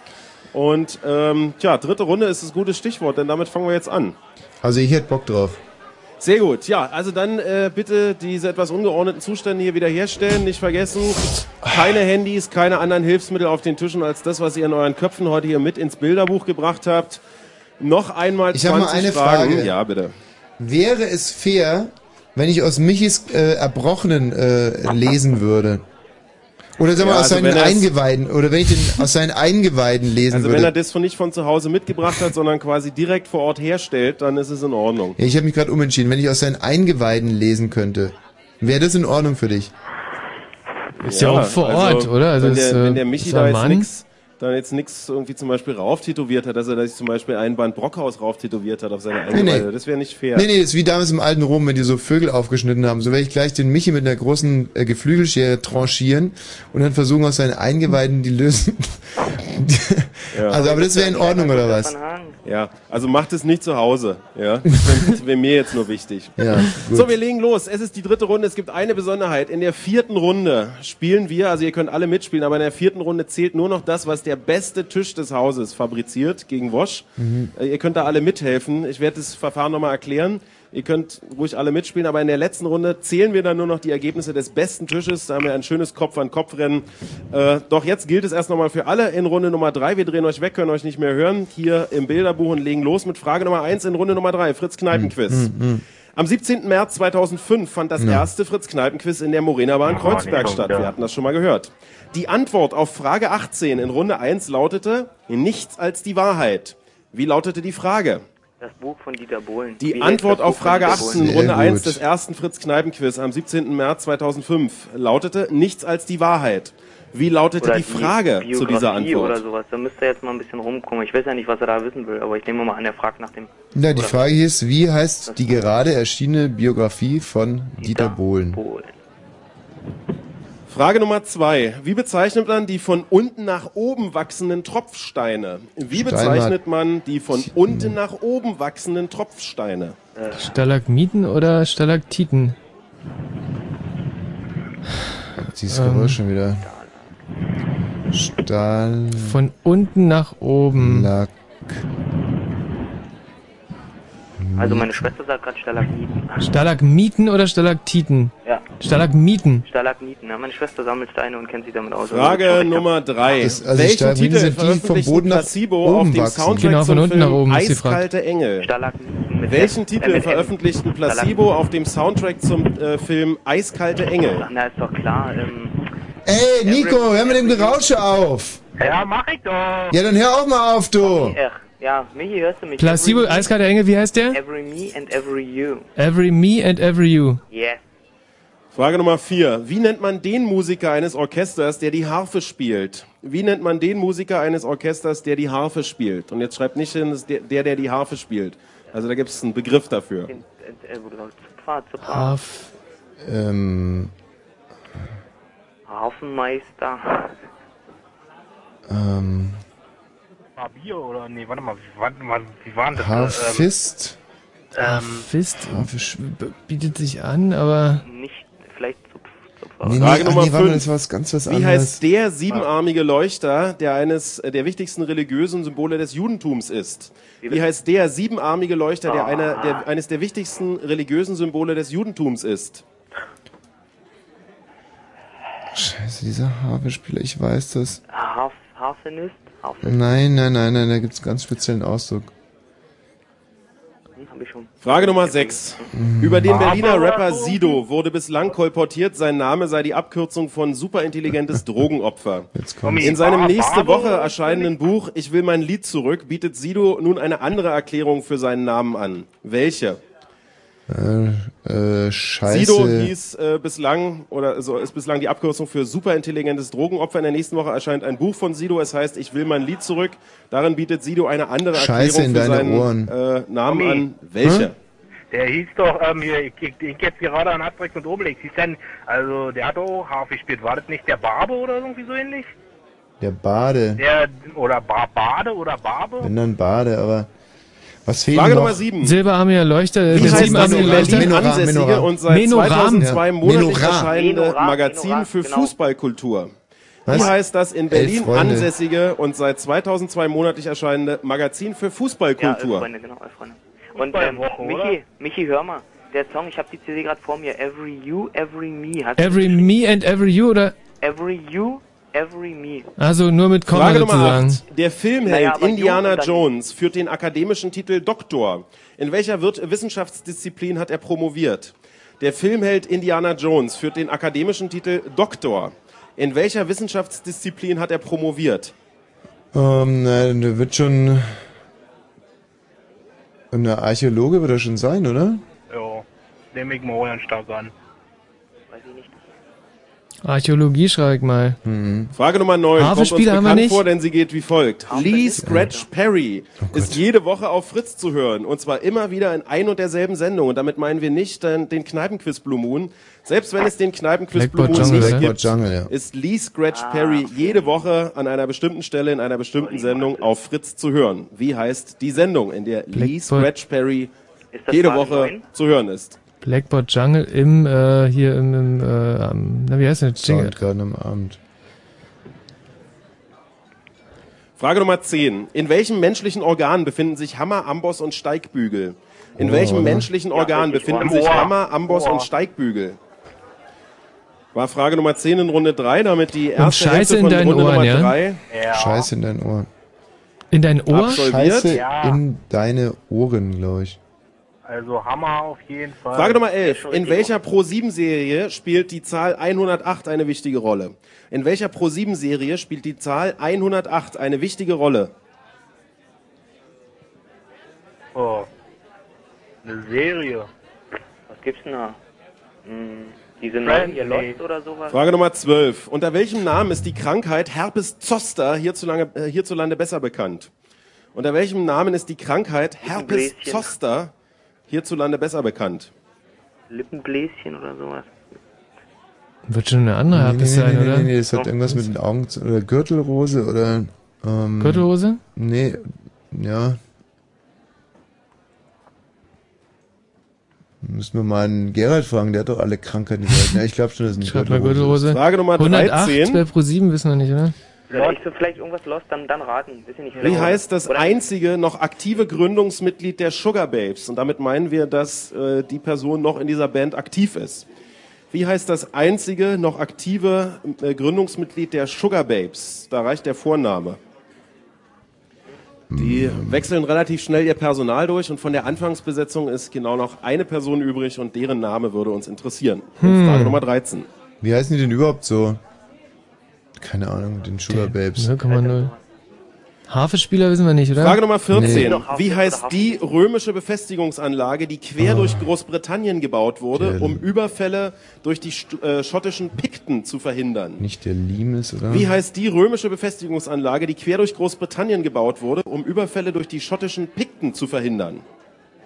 Und ähm, tja, dritte Runde ist das gute Stichwort, denn damit fangen wir jetzt an. Also ich hätte Bock drauf. Sehr gut, ja, also dann äh, bitte diese etwas ungeordneten Zustände hier wieder herstellen. Nicht vergessen, keine Handys, keine anderen Hilfsmittel auf den Tischen als das, was ihr in euren Köpfen heute hier mit ins Bilderbuch gebracht habt. Noch einmal Ich hab mal 20 eine Fragen. Frage. Ja, bitte. Wäre es fair, wenn ich aus Michis äh, Erbrochenen äh, lesen würde? Oder sag mal Ja, aus also seinen Eingeweiden, oder wenn ich den aus seinen Eingeweiden lesen Also würde. wenn er das von nicht von zu Hause mitgebracht hat, sondern quasi direkt vor Ort herstellt, dann ist es in Ordnung. ja, ich habe mich gerade umentschieden. Wenn ich aus seinen Eingeweiden lesen könnte, wäre das in Ordnung für dich? Ist ja auch vor Ort, oder? Also wenn, ist, der, äh, wenn der Michi ist da jetzt Mann. Da jetzt nichts irgendwie zum Beispiel rauf tätowiert hat, dass er sich zum Beispiel ein Band Brockhaus rauf tätowiert hat auf seine Nee, nee. Eingeweide, das wäre nicht fair. Nee, nee, das ist wie damals im alten Rom, wenn die so Vögel aufgeschnitten haben. So werde ich gleich den Michi mit einer großen äh, Geflügelschere tranchieren und dann versuchen aus seinen Eingeweiden die lösen. Also, aber das wäre in Ordnung, oder was? Ja, also macht es nicht zu Hause. Ja, das wäre mir jetzt nur wichtig. Ja. So, wir legen los. Es ist die dritte Runde. Es gibt eine Besonderheit. In der vierten Runde spielen wir, also ihr könnt alle mitspielen, aber in der vierten Runde zählt nur noch das, was der beste Tisch des Hauses fabriziert gegen Wosch. Mhm. Äh, Ihr könnt da alle mithelfen. Ich werde das Verfahren nochmal erklären. Ihr könnt ruhig alle mitspielen, aber in der letzten Runde zählen wir dann nur noch die Ergebnisse des besten Tisches. Da haben wir ein schönes Kopf-an-Kopf-Rennen. Äh, doch jetzt gilt es erst nochmal für alle in Runde Nummer drei. Wir drehen euch weg, können euch nicht mehr hören. Hier im Bilderbuch und legen los mit Frage Nummer eins in Runde Nummer drei. Fritz Kneipenquiz. Am 17. März 2005 fand das Ja. erste Fritz Kneipenquiz in der Morena Bar in Kreuzberg statt. Wir hatten das schon mal gehört. Die Antwort auf Frage 18 in Runde 1 lautete nichts als die Wahrheit. Wie lautete die Frage? Das Buch von Dieter Bohlen. Die Wie Antwort auf Frage Dieter 18 Bohlen? in Runde Sehr 1 gut. des ersten Fritz Kneipenquiz am 17. März 2005 lautete nichts als die Wahrheit. Wie lautete Oder die Frage zu dieser Biografie Oder Antwort? sowas. Da müsste er jetzt mal ein bisschen rumkommen. Ich weiß ja nicht, was er da wissen will, aber ich nehme mal an, er fragt nach dem. Na, die Frage ist, wie heißt die gerade erschienene Biografie von Dieter Bohlen? Frage Nummer zwei. Wie bezeichnet man die von unten nach oben wachsenden Tropfsteine? Wie bezeichnet man die von unten nach oben wachsenden Tropfsteine? Stalagmiten oder Stalaktiten? Dieses Ähm. Geräusch schon wieder. Stahl. Von unten nach oben. Lack. Also meine Schwester sagt gerade Stalagmiten. Stalagmiten oder Stalaktiten? Ja. Stalagmiten. Stalagmiten. Ja, meine Schwester sammelt Steine und kennt sich damit aus. Frage Also, Nummer drei. Das- also die Welchen Stalagmiten Titel sind die vom veröffentlichten Boden nach Placebo oben auf dem wachsen. Soundtrack Genau, von zum unten Film nach oben. Eiskalte Engel? Stalagmiten mit Welchen Titel M- veröffentlichten Placebo auf dem Soundtrack zum äh, Film Eiskalte Engel? Na, ist doch klar. Ähm, Ey, Nico, hör mit dem Gerausche auf. Ja, mach ich doch. Ja, dann hör auch mal auf, du. Ach, ja, Michi, hörst du mich? Placebo, Every me- Eiskalte Engel, wie heißt der? Every me and every you. Every me and every you. Yes. Frage Nummer vier. Wie nennt man den Musiker eines Orchesters, der die Harfe spielt? Wie nennt man den Musiker eines Orchesters, der die Harfe spielt? Und jetzt schreibt nicht hin, der, der, der die Harfe spielt. Also da gibt es einen Begriff dafür. Äh, äh, Zupfer. Harf. Ähm, Hafenmeister. ähm, Bier oder nee, warte mal, wie, wann, wann, wie waren das? Harfist. Ähm, Fist bietet sich an, aber Nicht, vielleicht Zupfer. Nee, nee, Frage Nummer nee, warte mal, fünf. das war was ganz was Wie heißt der siebenarmige Leuchter, der eines äh, der wichtigsten religiösen Symbole des Judentums ist? Wie heißt der siebenarmige Leuchter, der, einer, der eines der wichtigsten religiösen Symbole des Judentums ist? Scheiße, dieser Harfespieler, ich weiß das. Harf, Harfenist? Harfenist? Nein, nein, nein, nein, da gibt's einen ganz speziellen Ausdruck. Frage Nummer 6. Mhm. Über den Berliner Rapper Sido wurde bislang kolportiert, sein Name sei die Abkürzung von superintelligentes Drogenopfer. In seinem nächste Woche erscheinenden Buch Ich will mein Lied zurück bietet Sido nun eine andere Erklärung für seinen Namen an. Welche? Äh, äh, Scheiße. Sido hieß äh, bislang oder so ist bislang die Abkürzung für superintelligentes Drogenopfer. In der nächsten Woche erscheint ein Buch von Sido. Es heißt Ich will mein Lied zurück. Darin bietet Sido eine andere Scheiße in Erklärung für seinen Ohren. Äh, Namen Tommy. an. Welche? Hm? Der hieß doch, ähm, hier, ich, ich, ich jetzt gerade an Asterix und Obelix. Hieß denn, also der hat auch Harfe gespielt. War das nicht der Barbe oder irgendwie so ähnlich? Der Bade. Der, oder ba Bade oder Barbe? Wenn dann Bade, aber was fehlt Frage noch? Nummer 7. Silberarmiger Leuchter, Wie der heißt das in Leuchter. Berlin ansässige und seit Menoram. 2002 Ja. monatlich Menorah. erscheinende Menoram, Magazin Menoram, für genau. Fußballkultur? Wie Was? heißt das in Berlin ansässige und seit 2002 monatlich erscheinende Magazin für Ja, Fußballkultur? Freunde, genau, Freunde. Und ähm, Michi, Michi, hör mal. Der Song, ich habe die CD gerade vor mir. Every You, Every Me. Hast Every me and every you oder? Every You. Also nur mit Komma Frage Nummer sozusagen. 8. Der Filmheld Naja, Indiana Jones führt den akademischen Titel Doktor. In welcher Wissenschaftsdisziplin hat er promoviert? Der Filmheld Indiana Jones führt den akademischen Titel Doktor. In welcher Wissenschaftsdisziplin hat er promoviert? Ähm, na, der wird schon. Eine Archäologe wird er schon sein, oder? Ja, nehme ich mal ganz stark an. Archäologie schreibe ich mal. Mhm. Frage Nummer 9 kommt uns Hafenspieler haben wir bekannt nicht? vor, denn sie geht wie folgt. Lee Scratch Perry ist jede Woche auf Fritz zu hören und zwar immer wieder in ein und derselben Sendung und damit meinen wir nicht den, den Kneipenquiz Blue Moon. Selbst wenn es den Kneipenquiz Blue Moon Jungle, nicht gibt, Jungle, ja. ist Lee Scratch Perry jede Woche an einer bestimmten Stelle in einer bestimmten Sendung auf Fritz zu hören. Wie heißt die Sendung, in der Lee Blackboard- Scratch Perry jede Woche neun? zu hören ist? Blackboard Jungle im, äh, hier im, im äh, na wie heißt das? Jingle. Dauert gerade am Abend. Frage Nummer 10. In welchem menschlichen Organ befinden sich Hammer, Amboss und Steigbügel? In Ohr, welchem oder? menschlichen Organ richtig, befinden sich Ohr. Hammer, Amboss Ohr. und Steigbügel? War Frage Nummer 10 in Runde 3, damit die erste Scheiße Hälfte in von deinen Runde Ohren, Nummer ja? 3 Ja. Scheiße in dein Ohr. In dein Ohr? Scheiße Ja. in deine Ohren, glaube ich. Also Hammer auf jeden Fall. Frage Nummer 11. schon In welcher Pro-7-Serie spielt die Zahl 108 eine wichtige Rolle? In welcher Pro-7-Serie spielt die Zahl 108 eine wichtige Rolle? Oh. Eine Serie. Was gibt's denn da? Hm, diese neuen hier. Lost oder sowas? Frage Nummer 12. Unter welchem Namen ist die Krankheit Herpes Zoster hierzulande, äh, hierzulande besser bekannt? Unter welchem Namen ist die Krankheit Herpes. Zoster hierzulande besser bekannt? Lippenbläschen oder sowas? Wird schon eine andere Herpes nee, nee, sein, nee, oder? Nee, nee, das hat irgendwas mit den Augen zu, oder Gürtelrose oder ähm, Gürtelrose? Nee, ja. Müssen wir mal einen Gerald fragen, der hat doch alle Krankheiten. Ja, ich glaube schon, dass es eine Schreibt mal Gürtelrose ist. Gürtelrose. 108 bei Pro7 wissen wir nicht, oder? Soll ich so vielleicht irgendwas los, dann, dann raten. Ich nicht, Wie vielleicht- heißt das Oder- einzige noch aktive Gründungsmitglied der Sugar Babes? Und damit meinen wir, dass äh, die Person noch in dieser Band aktiv ist. Wie heißt das einzige noch aktive äh, Gründungsmitglied der Sugar Babes? Da reicht der Vorname. Die wechseln relativ schnell ihr Personal durch und von der Anfangsbesetzung ist genau noch eine Person übrig und deren Name würde uns interessieren. Hm. Frage Nummer 13. Wie heißen die denn überhaupt so? Keine Ahnung, den Sugar Babes. 0,0. Hafenspieler wissen wir nicht, oder? Frage Nummer 14. Nee. Wie heißt die römische Befestigungsanlage, die quer durch Großbritannien gebaut wurde, Der- um Überfälle durch die st- äh, schottischen Pikten zu verhindern? Nicht der Limes, oder? Wie heißt die römische Befestigungsanlage, die quer durch Großbritannien gebaut wurde, um Überfälle durch die schottischen Pikten zu verhindern?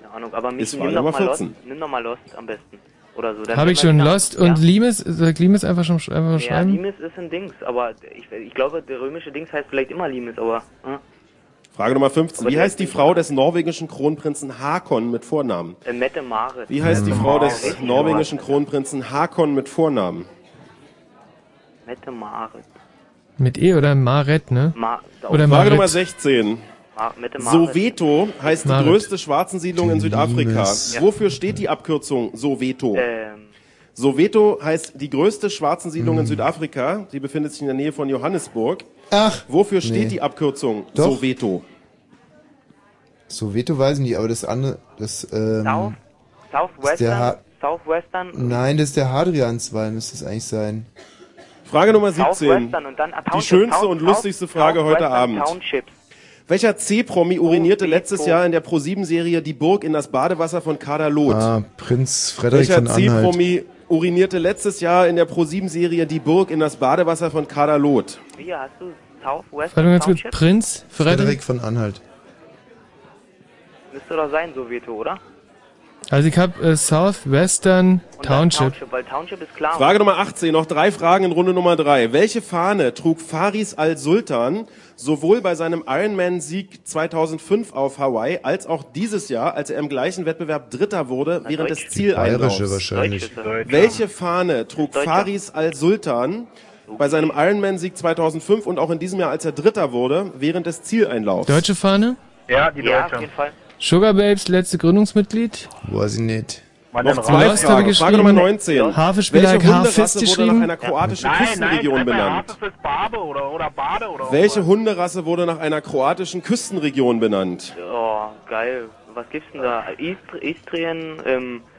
Keine Ahnung, aber Frage nimm doch Nummer mal Lost, 14. nimm doch mal Lost am besten. Oder so. Habe ich schon Lost und Limes? Soll ich Limes einfach schon sch- einfach Ja, schreiben? Limes ist ein Dings, aber ich, ich glaube, der römische Dings heißt vielleicht immer Limes, aber... Hm? Frage Nummer 15. Aber Wie heißt die Frau des norwegischen Kronprinzen Hakon mit Vornamen? Äh, Mette Marit. Wie heißt die Frau des Richtig, norwegischen Kronprinzen Hakon mit Vornamen? Mette Marit. Mit E oder Maret, ne? Ma oder Frage Marit. Nummer 16. Marit. Soweto heißt die größte Schwarzensiedlung in Südafrika. Limes. Wofür steht die Abkürzung Soweto? Ähm, Soweto heißt die größte Schwarzensiedlung Hm. in Südafrika. Die befindet sich in der Nähe von Johannesburg. Ach. Wofür steht Nee. die Abkürzung Doch. Soweto? Soweto weiß ich nicht, aber das andere, das, ähm, South, ist der Southwestern, Southwestern, nein, das ist der Hadrianswall, müsste es eigentlich sein. Frage Nummer 17. Southwestern und dann Die schönste und lustigste Frage heute Abend. Townships. Welcher C-Promi urinierte letztes Jahr in der Pro7-Serie Die Burg in das Badewasser von Kader Loth? Ah, Prinz Frederik Welcher von Anhalt. C-Promi urinierte letztes Jahr in der Pro7-Serie Die Burg in das Badewasser von Kader Loth? Wie hast du Warte Southwestern mal ganz kurz. Prinz Frederik Frederik. von Anhalt. Müsste doch sein, Soweto, oder? Also ich habe äh, Southwestern Township. Township, weil Township ist klar. Frage Nummer 18, noch drei Fragen in Runde Nummer drei. Welche Fahne trug Faris al-Sultan sowohl bei seinem Ironman-Sieg 2005 auf Hawaii als auch dieses Jahr, als er im gleichen Wettbewerb Dritter wurde, während des Zieleinlaufs? Bayerische wahrscheinlich. Welche Fahne trug. Faris al-Sultan bei seinem Ironman-Sieg 2005 und auch in diesem Jahr, als er Dritter wurde, während des Zieleinlaufs? Deutsche Fahne? Ja, die Ja, auf Deutsche. jeden Fall. Sugar Babes, letzte Gründungsmitglied. Weiß ich nicht. Noch zwei. Lost habe Fragen. ich Frage Nummer geschrieben. 19. Hafenspieler Welche Hunderasse wurde nach einer kroatischen Nein, nein, Küstenregion schreib mal benannt? Barbe oder, oder Bade oder Welche Hunderasse wurde nach einer kroatischen Küstenregion benannt? Oh, geil. Was gibt's denn da? Ist Istrien, ähm, Äh,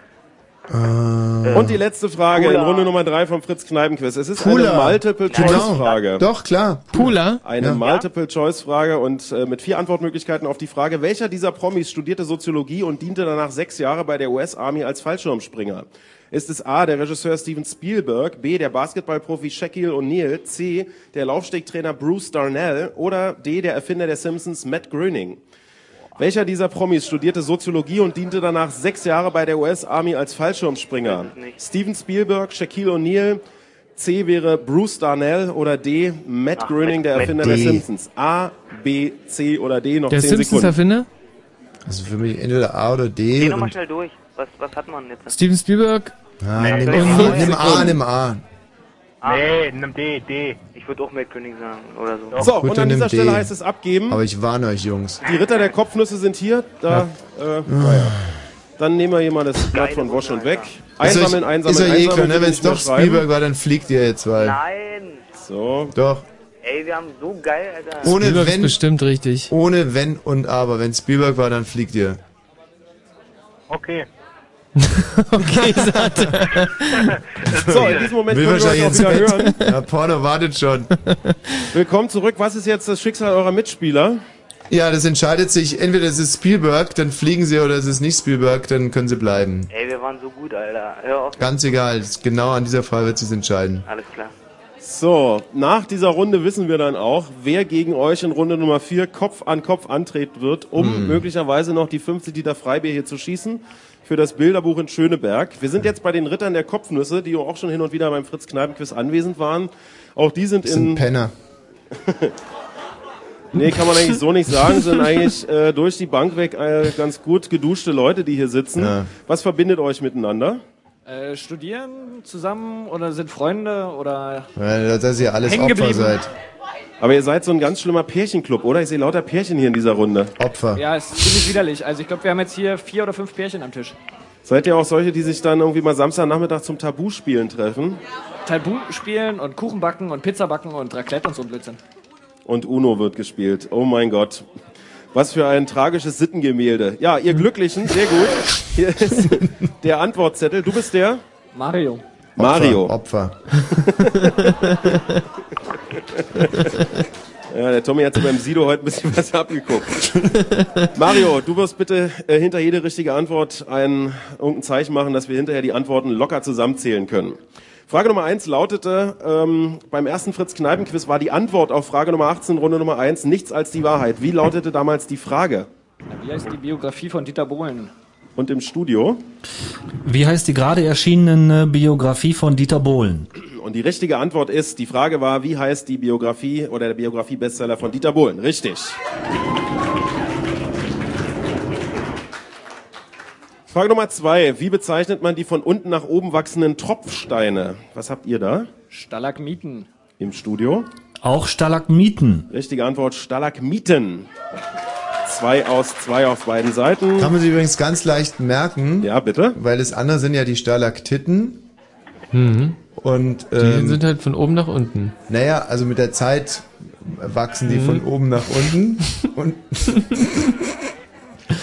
Und die letzte Frage in Pula. Runde Nummer 3 vom Fritz Kneipenquiz. Es ist Pula. eine Multiple-Choice-Frage. Doch, klar. Pula. Eine Ja. Multiple-Choice-Frage und äh, mit vier Antwortmöglichkeiten auf die Frage, welcher dieser Promis studierte Soziologie und diente danach sechs Jahre bei der US-Army als Fallschirmspringer? Ist es A, der Regisseur Steven Spielberg, B, der Basketballprofi Shaquille O'Neal, C, der Laufstegtrainer Bruce Darnell oder D, der Erfinder der Simpsons Matt Groening? Welcher dieser Promis studierte Soziologie und diente danach sechs Jahre bei der US-Army als Fallschirmspringer? Steven Spielberg, Shaquille O'Neal, C wäre Bruce Darnell oder D Matt Ach, Groening, der Erfinder der. Simpsons. A, B, C oder D, noch Der 10 Sekunden. Simpsons-Erfinder? Also für mich entweder A oder D. geh nochmal schnell durch. Was, was hat man jetzt? Steven Spielberg. ah, nimm, A, nimm A, nimm A. Nee, nimm D, D. Ich würde auch Matt König sagen, oder so. So, Gut, und dann an dieser nimm D. Stelle heißt es abgeben. Aber ich warne euch, Jungs. Die Ritter der Kopfnüsse sind hier. Da, äh, naja. Dann nehmen wir hier mal das Blatt von Wosch und weg. Ist Einsammeln, einsammeln, ist euch eh einsammeln. klar, ne? Wenn es doch. Spielberg war, dann fliegt ihr jetzt, weil. Nein! So. Doch. Ey, wir haben so geil, Alter. Ohne Spielberg ist wenn, bestimmt richtig. ohne wenn und aber. Wenn Spielberg war, dann fliegt ihr. Okay. Okay, sagt er. So, in diesem Moment Will können wir wahrscheinlich euch auch wieder hören. Ja, Porno wartet schon. Willkommen zurück. Was ist jetzt das Schicksal eurer Mitspieler? Ja, das entscheidet sich. Entweder es ist Spielberg, dann fliegen sie, oder es ist nicht Spielberg, dann können sie bleiben. Ey, wir waren so gut, Alter. Hör auf. Ganz egal. Genau an dieser Frage wird sich entscheiden. Alles klar. So, nach dieser Runde wissen wir dann auch, wer gegen euch in Runde Nummer 4 Kopf an Kopf antreten wird, um Hm. möglicherweise noch die 50 Liter Freibier hier zu schießen für das Bilderbuch in Schöneberg. Wir sind jetzt bei den Rittern der Kopfnüsse, die auch schon hin und wieder beim Fritz Kneipenquiz anwesend waren. Auch die sind Das sind in... Penner. Nee, kann man eigentlich so nicht sagen, sind eigentlich äh, durch die Bank weg äh, ganz gut geduschte Leute, die hier sitzen. Ja. Was verbindet euch miteinander? Äh, studieren zusammen oder sind Freunde oder Ja, dass ihr alles Opfer seid. Aber ihr seid so ein ganz schlimmer Pärchenclub, oder? Ich sehe lauter Pärchen hier in dieser Runde. Opfer. Ja, ist ziemlich widerlich. Also ich glaube, wir haben jetzt hier vier oder fünf Pärchen am Tisch. Seid ihr auch solche, die sich dann irgendwie mal Samstagnachmittag zum Tabuspielen treffen? Tabu spielen und Kuchen backen und Pizza backen und Raclette und so ein Blödsinn. Und Uno wird gespielt. Oh mein Gott. Was für ein tragisches Sittengemälde. Ja, ihr Glücklichen, sehr gut. Hier ist der Antwortzettel. Du bist der? Mario. Mario. Opfer. Ja, der Tommy hat sich beim Sido heute ein bisschen was abgeguckt. Mario, du wirst bitte äh, hinter jede richtige Antwort ein irgendein Zeichen machen, dass wir hinterher die Antworten locker zusammenzählen können. Frage Nummer eins lautete, ähm, beim ersten Fritz-Kneipen-Quiz war die Antwort auf Frage Nummer 18, Runde Nummer eins nichts als die Wahrheit. Wie lautete damals die Frage? Wie heißt die Biografie von Dieter Bohlen? Und im Studio? Wie heißt die gerade erschienene Biografie von Dieter Bohlen? Und die richtige Antwort ist, die Frage war, wie heißt die Biografie oder der Biografie-Bestseller von Dieter Bohlen? Richtig. Frage Nummer zwei. Wie bezeichnet man die von unten nach oben wachsenden Tropfsteine? Was habt ihr da? Stalagmiten. Im Studio? Auch Stalagmiten. Richtige Antwort, Stalagmiten. Zwei aus zwei auf beiden Seiten. Kann man sich übrigens ganz leicht merken. Ja, bitte. Weil das andere sind ja die Stalaktiten. Mhm. Und, Die ähm, sind halt von oben nach unten. Naja, also mit der Zeit wachsen die Mhm. von oben nach unten. Und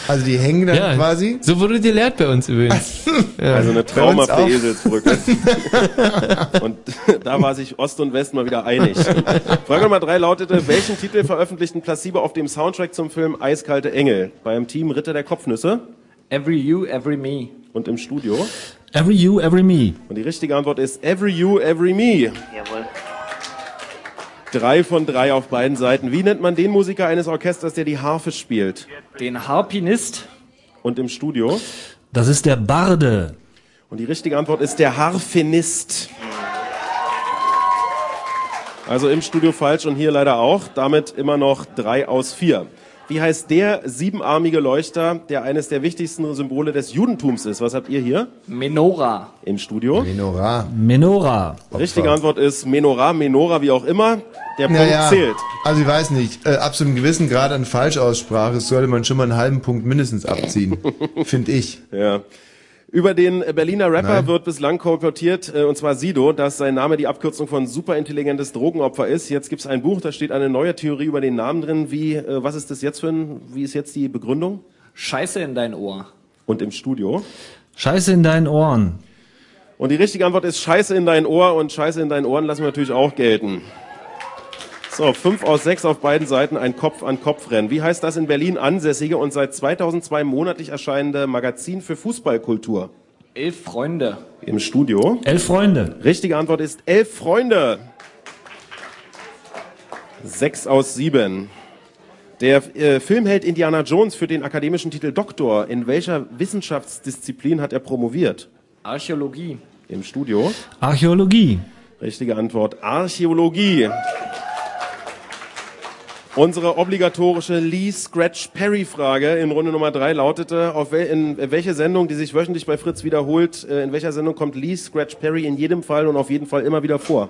also die hängen dann Ja, quasi. So wurde gelehrt bei uns übrigens. Ja. Also eine traumhafte. Eselsbrücke. und da war sich Ost und West mal wieder einig. Frage Nummer drei lautete, welchen Titel veröffentlichten Placebo auf dem Soundtrack zum Film Eiskalte Engel? Beim Team Ritter der Kopfnüsse? Every You, Every Me. Und im Studio? Every You, Every Me. Und die richtige Antwort ist Every You, Every Me. Jawohl. Drei von drei auf beiden Seiten. Wie nennt man den Musiker eines Orchesters, der die Harfe spielt? Den Harpinist. Und im Studio? Das ist der Barde. Und die richtige Antwort ist der Harfenist. Also im Studio falsch und hier leider auch. Damit immer noch drei aus vier. Wie heißt der siebenarmige Leuchter, der eines der wichtigsten Symbole des Judentums ist? Was habt ihr hier? Menora. Im Studio? Menorah. Menora. Richtige Antwort ist Menorah, Menora, wie auch immer. Der Punkt Naja, zählt. also ich weiß nicht, äh, ab so einem gewissen Grad an Falschaussprache sollte man schon mal einen halben Punkt mindestens abziehen, finde ich. Ja. Über den Berliner Rapper Nein. wird bislang kolportiert, äh, und zwar Sido, dass sein Name die Abkürzung von superintelligentes Drogenopfer ist. Jetzt gibt's ein Buch, da steht eine neue Theorie über den Namen drin. Wie, äh, was ist das jetzt für ein, wie ist jetzt die Begründung? Scheiße in dein Ohr. Und im Studio? Scheiße in deinen Ohren. Und die richtige Antwort ist Scheiße in dein Ohr und Scheiße in deinen Ohren lassen wir natürlich auch gelten. So, fünf aus sechs auf beiden Seiten, ein Kopf-an-Kopf-Rennen. Wie heißt das in Berlin ansässige und seit 2002 monatlich erscheinende Magazin für Fußballkultur? Elf Freunde. Im Studio? Elf Freunde. Richtige Antwort ist elf Freunde. Sechs aus sieben. Der äh, Filmheld Indiana Jones führt den akademischen Titel Doktor. In welcher Wissenschaftsdisziplin hat er promoviert? Archäologie. Im Studio? Archäologie. Richtige Antwort. Archäologie. Unsere obligatorische Lee Scratch Perry Frage in Runde Nummer drei lautete, auf wel, in welche Sendung, die sich wöchentlich bei Fritz wiederholt, äh, in welcher Sendung kommt Lee Scratch Perry in jedem Fall und auf jeden Fall immer wieder vor?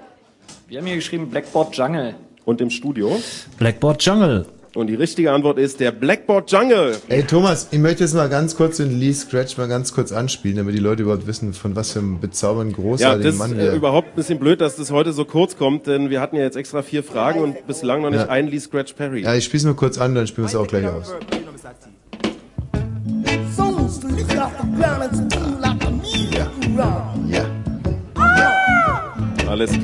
Wir haben hier geschrieben Blackboard Jungle. Und im Studio? Blackboard Jungle. Und die richtige Antwort ist der Blackboard Jungle. Ey Thomas, ich möchte jetzt mal ganz kurz den Lee Scratch mal ganz kurz anspielen, damit die Leute überhaupt wissen, von was für einem bezaubernden, Ja, großartigen das Mann ist wir... äh, überhaupt ein bisschen blöd, dass das heute so kurz kommt, denn wir hatten ja jetzt extra vier Fragen und bislang noch nicht Ja. einen Lee Scratch Perry. ja, ich spiel's mal kurz an, dann spielen wir es auch gleich aus. Let me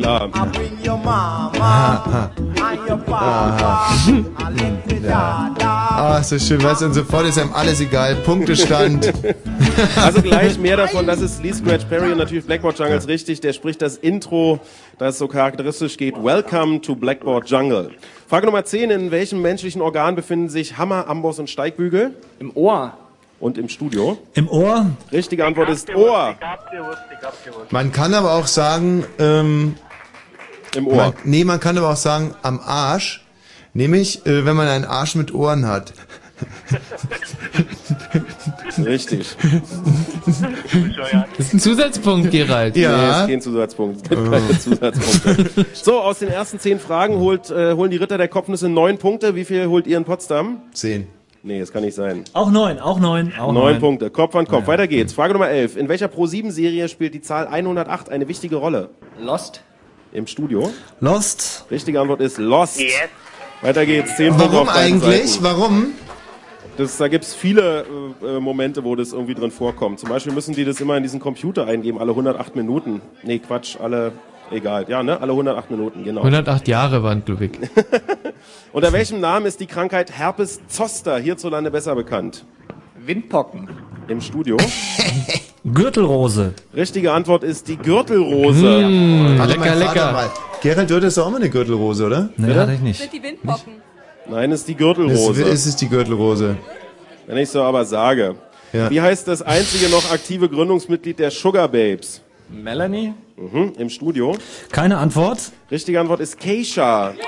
Ah, ist das schön, weißt du, und sofort ist einem alles egal. Punktestand. Also gleich mehr davon, das ist Lee Scratch Perry und natürlich Blackboard Jungles richtig. Der spricht das Intro, das so charakteristisch geht. Welcome to Blackboard Jungle. Frage Nummer 10. In welchem menschlichen Organ befinden sich Hammer, Amboss und Steigbügel? Im Ohr. Und im Studio? Im Ohr? Richtige Antwort ist Ohr. Man kann aber auch sagen, ähm, Im Ohr. Man, nee, man kann aber auch sagen, am Arsch. Nämlich, äh, wenn man einen Arsch mit Ohren hat. Richtig. Das ist ein Zusatzpunkt, Gerald. Nee, ist kein Zusatzpunkt. Es gibt keine Zusatzpunkte. So, aus den ersten zehn Fragen holt, äh, holen die Ritter der Kopfnüsse neun Punkte. Wie viel holt ihr in Potsdam? Zehn. Nee, das kann nicht sein. Auch neun, auch neun, auch Neun neun. Punkte, Kopf an Kopf. Weiter geht's. Frage Nummer 11. In welcher Pro-7-Serie spielt die Zahl 108 eine wichtige Rolle? Lost. Im Studio? Lost. Richtige Antwort ist Lost. Weiter geht's. Zehn Punkte Warum auf beiden eigentlich? Seiten. Warum? Das, da gibt's viele äh, äh, Momente, wo das irgendwie drin vorkommt. Zum Beispiel müssen die das immer in diesen Computer eingeben, alle 108 Minuten. Nee, Quatsch, alle, egal. Ja, ne? Alle 108 Minuten, genau. 108 Jahre waren Ludwig. Unter welchem Namen ist die Krankheit Herpes Zoster hierzulande besser bekannt? Windpocken. Im Studio? Gürtelrose. Richtige Antwort ist die Gürtelrose. Hm, Warte lecker, lecker. Mal. Gerald, du hattest doch auch mal eine Gürtelrose, oder? Nee, Bitte? hatte ich nicht. Sind die Windpocken? Nein, ist die Es Gürtelrose. ist, es die Gürtelrose. Wenn ich so aber sage. Ja. Wie heißt das einzige noch aktive Gründungsmitglied der Sugar Babes? Melanie? Mhm, Im Studio. Keine Antwort? Richtige Antwort ist Keisha.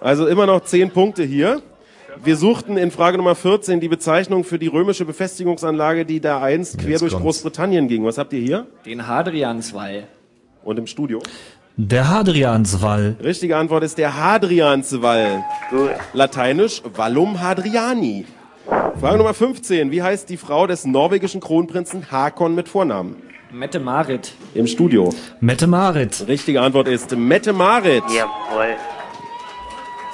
Also immer noch 10 Punkte hier. Wir suchten in Frage Nummer 14 die Bezeichnung für die römische Befestigungsanlage, die da einst quer Jetzt durch kommt's. Großbritannien ging. Was habt ihr hier? Den Hadrianswall. Und im Studio? Der Hadrianswall. Richtige Antwort ist der Hadrianswall. Lateinisch Vallum Hadriani. Frage Nummer 15. Wie heißt die Frau des norwegischen Kronprinzen Hakon mit Vornamen? Mette Marit. Im Studio. Mette-Marit. Richtige Antwort ist Mette-Marit. Jawohl.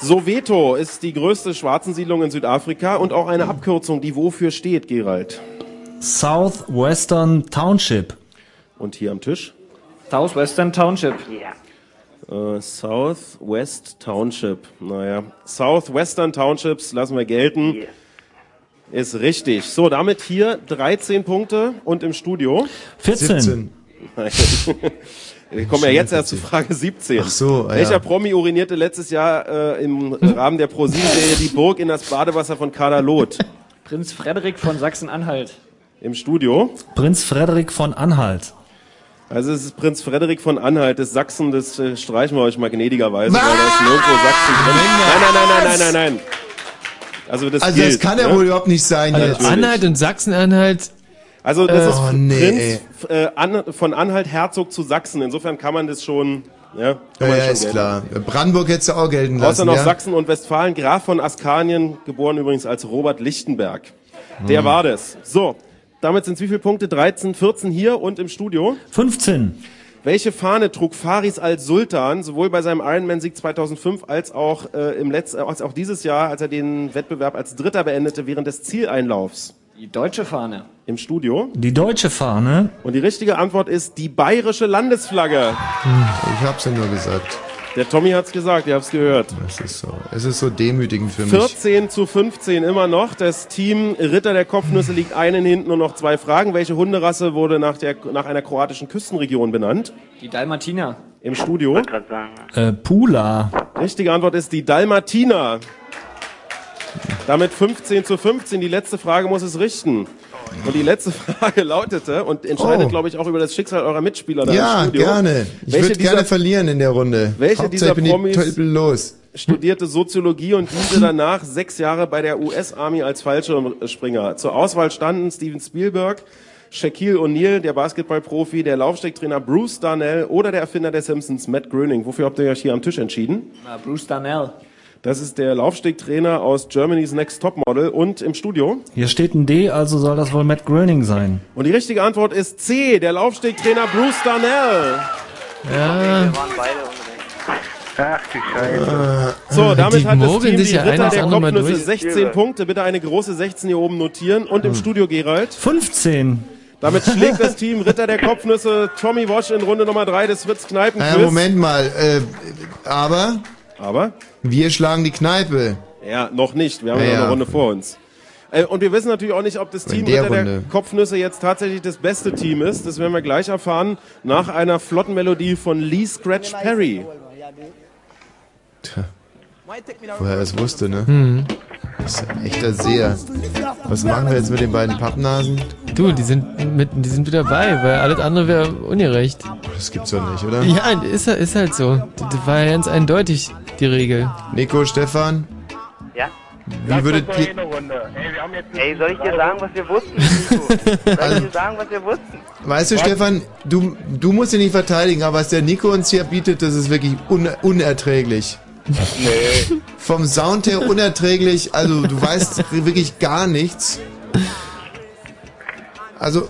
Soweto ist die größte Schwarzensiedlung in Südafrika und auch eine Abkürzung, die wofür steht, Gerald. Southwestern Township. Und hier am Tisch? Southwestern Township. Ja. Äh, Southwest Township. Naja, Southwestern Townships lassen wir gelten. Ist richtig. So, damit hier 13 Punkte und im Studio. 14. 17. Wir kommen ja jetzt erst zu Frage 17. Ach so, ah, Welcher ja. Promi urinierte letztes Jahr äh, im Rahmen der ProSieben-Serie Die Burg in das Badewasser von Kader Loth? Prinz Frederik von Sachsen-Anhalt. Im Studio. Prinz Frederik von Anhalt. Also es ist Prinz Frederik von Anhalt des Sachsen, das äh, streichen wir euch mal gnädigerweise, weil da ist nirgendwo Sachsen drin. Nein, nein, nein, nein, nein, nein, nein. Also das Also das kann ja ne? wohl überhaupt nicht sein Also jetzt. Anhalt und Sachsen-Anhalt. Also das Äh, ist oh, nee, Prinz äh, An von Anhalt Herzog zu Sachsen. Insofern kann man das schon, ja, kann Ja, ja, ist gelten. klar. Brandenburg hättest du auch gelten lassen. Außer noch ja? Sachsen und Westfalen, Graf von Askanien, geboren übrigens als Robert Lichtenberg. Der Hm. war das. So, damit sind es wie viele Punkte? 13, 14 hier und im Studio. 15. Welche Fahne trug Faris als Sultan sowohl bei seinem Ironman-Sieg 2005 als auch äh, im letzten, als auch dieses Jahr, als er den Wettbewerb als Dritter beendete während des Zieleinlaufs? Die deutsche Fahne. Im Studio. Die deutsche Fahne. Und die richtige Antwort ist die bayerische Landesflagge. Ich hab's ja nur gesagt. Der Tommy hat's gesagt, ihr habt's gehört. Es ist so, es ist so demütigend für mich. 14 zu 15 immer noch. Das Team Ritter der Kopfnüsse liegt einen hinten und noch zwei Fragen. Welche Hunderasse wurde nach, der, nach einer kroatischen Küstenregion benannt? Die Dalmatiner. Im Studio. Gerade sagen. Äh, Pula. Richtige Antwort ist die Dalmatiner. Damit 15 zu 15. Die letzte Frage muss es richten. Und die letzte Frage lautete und entscheidet, Oh. glaube ich, auch über das Schicksal eurer Mitspieler da Ja, im Studio. gerne. Ich würde gerne verlieren in der Runde. Welche Hauptsache, dieser Promis- los. studierte Soziologie und diente danach sechs Jahre bei der US-Army als Fallschirmspringer. Zur Auswahl standen Steven Spielberg, Shaquille O'Neal, der Basketballprofi, der Laufstecktrainer Bruce Darnell oder der Erfinder der Simpsons, Matt Groening. Wofür habt ihr euch hier am Tisch entschieden? Na, Bruce Darnell. Das ist der Laufstecktrainer aus Germany's Next Topmodel und im Studio. Hier steht ein D, also soll das wohl Matt Groening sein. Und die richtige Antwort ist C, der Laufstecktrainer Bruce Darnell. Ja. Wir waren beide unrecht. Ach du Scheiße. So, damit Die hat das Team die ja Ritter der Kopfnüsse durch. 16 Punkte. Bitte eine große 16 hier oben notieren. Und im Studio, Gerald, 15. Damit schlägt das Team Ritter der Kopfnüsse Tommy Walsh in Runde Nummer 3 des Fritz Kneipen Naja, Moment mal, äh, aber? Aber? Wir schlagen die Kneipe. Ja, noch nicht. Wir haben Ja, noch ja. eine Runde vor uns. Äh, Und wir wissen natürlich auch nicht, ob das Team der Ritter der Runde. Kopfnüsse jetzt tatsächlich das beste Team ist. Das werden wir gleich erfahren nach einer flotten Melodie von Lee Scratch Perry. Woher er es wusste, ne? Hm. Das ist ein echter Seher. Was machen wir jetzt mit den beiden Pappnasen? Du, die sind mit, die sind wieder bei, weil alles andere wäre ungerecht. Das gibt's doch nicht, oder? Ja, ist, ist halt so. Das war ja ganz eindeutig die Regel. Nico, Stefan, Ja? wie würdet ihr... Ey, soll ich dir sagen, was wir wussten? Nico? Soll ich dir sagen, was wir wussten? Weißt du, Stefan, du, du musst ihn nicht verteidigen, aber was der Nico uns hier bietet, das ist wirklich un unerträglich. Nee. Vom Sound her unerträglich, also du weißt wirklich gar nichts. Also,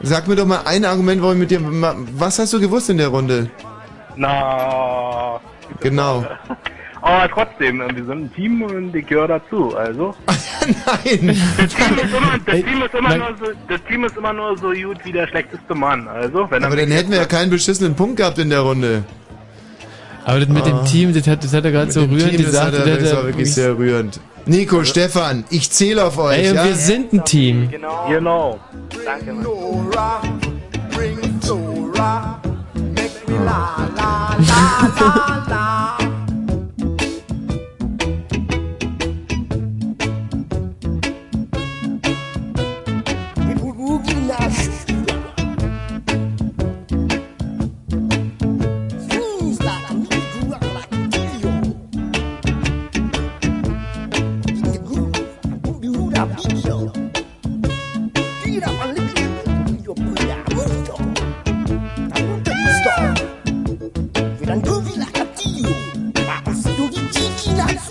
sag mir doch mal ein Argument, warum ich mit dir... ma- Was hast du gewusst in der Runde? Na. Genau. Aber trotzdem, äh, wir sind ein Team und ich gehöre dazu, also. Nein! Das Team ist immer, das Team ist immer, nur, so, das Team ist immer nur so gut wie der schlechteste Mann, also. Wenn er Aber dann hätten wir ja keinen beschissenen Punkt gehabt in der Runde. Aber das mit Ah. dem Team, das hat, das hat er gerade so rührend Team, das gesagt. hat er- das hat das er war wirklich sehr rührend. Nico, Stefan, ich zähle auf euch. Ey, ja? wir sind ein Team. Genau. Genau. Danke, Mann. Bring Sonia, make me dada. Tell the frog man,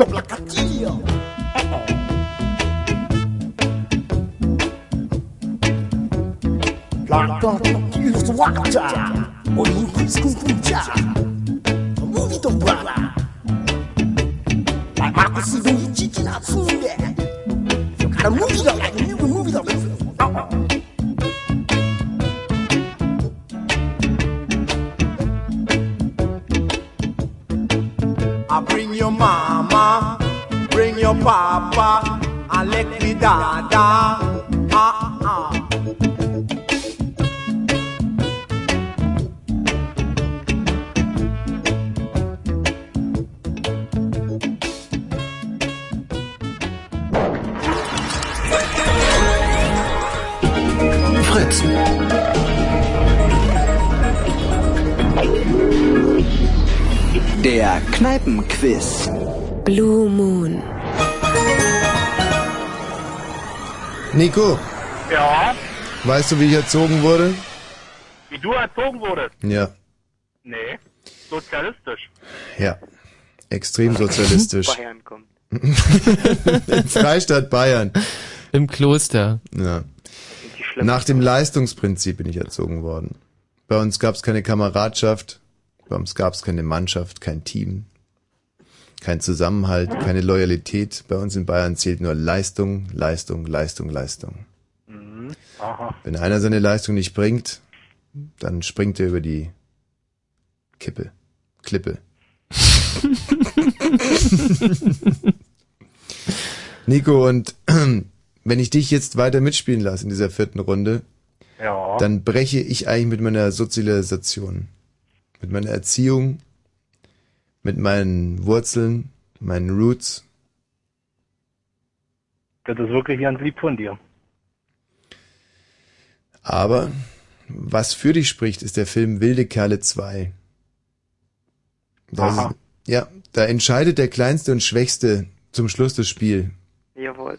the bag man, so a so. like a biggie brother. Weißt du, wie ich erzogen wurde? wie du erzogen wurdest. Ja. Nee, sozialistisch. Ja. Extrem sozialistisch. Bayern kommt. Im Freistaat Bayern. Im Kloster. Ja. Nach dem Leistungsprinzip bin ich erzogen worden. Bei uns gab es keine Kameradschaft, bei uns gab es keine Mannschaft, kein Team, kein Zusammenhalt, keine Loyalität. Bei uns in Bayern zählt nur Leistung, Leistung, Leistung, Leistung. Aha. Wenn einer seine Leistung nicht bringt, dann springt er über die Kippe, Klippe. Nico, und wenn ich dich jetzt weiter mitspielen lasse in dieser vierten Runde, Ja. dann breche ich eigentlich mit meiner Sozialisation, mit meiner Erziehung, mit meinen Wurzeln, meinen Roots. Das ist wirklich ganz lieb von dir. Aber was für dich spricht, ist der Film Wilde Kerle 2. Das Aha. ja, da entscheidet der Kleinste und Schwächste zum Schluss das Spiel. Jawohl.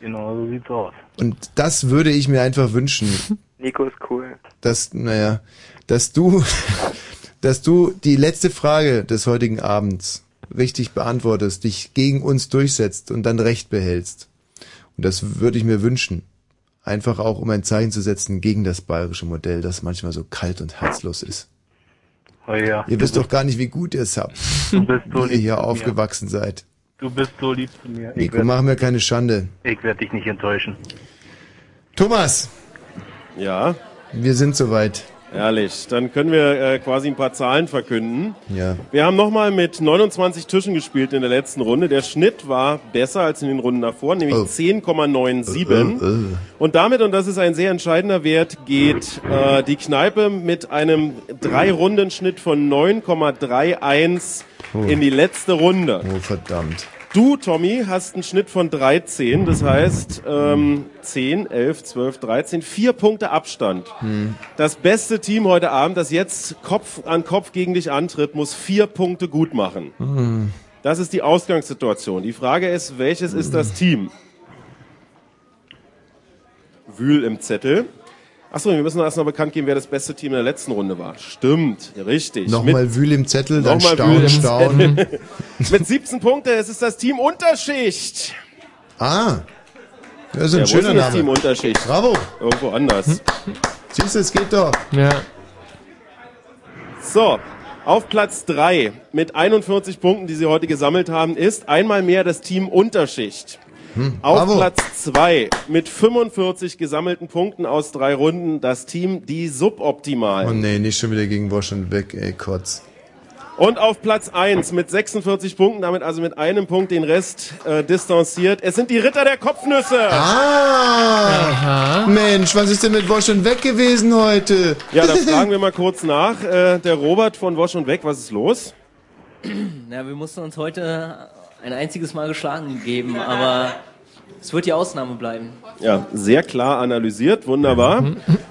Genau, so sieht's aus. Und das würde ich mir einfach wünschen, Nico ist cool. dass, naja, dass du, dass du die letzte Frage des heutigen Abends richtig beantwortest, dich gegen uns durchsetzt und dann Recht behältst. Und das würde ich mir wünschen. Einfach auch, um ein Zeichen zu setzen gegen das bayerische Modell, das manchmal so kalt und herzlos ist. Oh ja. Ihr wisst doch gar nicht, wie gut ihr es habt, Du bist so wie ihr hier zu mir. aufgewachsen seid. Du bist so lieb zu mir. Ich Nico, mach mir keine Schande. Ich werde dich nicht enttäuschen. Thomas! Ja? Wir sind soweit. Herrlich. Dann können wir äh, quasi ein paar Zahlen verkünden. Ja. Wir haben nochmal mit 29 Tischen gespielt in der letzten Runde. Der Schnitt war besser als in den Runden davor, nämlich Oh. 10,97. Äh, äh. Und damit, und das ist ein sehr entscheidender Wert, geht äh, die Kneipe mit einem Drei-Runden-Schnitt von 9,31 Oh. in die letzte Runde. Oh, verdammt. Du, Tommy, hast einen Schnitt von 13, das heißt ähm, 10, 11, 12, 13, vier Punkte Abstand. Hm. Das beste Team heute Abend, das jetzt Kopf an Kopf gegen dich antritt, muss vier Punkte gut machen. Hm. Das ist die Ausgangssituation. Die Frage ist, welches ist das Team? Wühl im Zettel. Achso, wir müssen erst noch bekannt geben, wer das beste Team in der letzten Runde war. Stimmt, richtig. Nochmal Wühl im Zettel, dann Nochmal Staun, Wühl im Staun. Zettel. Mit 17 Punkten, es ist das Team Unterschicht. Ah, das ist ein Ja, wo schöner ist denn das Name. Team Unterschicht? Bravo. Irgendwo anders. Siehst du, es geht doch. Ja. So, auf Platz 3 mit 41 Punkten, die sie heute gesammelt haben, ist einmal mehr das Team Unterschicht. Hm, Auf bravo. Platz 2 mit 45 gesammelten Punkten aus drei Runden das Team Die Suboptimalen. Oh nee, nicht schon wieder gegen und weg, ey, Kotz. Und auf Platz 1 mit 46 Punkten, damit also mit einem Punkt den Rest äh, distanziert. Es sind die Ritter der Kopfnüsse. Ah! Mensch, was ist denn mit Wosch und weg gewesen heute? Ja, da fragen wir mal kurz nach. Äh, der Robert von Wosch und Weg, was ist los? Ja, wir mussten uns heute ein einziges Mal geschlagen geben, aber es wird die Ausnahme bleiben. Ja, sehr klar analysiert, wunderbar.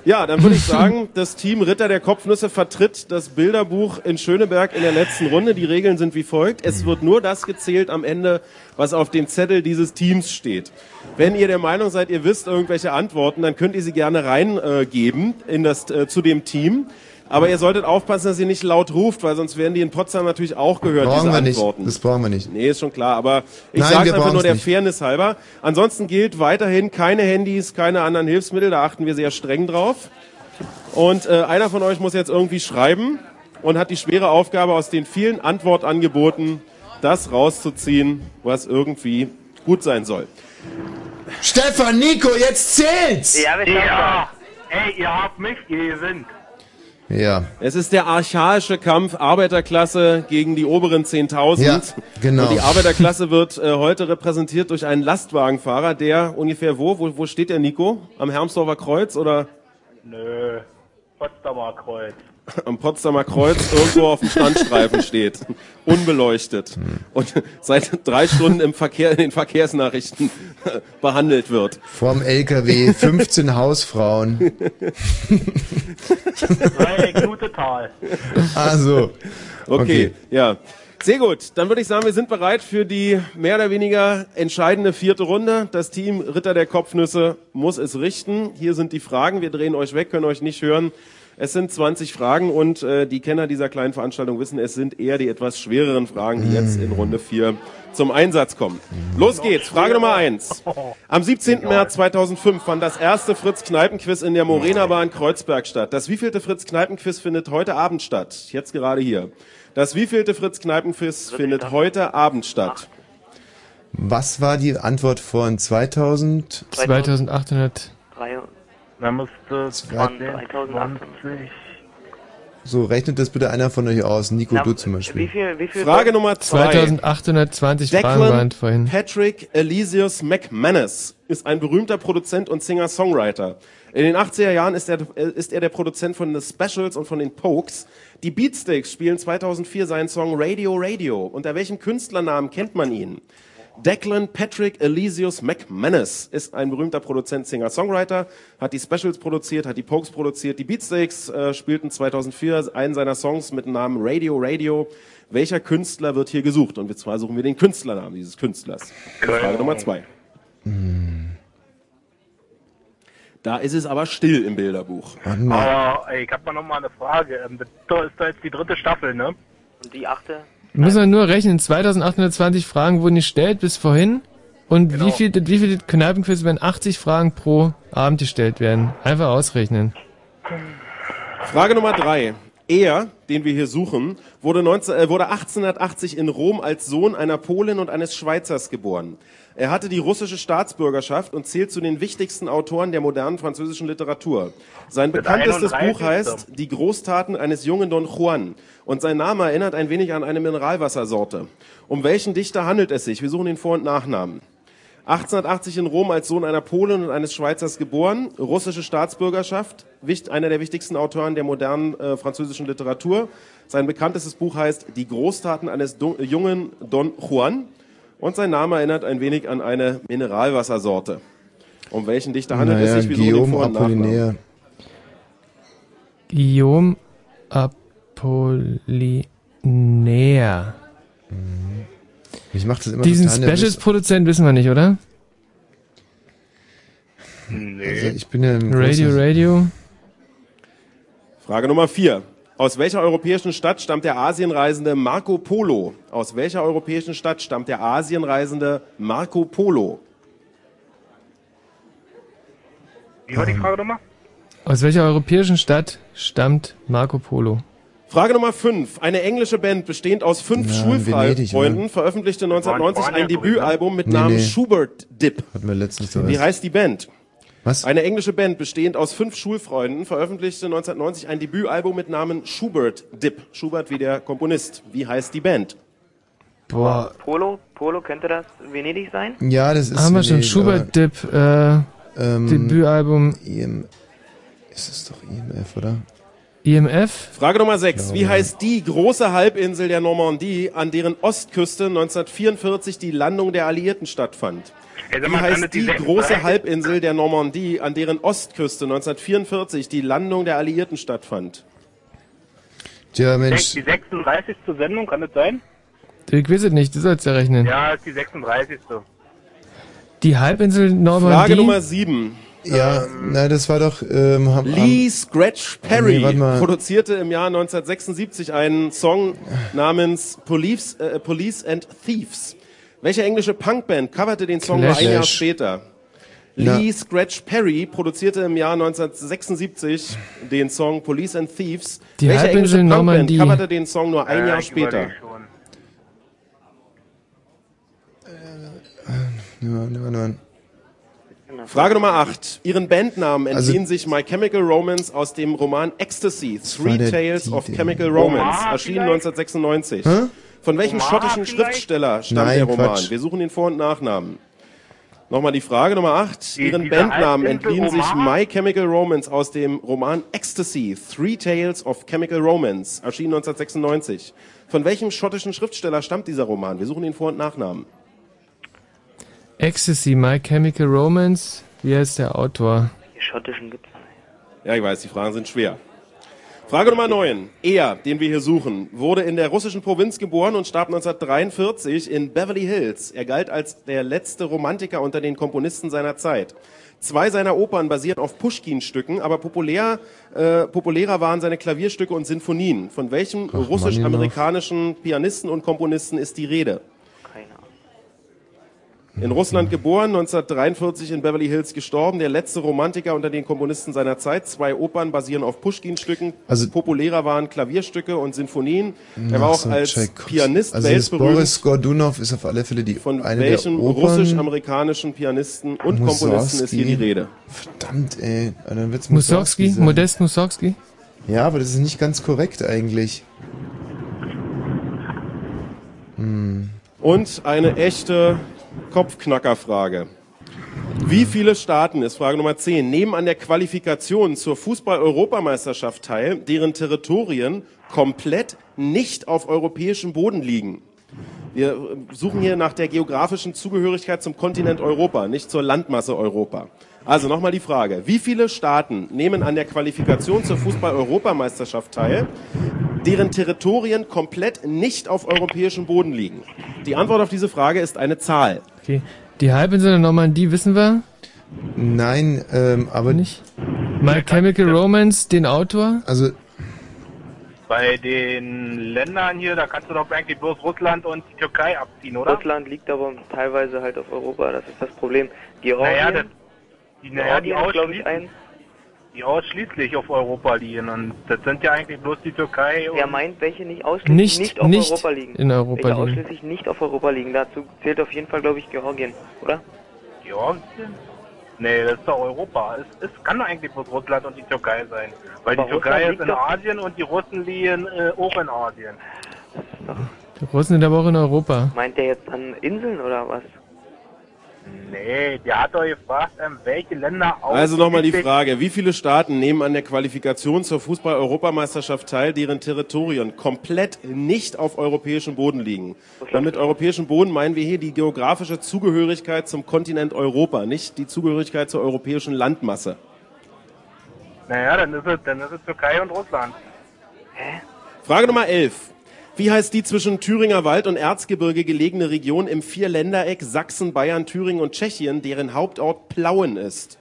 Ja, dann würde ich sagen, das Team Ritter der Kopfnüsse vertritt das Bilderbuch in Schöneberg in der letzten Runde. Die Regeln sind wie folgt. Es wird nur das gezählt am Ende, was auf dem Zettel dieses Teams steht. Wenn ihr der Meinung seid, ihr wisst irgendwelche Antworten, dann könnt ihr sie gerne reingeben in das, äh, zu dem Team. Aber ihr solltet aufpassen, dass ihr nicht laut ruft, weil sonst werden die in Potsdam natürlich auch gehört, Brauchen diese wir nicht. Antworten. Das brauchen wir nicht. Nee, ist schon klar, aber ich sage wir einfach nur der nicht. Fairness halber. Ansonsten gilt weiterhin keine Handys, keine anderen Hilfsmittel, da achten wir sehr streng drauf. Und äh, einer von euch muss jetzt irgendwie schreiben und hat die schwere Aufgabe, aus den vielen Antwortangeboten das rauszuziehen, was irgendwie gut sein soll. Stefan, Nico, jetzt zählt's! Ja, ja. Ey, ihr habt mich gesinnt. Ja. Es ist der archaische Kampf Arbeiterklasse gegen die oberen 10.000. Ja, genau. Und die Arbeiterklasse wird äh, heute repräsentiert durch einen Lastwagenfahrer, der ungefähr wo? Wo, wo steht der Nico? Am Hermsdorfer Kreuz oder Nö, Potsdamer Kreuz. Am Potsdamer Kreuz irgendwo auf dem Standstreifen steht, unbeleuchtet und seit drei Stunden im Verkehr in den Verkehrsnachrichten behandelt wird. Vorm LKW 15 Hausfrauen. gute Tal. Also. Okay, Okay. ja. Sehr gut. Dann würde ich sagen, wir sind bereit für die mehr oder weniger entscheidende vierte Runde. Das Team Ritter der Kopfnüsse muss es richten. Hier sind die Fragen. Wir drehen euch weg, können euch nicht hören. Es sind 20 Fragen und äh, die Kenner dieser kleinen Veranstaltung wissen, es sind eher die etwas schwereren Fragen, die jetzt in Runde 4 zum Einsatz kommen. Los geht's. Frage Nummer 1. Am 17. März 2005 fand das erste Fritz-Kneipen-Quiz in der Morena Bar in Kreuzberg statt. Das wievielte Fritz-Kneipen-Quiz findet heute Abend statt? Jetzt gerade hier. Das wievielte Fritz-Kneipen-Quiz findet heute Abend statt? Was war die Antwort von 2000? 2800. Dann müsste 2028. So, rechnet das bitte einer von euch aus. Nico, Na, du zum Beispiel. Wie viel, wie viel Frage Nummer 2. 2820 Fragen waren Declan vorhin. Patrick Elysius McManus ist ein berühmter Produzent und Singer-Songwriter. In den 80er Jahren ist er, ist er der Produzent von The Specials und von den Pokes. Die Beatsteaks spielen 2004 seinen Song Radio Radio. Unter welchem Künstlernamen kennt man ihn? Declan Patrick Elysius McManus ist ein berühmter Produzent, Singer, Songwriter, hat die Specials produziert, hat die Pokes produziert. Die Beatsteaks äh, spielten 2004 einen seiner Songs mit dem Namen Radio Radio. Welcher Künstler wird hier gesucht? Und zwar suchen wir den Künstlernamen dieses Künstlers. Frage Nummer zwei. Da ist es aber still im Bilderbuch. Aber ey, ich hab mal noch mal eine Frage. Ähm, Das ist da jetzt die dritte Staffel, ne? Und die achte? Muss man nur rechnen, 2820 Fragen wurden gestellt bis vorhin. Und Genau. wie viel, wie viele Kneipenquiz werden 80 Fragen pro Abend gestellt werden? Einfach ausrechnen. Frage Nummer drei. Er, den wir hier suchen, wurde, 19, äh, wurde 1880 in Rom als Sohn einer Polin und eines Schweizers geboren. Er hatte die russische Staatsbürgerschaft und zählt zu den wichtigsten Autoren der modernen französischen Literatur. Sein bekanntestes 31. Buch heißt Die Großtaten eines jungen Don Juan und sein Name erinnert ein wenig an eine Mineralwassersorte. Um welchen Dichter handelt es sich? Wir suchen den Vor- und Nachnamen. 1880 in Rom als Sohn einer Polin und eines Schweizers geboren, russische Staatsbürgerschaft, einer der wichtigsten Autoren der modernen äh, französischen Literatur. Sein bekanntestes Buch heißt Die Großtaten eines Do jungen Don Juan und sein Name erinnert ein wenig an eine Mineralwassersorte. Um welchen Dichter handelt Naja, es sich? Den Guillaume Vor- und Nachnamen. Apollinaire. Guillaume Apollinaire. Ich mach das immer Diesen. Specials-Produzent wissen wir nicht, oder? Also ich bin ja ein Radio, Radio. Frage Nummer vier. Aus welcher europäischen Stadt stammt der Asienreisende Marco Polo? Aus welcher europäischen Stadt stammt der Asienreisende Marco Polo? Wie war die Frage nochmal? Aus welcher europäischen Stadt stammt Marco Polo? Frage Nummer 5. Eine englische Band bestehend aus fünf Ja, Schulfreunden veröffentlichte 1990 Waren- waren ein Debütalbum mit Nee, Namen nee. Schubert Dip. Hatten wir letztens. Wie heißt die Band? Was? Eine englische Band bestehend aus fünf Schulfreunden veröffentlichte 1990 ein Debütalbum mit Namen Schubert Dip. Schubert wie der Komponist. Wie heißt die Band? Boah. Polo? Polo, könnte das Venedig sein? Ja, das ist Haben wir schon Schubert Dip, äh, Ähm, Debütalbum EM, ist es doch IMF, oder? IMF? Frage Nummer 6. Wie heißt die große Halbinsel der Normandie, an deren Ostküste 1944 die Landung der Alliierten stattfand? Sag Wie heißt das die die 36 große Halbinsel der Normandie, an deren Ostküste 1944 die Landung der Alliierten stattfand? Tja, Die Mensch, 36. Sendung, kann das sein? Ich weiß es nicht, du sollst ja rechnen. Ja, ist die 36. Die Halbinsel Normandie? Frage Nummer 7. ja, na, das war doch, ähm, haben, Lee Scratch Perry Nee, produzierte im Jahr 1976 einen Song namens Police, äh, Police and Thieves. Welche englische Punkband coverte den Song nur Clash. ein Jahr später? Na. Lee Scratch Perry produzierte im Jahr 1976 den Song Police and Thieves. Die Welche Halbinsel englische Punkband Normandie. coverte den Song nur ein Ja, Jahr später? ja, mal. Frage Nummer 8. Ihren Bandnamen Also- entziehen sich My Chemical Romance aus dem Roman Ecstasy, Three Tales of. Chemical Romance, erschienen vielleicht? 1996. Hä? Von welchem Omar schottischen vielleicht? Schriftsteller stammt Nein, der Roman? Quatsch. Wir suchen den Vor- und Nachnamen. Nochmal die Frage Nummer 8. Die- Ihren Bandnamen entliehen sich? My Chemical Romance aus dem Roman Ecstasy, Three Tales of Chemical Romance, erschienen 1996. Von welchem schottischen Schriftsteller stammt dieser Roman? Wir suchen den Vor- und Nachnamen. Ecstasy, My Chemical Romance. Wie heißt der Autor? Die schottischen gibt's. Ja, ich weiß, die Fragen sind schwer. Frage Nummer 9. Er, den wir hier suchen, wurde in der russischen Provinz geboren und starb 1943 in Beverly Hills. Er galt als der letzte Romantiker unter den Komponisten seiner Zeit. Zwei seiner Opern basieren auf Pushkin-Stücken, aber populär, äh, populärer waren seine Klavierstücke und Sinfonien. Von welchem russisch-amerikanischen Pianisten und Komponisten ist die Rede? In Russland geboren, 1943 in Beverly Hills gestorben, der letzte Romantiker unter den Komponisten seiner Zeit. Zwei Opern basieren auf Pushkin-Stücken. Also- Populärer waren Klavierstücke und Sinfonien. Er war auch so, als Tchaikovsky. Pianist Also weltberühmt. Boris Godunov ist auf alle Fälle die Von eine welchem russisch-amerikanischen Pianisten und Komponisten ist hier die Rede? Verdammt, ey. Und Dann wird's Mussorgsky? sein. Modest Mussorgsky? Ja, aber das ist nicht ganz korrekt eigentlich. Hm. Und eine echte Kopfknackerfrage. Wie viele Staaten, ist Frage Nummer 10, nehmen an der Qualifikation zur Fußball-Europameisterschaft teil, deren Territorien komplett nicht auf europäischem Boden liegen? Wir äh, suchen hier nach der geografischen Zugehörigkeit zum Kontinent Europa, nicht zur Landmasse Europa. Also nochmal die Frage, wie viele Staaten nehmen an der Qualifikation zur Fußball-Europameisterschaft teil, deren Territorien komplett nicht auf europäischem Boden liegen? Die Antwort auf diese Frage ist eine Zahl. Okay. Die Halbinsel der Normandie wissen wir? Nein, ähm, aber nicht. My Chemical Romance, den Autor? Also Bei den Ländern hier, da kannst du doch eigentlich bloß Russland und die Türkei abziehen, oder? Russland liegt aber teilweise halt auf Europa, das ist das Problem. Georgien, Naja, das, die, naja, die, ausschließlich, die ausschließlich auf Europa liegen. Und das sind ja eigentlich bloß die Türkei und... Er meint, welche nicht ausschließlich Nicht- nicht, auf nicht Europa liegen. in Europa welche liegen. ausschließlich nicht auf Europa liegen. Dazu zählt auf jeden Fall, glaube ich, Georgien, oder? Georgien? Nee, das ist doch Europa. Es, es kann doch eigentlich bloß Russland und die Türkei sein. Weil Aber die Türkei Russland ist in Asien und die Russen liegen äh, auch in Asien. Die Russen sind aber auch in Europa. Meint der jetzt an Inseln oder was? Nee, der hat doch gefragt, ähm, welche Länder Also nochmal die Frage, wie viele Staaten nehmen an der Qualifikation zur Fußball-Europameisterschaft teil, deren Territorien komplett nicht auf europäischem Boden liegen? Weil mit europäischem Boden meinen wir hier die geografische Zugehörigkeit zum Kontinent Europa, nicht die Zugehörigkeit zur europäischen Landmasse. Naja, dann ist es, dann ist es Türkei und Russland. Frage Nummer 11. Wie heißt die zwischen Thüringer Wald und Erzgebirge gelegene Region im Vierländereck Sachsen, Bayern, Thüringen und Tschechien, deren Hauptort Plauen ist?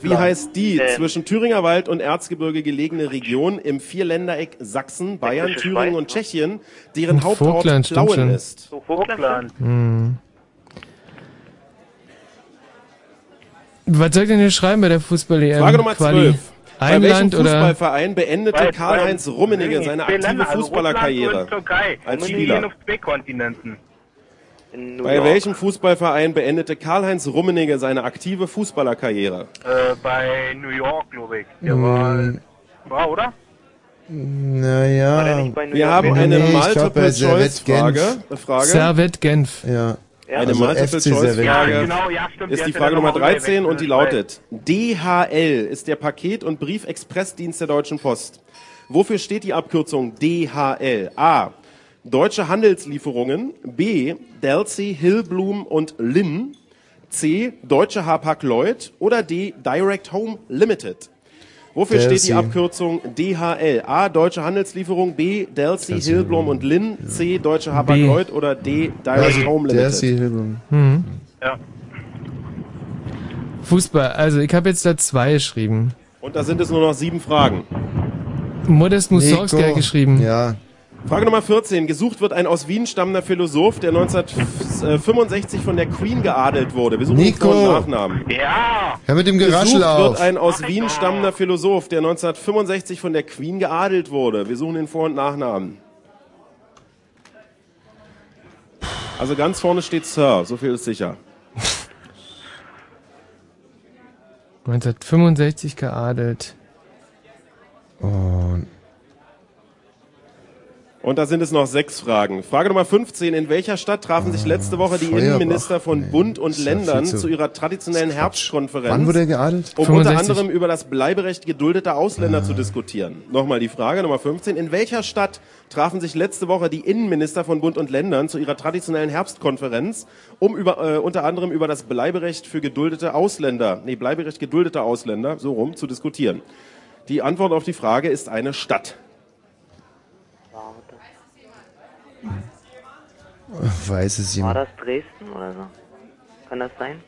Wie heißt die Ähm. zwischen Thüringer Wald und Erzgebirge gelegene Region im Vierländereck Sachsen, Bayern, Thüringen Schweiz, und Tschechien, deren Hm, Hauptort Plauen schon. ist? So, Vogtland. Hm. Was soll ich denn hier schreiben bei der Fußball-EM? Frage Nummer Quali? 12. Bei Ein welchem Land oder? Fußballverein beendete Bei- Karl-Heinz bei- Rummenigge seine aktive Fußballerkarriere? Als Spieler. Bei York. welchem Fußballverein beendete Karl-Heinz Rummenigge seine aktive Fußballerkarriere? Äh, bei New York, glaube ich. Der Hm. war, war, oder? Naja. Wir haben eine Nee, bei Multiple-Choice-Frage. Genf. Frage. Servette Genf. Ja. Eine Also Multiple-Choice-Frage. Ja, genau, ja, ist die ja Frage Nummer nochmal 13 und die lautet, DHL ist der Paket- und Briefexpressdienst der Deutschen Post. Wofür steht die Abkürzung DHL? A. Deutsche Handelslieferungen. B. Delsey, Hillblum und Lin. C. Deutsche Hapag-Lloyd. Oder D. Direct Home Limited. Wofür steht Delsey. die Abkürzung DHL? A. Deutsche Handelslieferung. B. Delsey, Delsey, Hillblum und Lin. C. Deutsche Hapag-Lloyd. Oder D. Direct Also, Home Limited. die Hilbung. Mhm. Ja. Fußball, also ich habe jetzt da zwei geschrieben. Und da sind es nur noch sieben Fragen. Modest Mussorgsky hat geschrieben. Ja. Frage Nummer 14. Gesucht wird ein aus Wien stammender Philosoph, der 1965 von der Queen geadelt wurde. Wir suchen den Nico. Vor- und Nachnamen. Ja! Hör mit dem Geraschel Gesucht auf. wird ein aus Wien stammender Philosoph, der 1965 von der Queen geadelt wurde. Wir suchen den Vor- und Nachnamen. Also ganz vorne steht Sir, so viel ist sicher. 1965 geadelt. Und Und da sind es noch sechs Fragen. Frage Nummer 15. In welcher Stadt trafen sich letzte Woche die Feuerbach, Innenminister von Bund und Ländern zu- zu ihrer traditionellen Herbstkonferenz? wann wurde er geadelt? Um unter 65. anderem über das Bleiberecht geduldeter Ausländer zu diskutieren. Nochmal die Frage Nummer 15. In welcher Stadt trafen sich letzte Woche die Innenminister von Bund und Ländern zu ihrer traditionellen Herbstkonferenz, um über, äh, unter anderem über das Bleiberecht für geduldete Ausländer, nee, Bleiberecht geduldeter Ausländer, so rum, zu diskutieren? Die Antwort auf die Frage ist eine Stadt. Weiß es War jemand. das Dresden oder so? Kann das sein?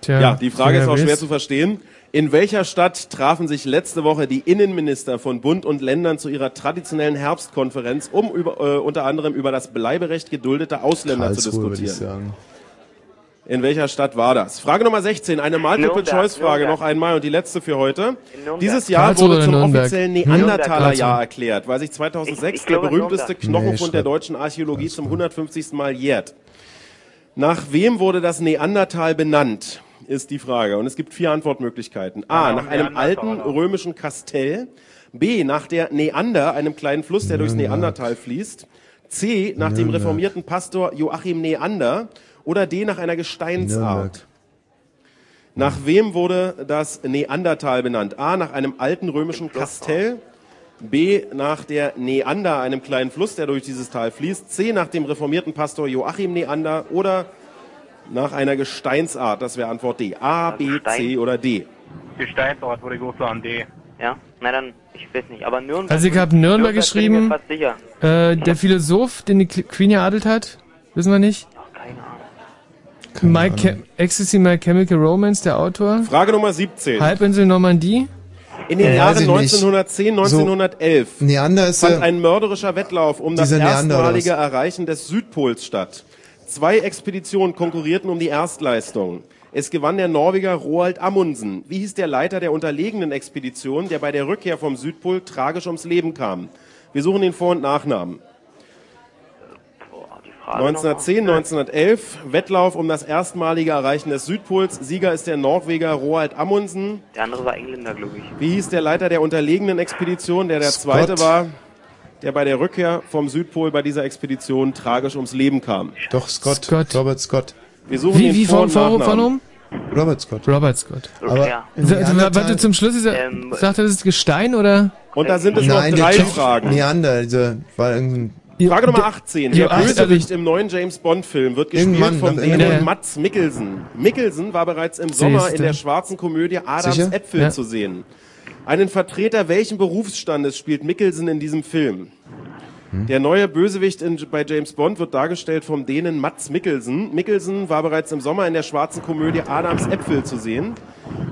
Tja, Ja, die Frage ist auch wer schwer zu verstehen. In welcher Stadt trafen sich letzte Woche die Innenminister von Bund und Ländern zu ihrer traditionellen Herbstkonferenz, um über, äh, unter anderem über das Bleiberecht geduldeter Ausländer zu Karlsruhe, würde ich diskutieren? In welcher Stadt war das? Frage Nummer 16, eine Multiple-Choice-Frage noch einmal und die letzte für heute. Dieses Jahr Karlsruhe wurde zum Nürnberg? offiziellen Hm? Neandertaler-Jahr erklärt, weil sich 2006 Ich- ich glaube der berühmteste. Knochenfund Nee, der deutschen Archäologie zum 150. Mal jährt. Nach wem wurde das Neandertal benannt? Ist die Frage. Und es gibt vier Antwortmöglichkeiten. A. Nach einem alten römischen Kastell. B. Nach der Neander, einem kleinen Fluss, der durchs Neandertal fließt. C. Nach dem reformierten Pastor Joachim Neander. Oder D. Nach einer Gesteinsart. Nürnberg. Nach wem wurde das Neandertal benannt? A. Nach einem alten römischen Kastell. B. Nach der Neander, einem kleinen Fluss, der durch dieses Tal fließt. C. Nach dem reformierten Pastor Joachim Neander. Oder nach einer Gesteinsart. Das wäre Antwort D. A, B, C oder D. Gesteinsort würde ich auch sagen, D. Ja? Na dann, ich weiß nicht. Aber Nürnberg. Also ich habe Nürnberg ich geschrieben. mir fast sicher. Äh, der Philosoph, den die Queen geadelt hat, wissen wir nicht. My Ecstasy, My Chemical Romance, der Autor. Frage Nummer 17. Halbinsel Normandie. In den Äh, Jahren ich nicht. 1910, So, 1911 Neander ist fand ja- ein mörderischer Wettlauf um das Neander erstmalige Erreichen des Südpols statt. Zwei Expeditionen konkurrierten um die Erstleistung. Es gewann der Norweger Roald Amundsen. Wie hieß der Leiter der unterlegenen Expedition, der bei der Rückkehr vom Südpol tragisch ums Leben kam? Wir suchen den Vor- und Nachnamen. Frage 1910, 1911, Wettlauf um das erstmalige Erreichen des Südpols. Sieger ist der Norweger Roald Amundsen. Der andere war Engländer, glaube ich. Wie hieß der Leiter der unterlegenen Expedition, der der Scott. zweite war, der bei der Rückkehr vom Südpol bei dieser Expedition tragisch ums Leben kam? Doch, Scott. Robert Scott. Wir suchen Wie, den wie Vor- von, und von, von oben? Robert Scott. Robert Scott. Aber Ja. Warte, zum Schluss ist er, Ähm, sagt er, das ist Gestein oder? Und da sind es Nein, noch drei Fragen. Neander, dieser war irgendein. Frage Nummer 18. Ja, Der Bösewicht im neuen James Bond-Film wird gespielt Irgendwann, von Dänen. Mats Mikkelsen. Mikkelsen war bereits im Sommer in der schwarzen Komödie Adams Sicher? Äpfel Ja. zu sehen. Einen Vertreter welchen Berufsstandes spielt Mikkelsen in diesem Film? Hm? Der neue Bösewicht in, bei James Bond wird dargestellt vom Dänen Mats Mikkelsen. Mikkelsen war bereits im Sommer in der schwarzen Komödie Adams Äpfel zu sehen.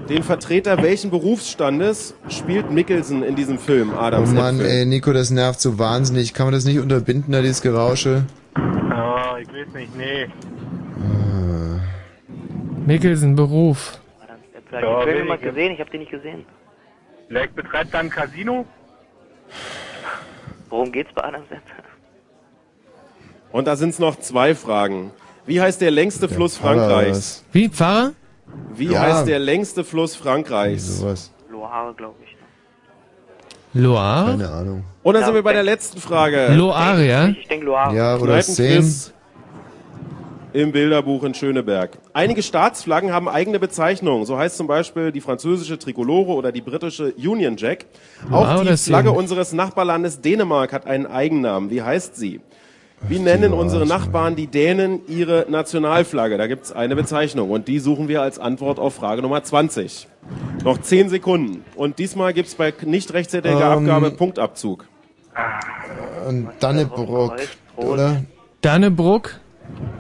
Den Vertreter welchen Berufsstandes spielt Mikkelsen in diesem Film Oh Adams Mann, Äpfel? ey, Nico, das nervt so wahnsinnig. Kann man das nicht unterbinden, da dieses Gerausche? Ah, ich weiß nicht, nee. Mikkelsen, Beruf. Vielleicht Ja, ja, Film wenig, mal ja. gesehen, ich habe den nicht gesehen. Vielleicht betreibt er ein Casino? Worum geht's bei Adam Sandler? Und da sind es noch zwei Fragen. Wie heißt der längste Fluss Frankreichs? Wie, Pfarrer? Wie Ja. heißt der längste Fluss Frankreichs? Sowas. Loire, glaube ich. Loire? Keine Ahnung. Und dann Ja, sind wir bei der letzten Frage. Loire, ja? Ich denke Loire. Ja, oder Szenen. Im Bilderbuch in Schöneberg. Einige Staatsflaggen haben eigene Bezeichnungen. So heißt zum Beispiel die französische Trikolore oder die britische Union Jack. Auch Wow, die Flagge unseres Nachbarlandes Dänemark hat einen Eigennamen. Wie heißt sie? Wie nennen unsere Nachbarn die Dänen ihre Nationalflagge? Da gibt es eine Bezeichnung und die suchen wir als Antwort auf Frage Nummer 20. Noch 10 Sekunden. Und diesmal gibt es bei nicht rechtzeitiger Ähm, Abgabe Punktabzug. Dannebrock, oder? Dannebrook?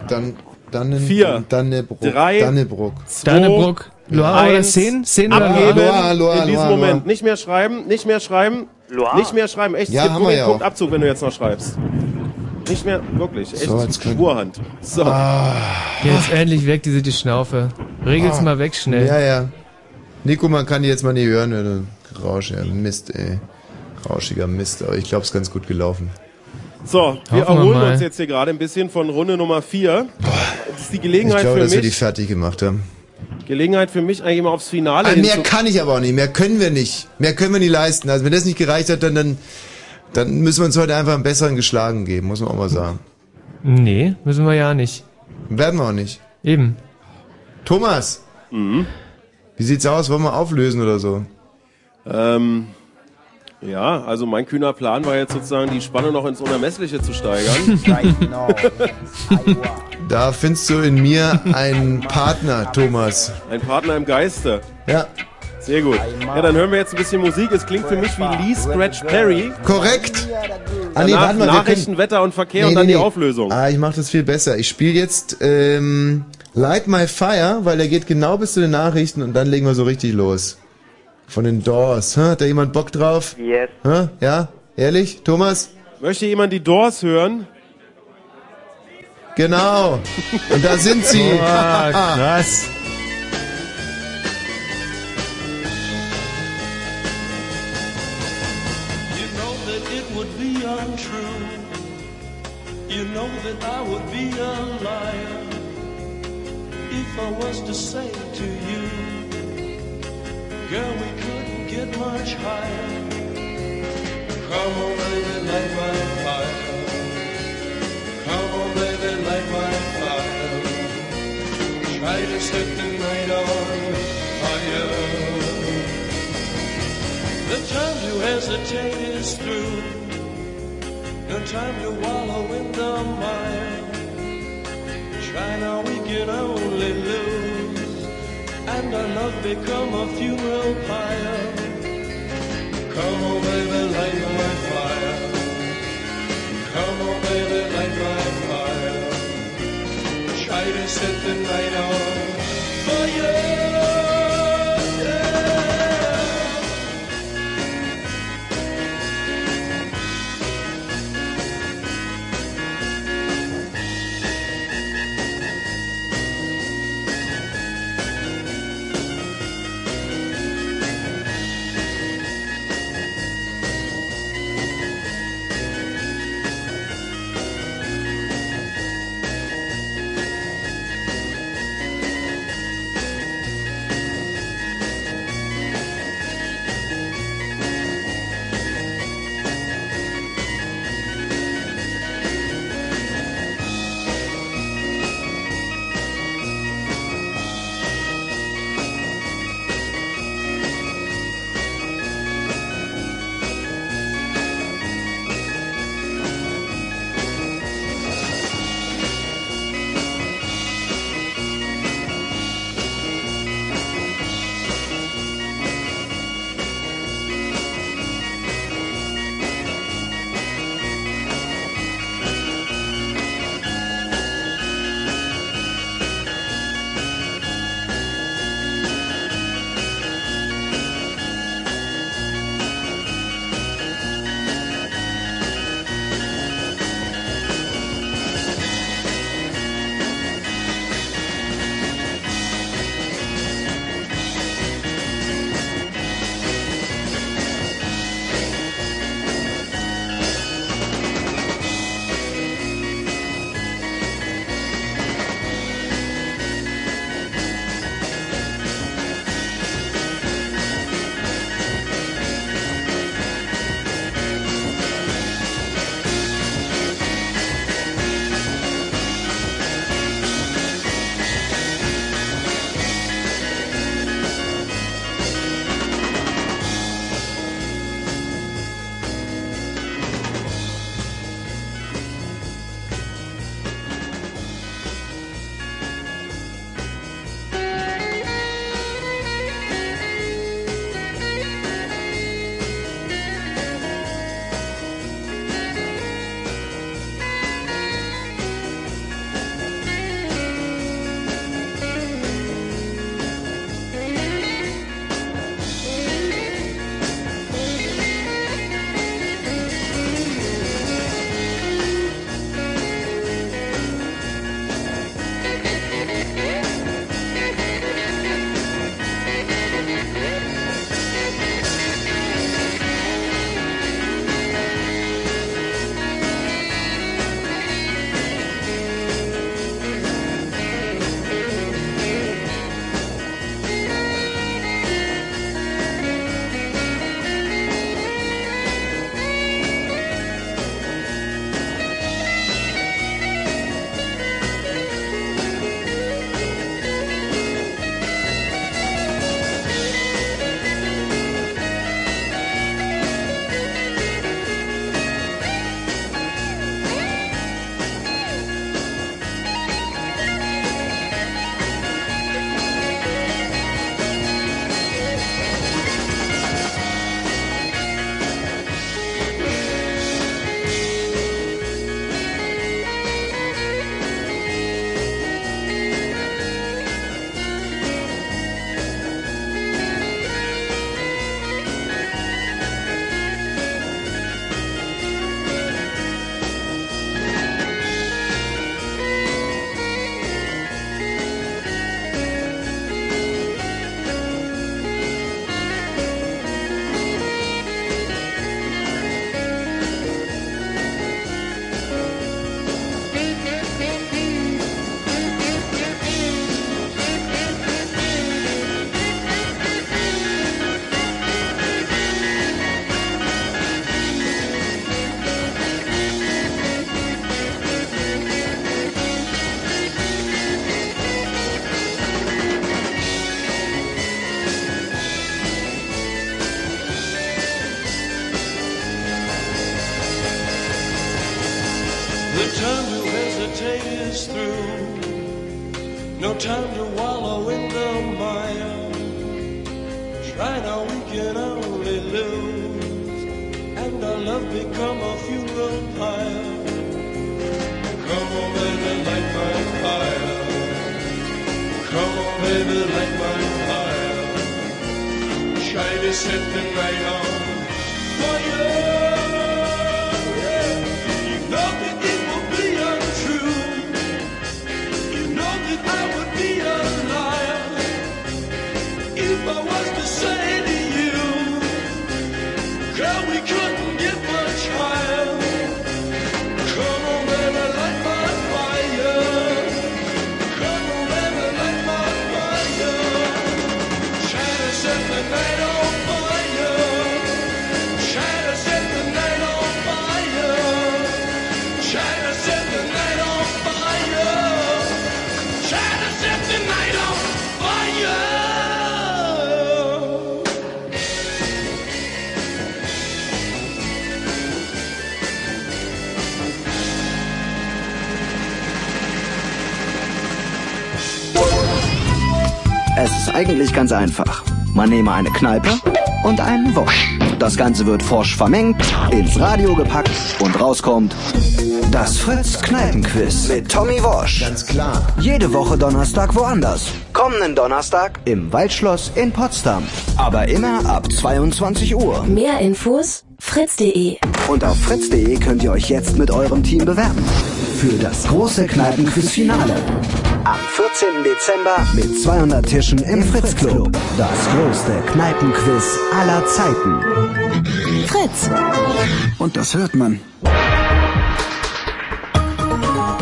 Dann, Dannen, Vier, Dannebrock. drei, Dannebrock. Zwei, Dannebrook. Loire oder? Szenen oder abgeben Loire, Loire, in diesem Loire, Moment. Loire. Nicht mehr schreiben, nicht mehr schreiben, Loire. nicht mehr schreiben. Echt, Ja, es gibt haben nur wir den ja Punkt auch. Abzug, wenn du jetzt noch schreibst. Nicht mehr, wirklich. Echt, So, Spurhand. So. Jetzt endlich weg, diese die Schnaufe. Regel's Ah. mal weg schnell. Ja, ja. Nico, man kann die jetzt mal nicht hören, wenn du Rausch, ja, Mist, ey. Rauschiger Mist, aber ich glaube, es ist ganz gut gelaufen. So, wir Hoffen wir erholen mal. uns jetzt hier gerade ein bisschen von Runde Nummer 4. Das ist die Ich Gelegenheit glaube, für dass wir die mich, fertig gemacht haben. Gelegenheit für mich eigentlich mal aufs Finale Ah, mehr kann ich aber auch nicht, mehr können wir nicht. Mehr können wir nicht leisten. Also wenn das nicht gereicht hat, dann, dann, dann müssen wir uns heute einfach einen besseren geschlagen geben, muss man auch mal sagen. Nee, müssen wir ja nicht. Werden wir auch nicht. Eben. Thomas, Mhm. wie sieht's aus? Wollen wir auflösen oder so? Ähm, ja, also mein kühner Plan war jetzt sozusagen die Spanne noch ins Unermessliche zu steigern. Da findest du in mir einen Partner, Thomas. Ein Partner im Geiste. Ja. Sehr gut. Ja, dann hören wir jetzt ein bisschen Musik. Es klingt für mich wie Lee Scratch Perry. Korrekt. Ah, nee, warte mal, wir Nachrichten, können- Wetter und Verkehr Nee, und dann nee, die nee. Auflösung. Ah, ich mache das viel besser. Ich spiele jetzt ähm, Light My Fire, weil der geht genau bis zu den Nachrichten und dann legen wir so richtig los. Von den Doors. Hä? Hat da jemand Bock drauf? Yes. Hä? Ja? Ehrlich? Thomas? Möchte jemand die Doors hören? Genau. Und da sind sie. Boah, krass. Become a funeral pyre. Come on, baby, light my fire. Come on, baby, light my fire. Try to set the night The eigentlich ganz einfach. Man nehme eine Kneipe und einen Wosch. Das Ganze wird forsch vermengt, ins Radio gepackt und rauskommt das Fritz Kneipenquiz mit Tommy Wosch. Ganz klar. Jede Woche Donnerstag woanders. Kommenden Donnerstag im Waldschloss in Potsdam. Aber immer ab 22 Uhr. Mehr Infos fritz.de. Und auf fritz.de könnt ihr euch jetzt mit eurem Team bewerben. Für das große Kneipenquiz-Finale. Am 14. Dezember mit 200 Tischen im Fritz Club. Das größte Kneipenquiz aller Zeiten. Fritz. Und das hört man.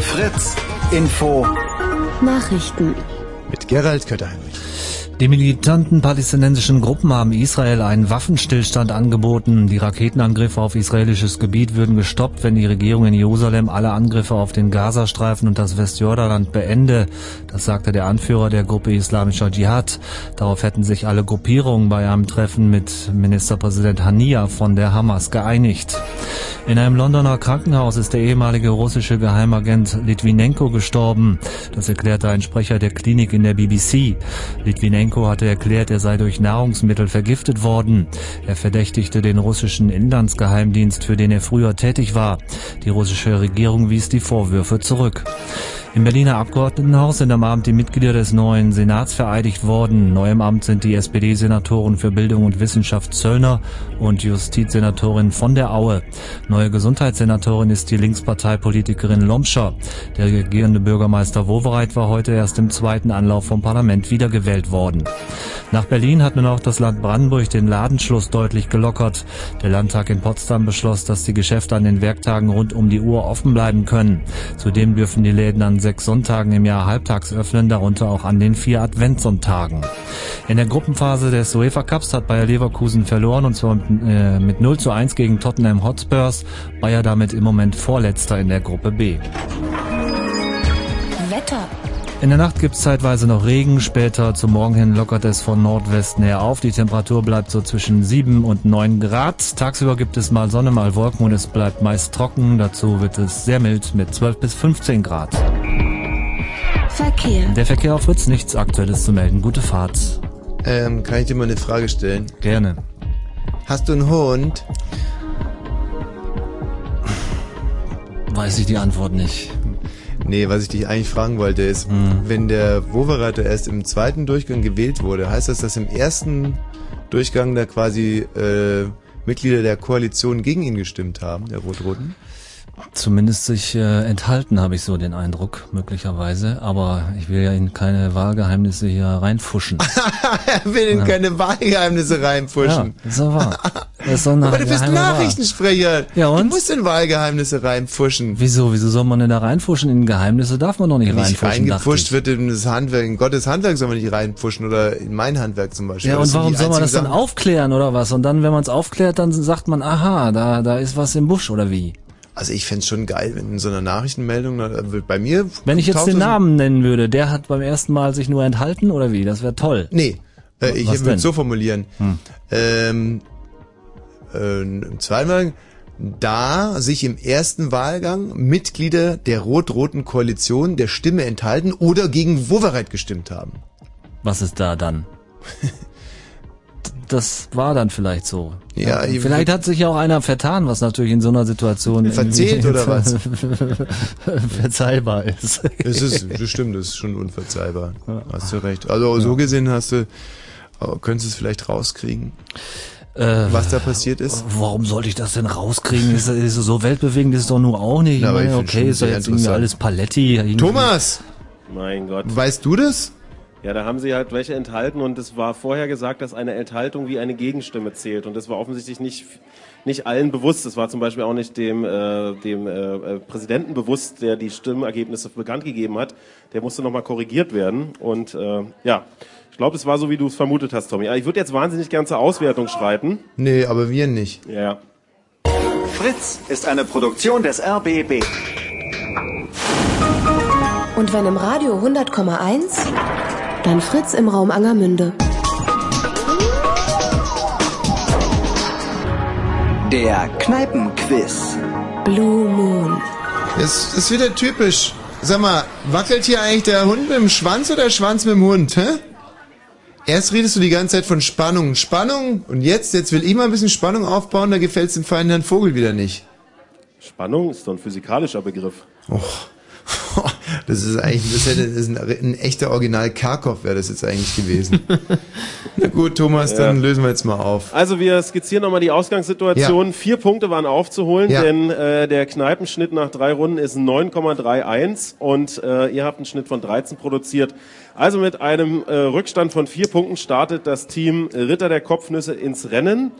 Fritz Info. Nachrichten. Mit Gerald Kötterheinrich. Die militanten palästinensischen Gruppen haben Israel einen Waffenstillstand angeboten. Die Raketenangriffe auf israelisches Gebiet würden gestoppt, wenn die Regierung in Jerusalem alle Angriffe auf den Gazastreifen und das Westjordanland beende. Das sagte der Anführer der Gruppe Islamischer Dschihad. Darauf hätten sich alle Gruppierungen bei einem Treffen mit Ministerpräsident Hania von der Hamas geeinigt. In einem Londoner Krankenhaus ist der ehemalige russische Geheimagent Litvinenko gestorben. Das erklärte ein Sprecher der Klinik in der BBC. Litvinenko hatte erklärt, er sei durch Nahrungsmittel vergiftet worden. Er verdächtigte den russischen Inlandsgeheimdienst, für den er früher tätig war. Die russische Regierung wies die Vorwürfe zurück. Im Berliner Abgeordnetenhaus sind am Abend die Mitglieder des neuen Senats vereidigt worden. Neu im Amt sind die SPD-Senatorin für Bildung und Wissenschaft Zöllner und Justizsenatorin von der Aue. Neue Gesundheitssenatorin ist die Linksparteipolitikerin Lomscher. Der regierende Bürgermeister Wowereit war heute erst im zweiten Anlauf vom Parlament wiedergewählt worden. Nach Berlin hat nun auch das Land Brandenburg den Ladenschluss deutlich gelockert. Der Landtag in Potsdam beschloss, dass die Geschäfte an den Werktagen rund um die Uhr offen bleiben können. Zudem dürfen die Läden an sechs Sonntagen im Jahr halbtags öffnen, darunter auch an den vier Adventssonntagen. In der Gruppenphase des UEFA Cups hat Bayer Leverkusen verloren und zwar äh, mit 0 zu 1 gegen Tottenham Hotspurs. Bayer damit im Moment Vorletzter in der Gruppe B. In der Nacht gibt's zeitweise noch Regen, später zum Morgen hin lockert es von Nordwesten her auf. Die Temperatur bleibt so zwischen 7 und 9 Grad. Tagsüber gibt es mal Sonne, mal Wolken und es bleibt meist trocken. Dazu wird es sehr mild mit 12 bis 15 Grad. Verkehr. Der Verkehr auf Fritz, nichts Aktuelles zu melden. Gute Fahrt. Ähm, kann ich dir mal eine Frage stellen? Gerne. Hast du einen Hund? Weiß ich die Antwort nicht. Nee, was ich dich eigentlich fragen wollte ist, wenn der Woverreiter erst im zweiten Durchgang gewählt wurde, heißt das, dass im ersten Durchgang da quasi äh, Mitglieder der Koalition gegen ihn gestimmt haben, der Rot-Roten? Zumindest sich äh, enthalten, habe ich so den Eindruck, möglicherweise. Aber ich will ja in keine Wahlgeheimnisse hier reinfuschen. er will in Ja. keine Wahlgeheimnisse reinpfuschen. Ja, doch wahr. Das eine Aber du bist. Nachrichtensprecher. Ja, und? Du musst in Wahlgeheimnisse reinpfuschen. Wieso? Wieso soll man denn da reinfuschen? In Geheimnisse darf man doch nicht, Nicht reinfuschen. reingepfuscht wird in das Handwerk, in Gottes Handwerk soll man nicht reinpfuschen oder in mein Handwerk zum. Beispiel. Ja, und warum soll man das dann aufklären oder was? Und dann, wenn man es aufklärt, dann sagt man, aha, da, da ist was im Busch oder wie? Also ich fänd's schon geil, wenn in so einer Nachrichtenmeldung, bei mir... Wenn ich jetzt den Namen nennen würde, der hat beim ersten Mal sich nur enthalten oder wie? Das wäre toll. Nee, äh, ich würde es so formulieren. Hm. Ähm, äh, im zweiten Mal da sich im ersten Wahlgang Mitglieder der rot-roten Koalition der Stimme enthalten oder gegen Wowereit gestimmt haben. Was ist da dann? Das war dann vielleicht so. Ja, ich- vielleicht hat sich ja auch einer vertan, was natürlich in so einer Situation Verzählt oder was? verzeihbar ist. Das ist, das stimmt, das ist schon unverzeihbar. Hast du recht. Also so gesehen hast du, aber könntest du es vielleicht rauskriegen, was da passiert ist? Äh, Warum sollte ich das denn rauskriegen? Ist, ist so weltbewegend ist es doch nur auch nicht. Na, meine, okay, ist doch jetzt irgendwie alles Paletti. irgendwie. Thomas! Mein Gott. Weißt du das? Ja, da haben sie halt welche enthalten und es war vorher gesagt, dass eine Enthaltung wie eine Gegenstimme zählt und das war offensichtlich nicht nicht allen bewusst. Das war zum Beispiel auch nicht dem äh, dem äh, äh, Präsidenten bewusst, der die Stimmergebnisse bekannt gegeben hat. Der musste nochmal korrigiert werden und äh, ja, ich glaube, es war so, wie du es vermutet hast, Tommy. Ich würde jetzt wahnsinnig gern zur Auswertung schreiten. Nee, aber wir nicht. Ja. Fritz ist eine Produktion des RBB. Und wenn im Radio 100,1, dann Fritz im Raum Angermünde. Der Kneipenquiz. Blue Moon. Das ist wieder typisch. Sag mal, wackelt hier eigentlich der Hund mit dem Schwanz oder der Schwanz mit dem Hund, hä? Erst redest du die ganze Zeit von Spannung, Spannung und jetzt, jetzt will ich mal ein bisschen Spannung aufbauen, da gefällt's dem feinen Herrn Vogel wieder nicht. Spannung ist doch ein physikalischer Begriff. Das ist eigentlich, das hätte, das ist ein, ein echter Original Karkov wäre das jetzt eigentlich gewesen. Na gut, Thomas, dann Ja. lösen wir jetzt mal auf. Also wir skizzieren nochmal die Ausgangssituation. Vier Punkte waren aufzuholen, Ja. denn äh, der Kneipenschnitt nach drei Runden ist 9,31 und äh, ihr habt einen Schnitt von 13 produziert. Also mit einem äh, Rückstand von vier Punkten startet das Team Ritter der Kopfnüsse ins Rennen.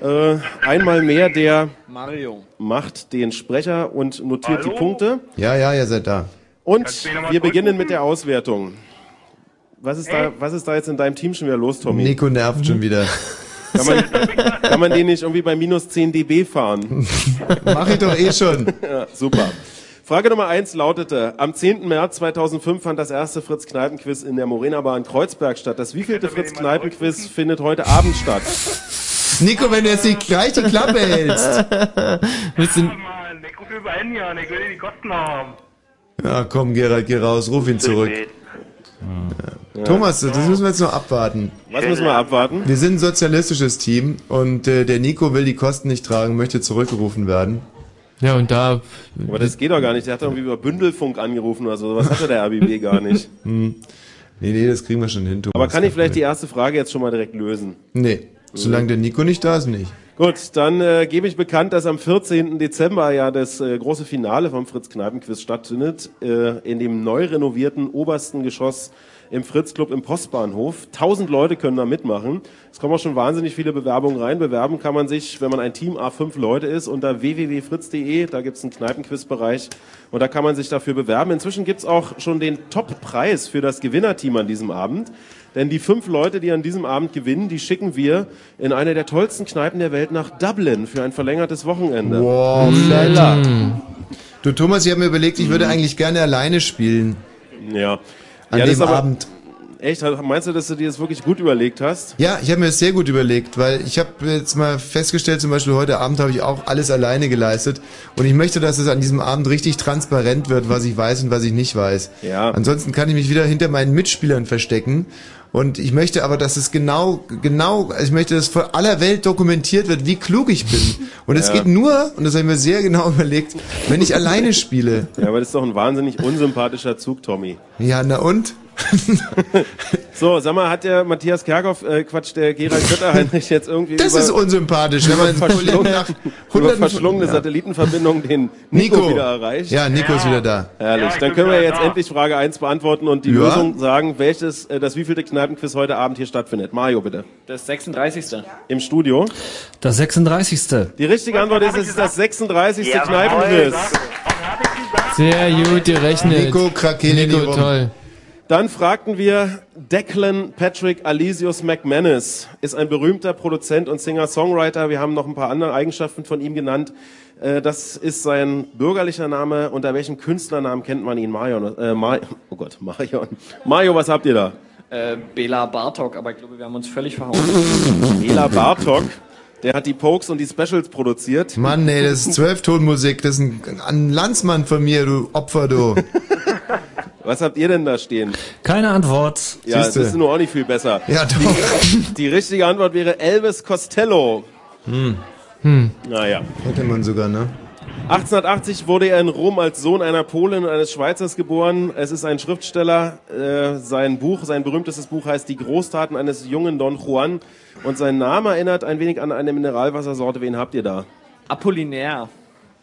Äh, einmal mehr der Mario. macht den Sprecher und notiert die Hallo? Punkte. Ja, ja, ihr seid da. Und wir beginnen mit der Auswertung. Was ist, da, was ist da jetzt in deinem Team schon wieder los, Tommy? Nico nervt schon wieder. Kann man, kann man den nicht irgendwie bei minus 10 dB fahren? Mach ich doch eh schon. ja, super. Frage Nummer eins lautete, am 10. März 2005 fand das erste Fritz-Kneipen-Quiz in der Morena-Bar in Kreuzberg statt. Das wievielte Fritz-Kneipen-Quiz findet heute Abend statt? Nico, wenn du jetzt nicht gleich die Klappe hältst. Bist du, Mann, ich rufe über Handy an, ich will die Kosten haben. Ja, komm, Gerald, geh raus, ruf ihn zurück. Ja. Thomas, das müssen wir jetzt noch abwarten. Was müssen wir abwarten? Wir sind ein sozialistisches Team und äh, der Nico will die Kosten nicht tragen, möchte zurückgerufen werden. ja, und da. Aber das geht doch gar nicht. Der hat doch irgendwie über Bündelfunk angerufen oder so. Was hatte der RBB gar nicht. Hm. Nee, nee, das kriegen wir schon hin, Thomas. Aber kann ich vielleicht die erste Frage jetzt schon mal direkt lösen? Nee, solange der Nico nicht da ist, nicht. Gut, dann äh, gebe ich bekannt, dass am 14. Dezember ja das äh, große Finale vom Fritz-Kneipen-Quiz stattfindet, äh, in dem neu renovierten obersten Geschoss im Fritz-Club im Postbahnhof. Tausend Leute können da mitmachen. Es kommen auch schon wahnsinnig viele Bewerbungen rein. Bewerben kann man sich, wenn man ein Team A5 Leute ist, unter www.fritz.de. Da gibt's einen Kneipenquiz-Bereich und da kann man sich dafür bewerben. Inzwischen gibt's auch schon den Top-Preis für das Gewinnerteam an diesem Abend. Denn die fünf Leute, die an diesem Abend gewinnen, die schicken wir in eine der tollsten Kneipen der Welt nach Dublin für ein verlängertes Wochenende. Wow, Lala. Du Thomas, ich habe mir überlegt, ich würde eigentlich gerne alleine spielen. Ja. An ja, dem aber- Abend. Echt? Meinst du, dass du dir das wirklich gut überlegt hast? Ja, ich habe mir das sehr gut überlegt, weil ich habe jetzt mal festgestellt, zum Beispiel heute Abend habe ich auch alles alleine geleistet und ich möchte, dass es an diesem Abend richtig transparent wird, was ich weiß und was ich nicht weiß. Ja. Ansonsten kann ich mich wieder hinter meinen Mitspielern verstecken und ich möchte aber, dass es genau, genau, also ich möchte, dass vor aller Welt dokumentiert wird, wie klug ich bin. Und es Ja. geht nur, und das habe ich mir sehr genau überlegt, wenn ich alleine spiele. Ja, aber das ist doch ein wahnsinnig unsympathischer Zug, Tommy. Ja, na und? So, sag mal, hat der Matthias Kerkhoff, äh, Quatsch, der Gerald Götterheinrich jetzt irgendwie Das über, ist unsympathisch, wenn man verschlungene, nach über verschlungene Ja. Satellitenverbindung den Nico, Nico. wieder erreicht. Ja, Nico ist wieder da. Herrlich. Dann können wir jetzt endlich Frage 1 beantworten und die Ja. Lösung sagen, welches, äh, das wievielte Kneipenquiz heute Abend hier stattfindet. Mario, bitte. Das 36. Im Studio. Das 36. Die richtige Antwort ist, es ist das 36. Jawohl, Kneipenquiz. Sehr gut gerechnet. Nico Krakeli Nico, rum. toll. Dann fragten wir, Declan Patrick Alesius McManus ist ein berühmter Produzent und Singer-Songwriter. Wir haben noch ein paar andere Eigenschaften von ihm genannt. Äh, Das ist sein bürgerlicher Name. Unter welchem Künstlernamen kennt man ihn? Marion. Äh, Mar oh Gott, Marion. Mario, was habt ihr da? Äh, Bela Bartok, aber ich glaube, wir haben uns völlig verhauen. Bela Bartok. Der hat die Pokes und die Specials produziert. Mann, ey, das ist Zwölftonmusik, das ist ein, ein Landsmann von mir, du Opfer, du. Was habt ihr denn da stehen? Keine Antwort. Ja, das Siehste. ist nur auch nicht viel besser. Ja, doch. Die, die richtige Antwort wäre Elvis Costello. Hm. Hm. Naja. Hätte man sogar, ne? 1880 wurde er in Rom als Sohn einer Polin und eines Schweizers geboren. Es ist ein Schriftsteller. Äh, sein Buch, sein berühmtestes Buch heißt Die Großtaten eines jungen Don Juan. Und sein Name erinnert ein wenig an eine Mineralwassersorte. Wen habt ihr da? Apollinaire.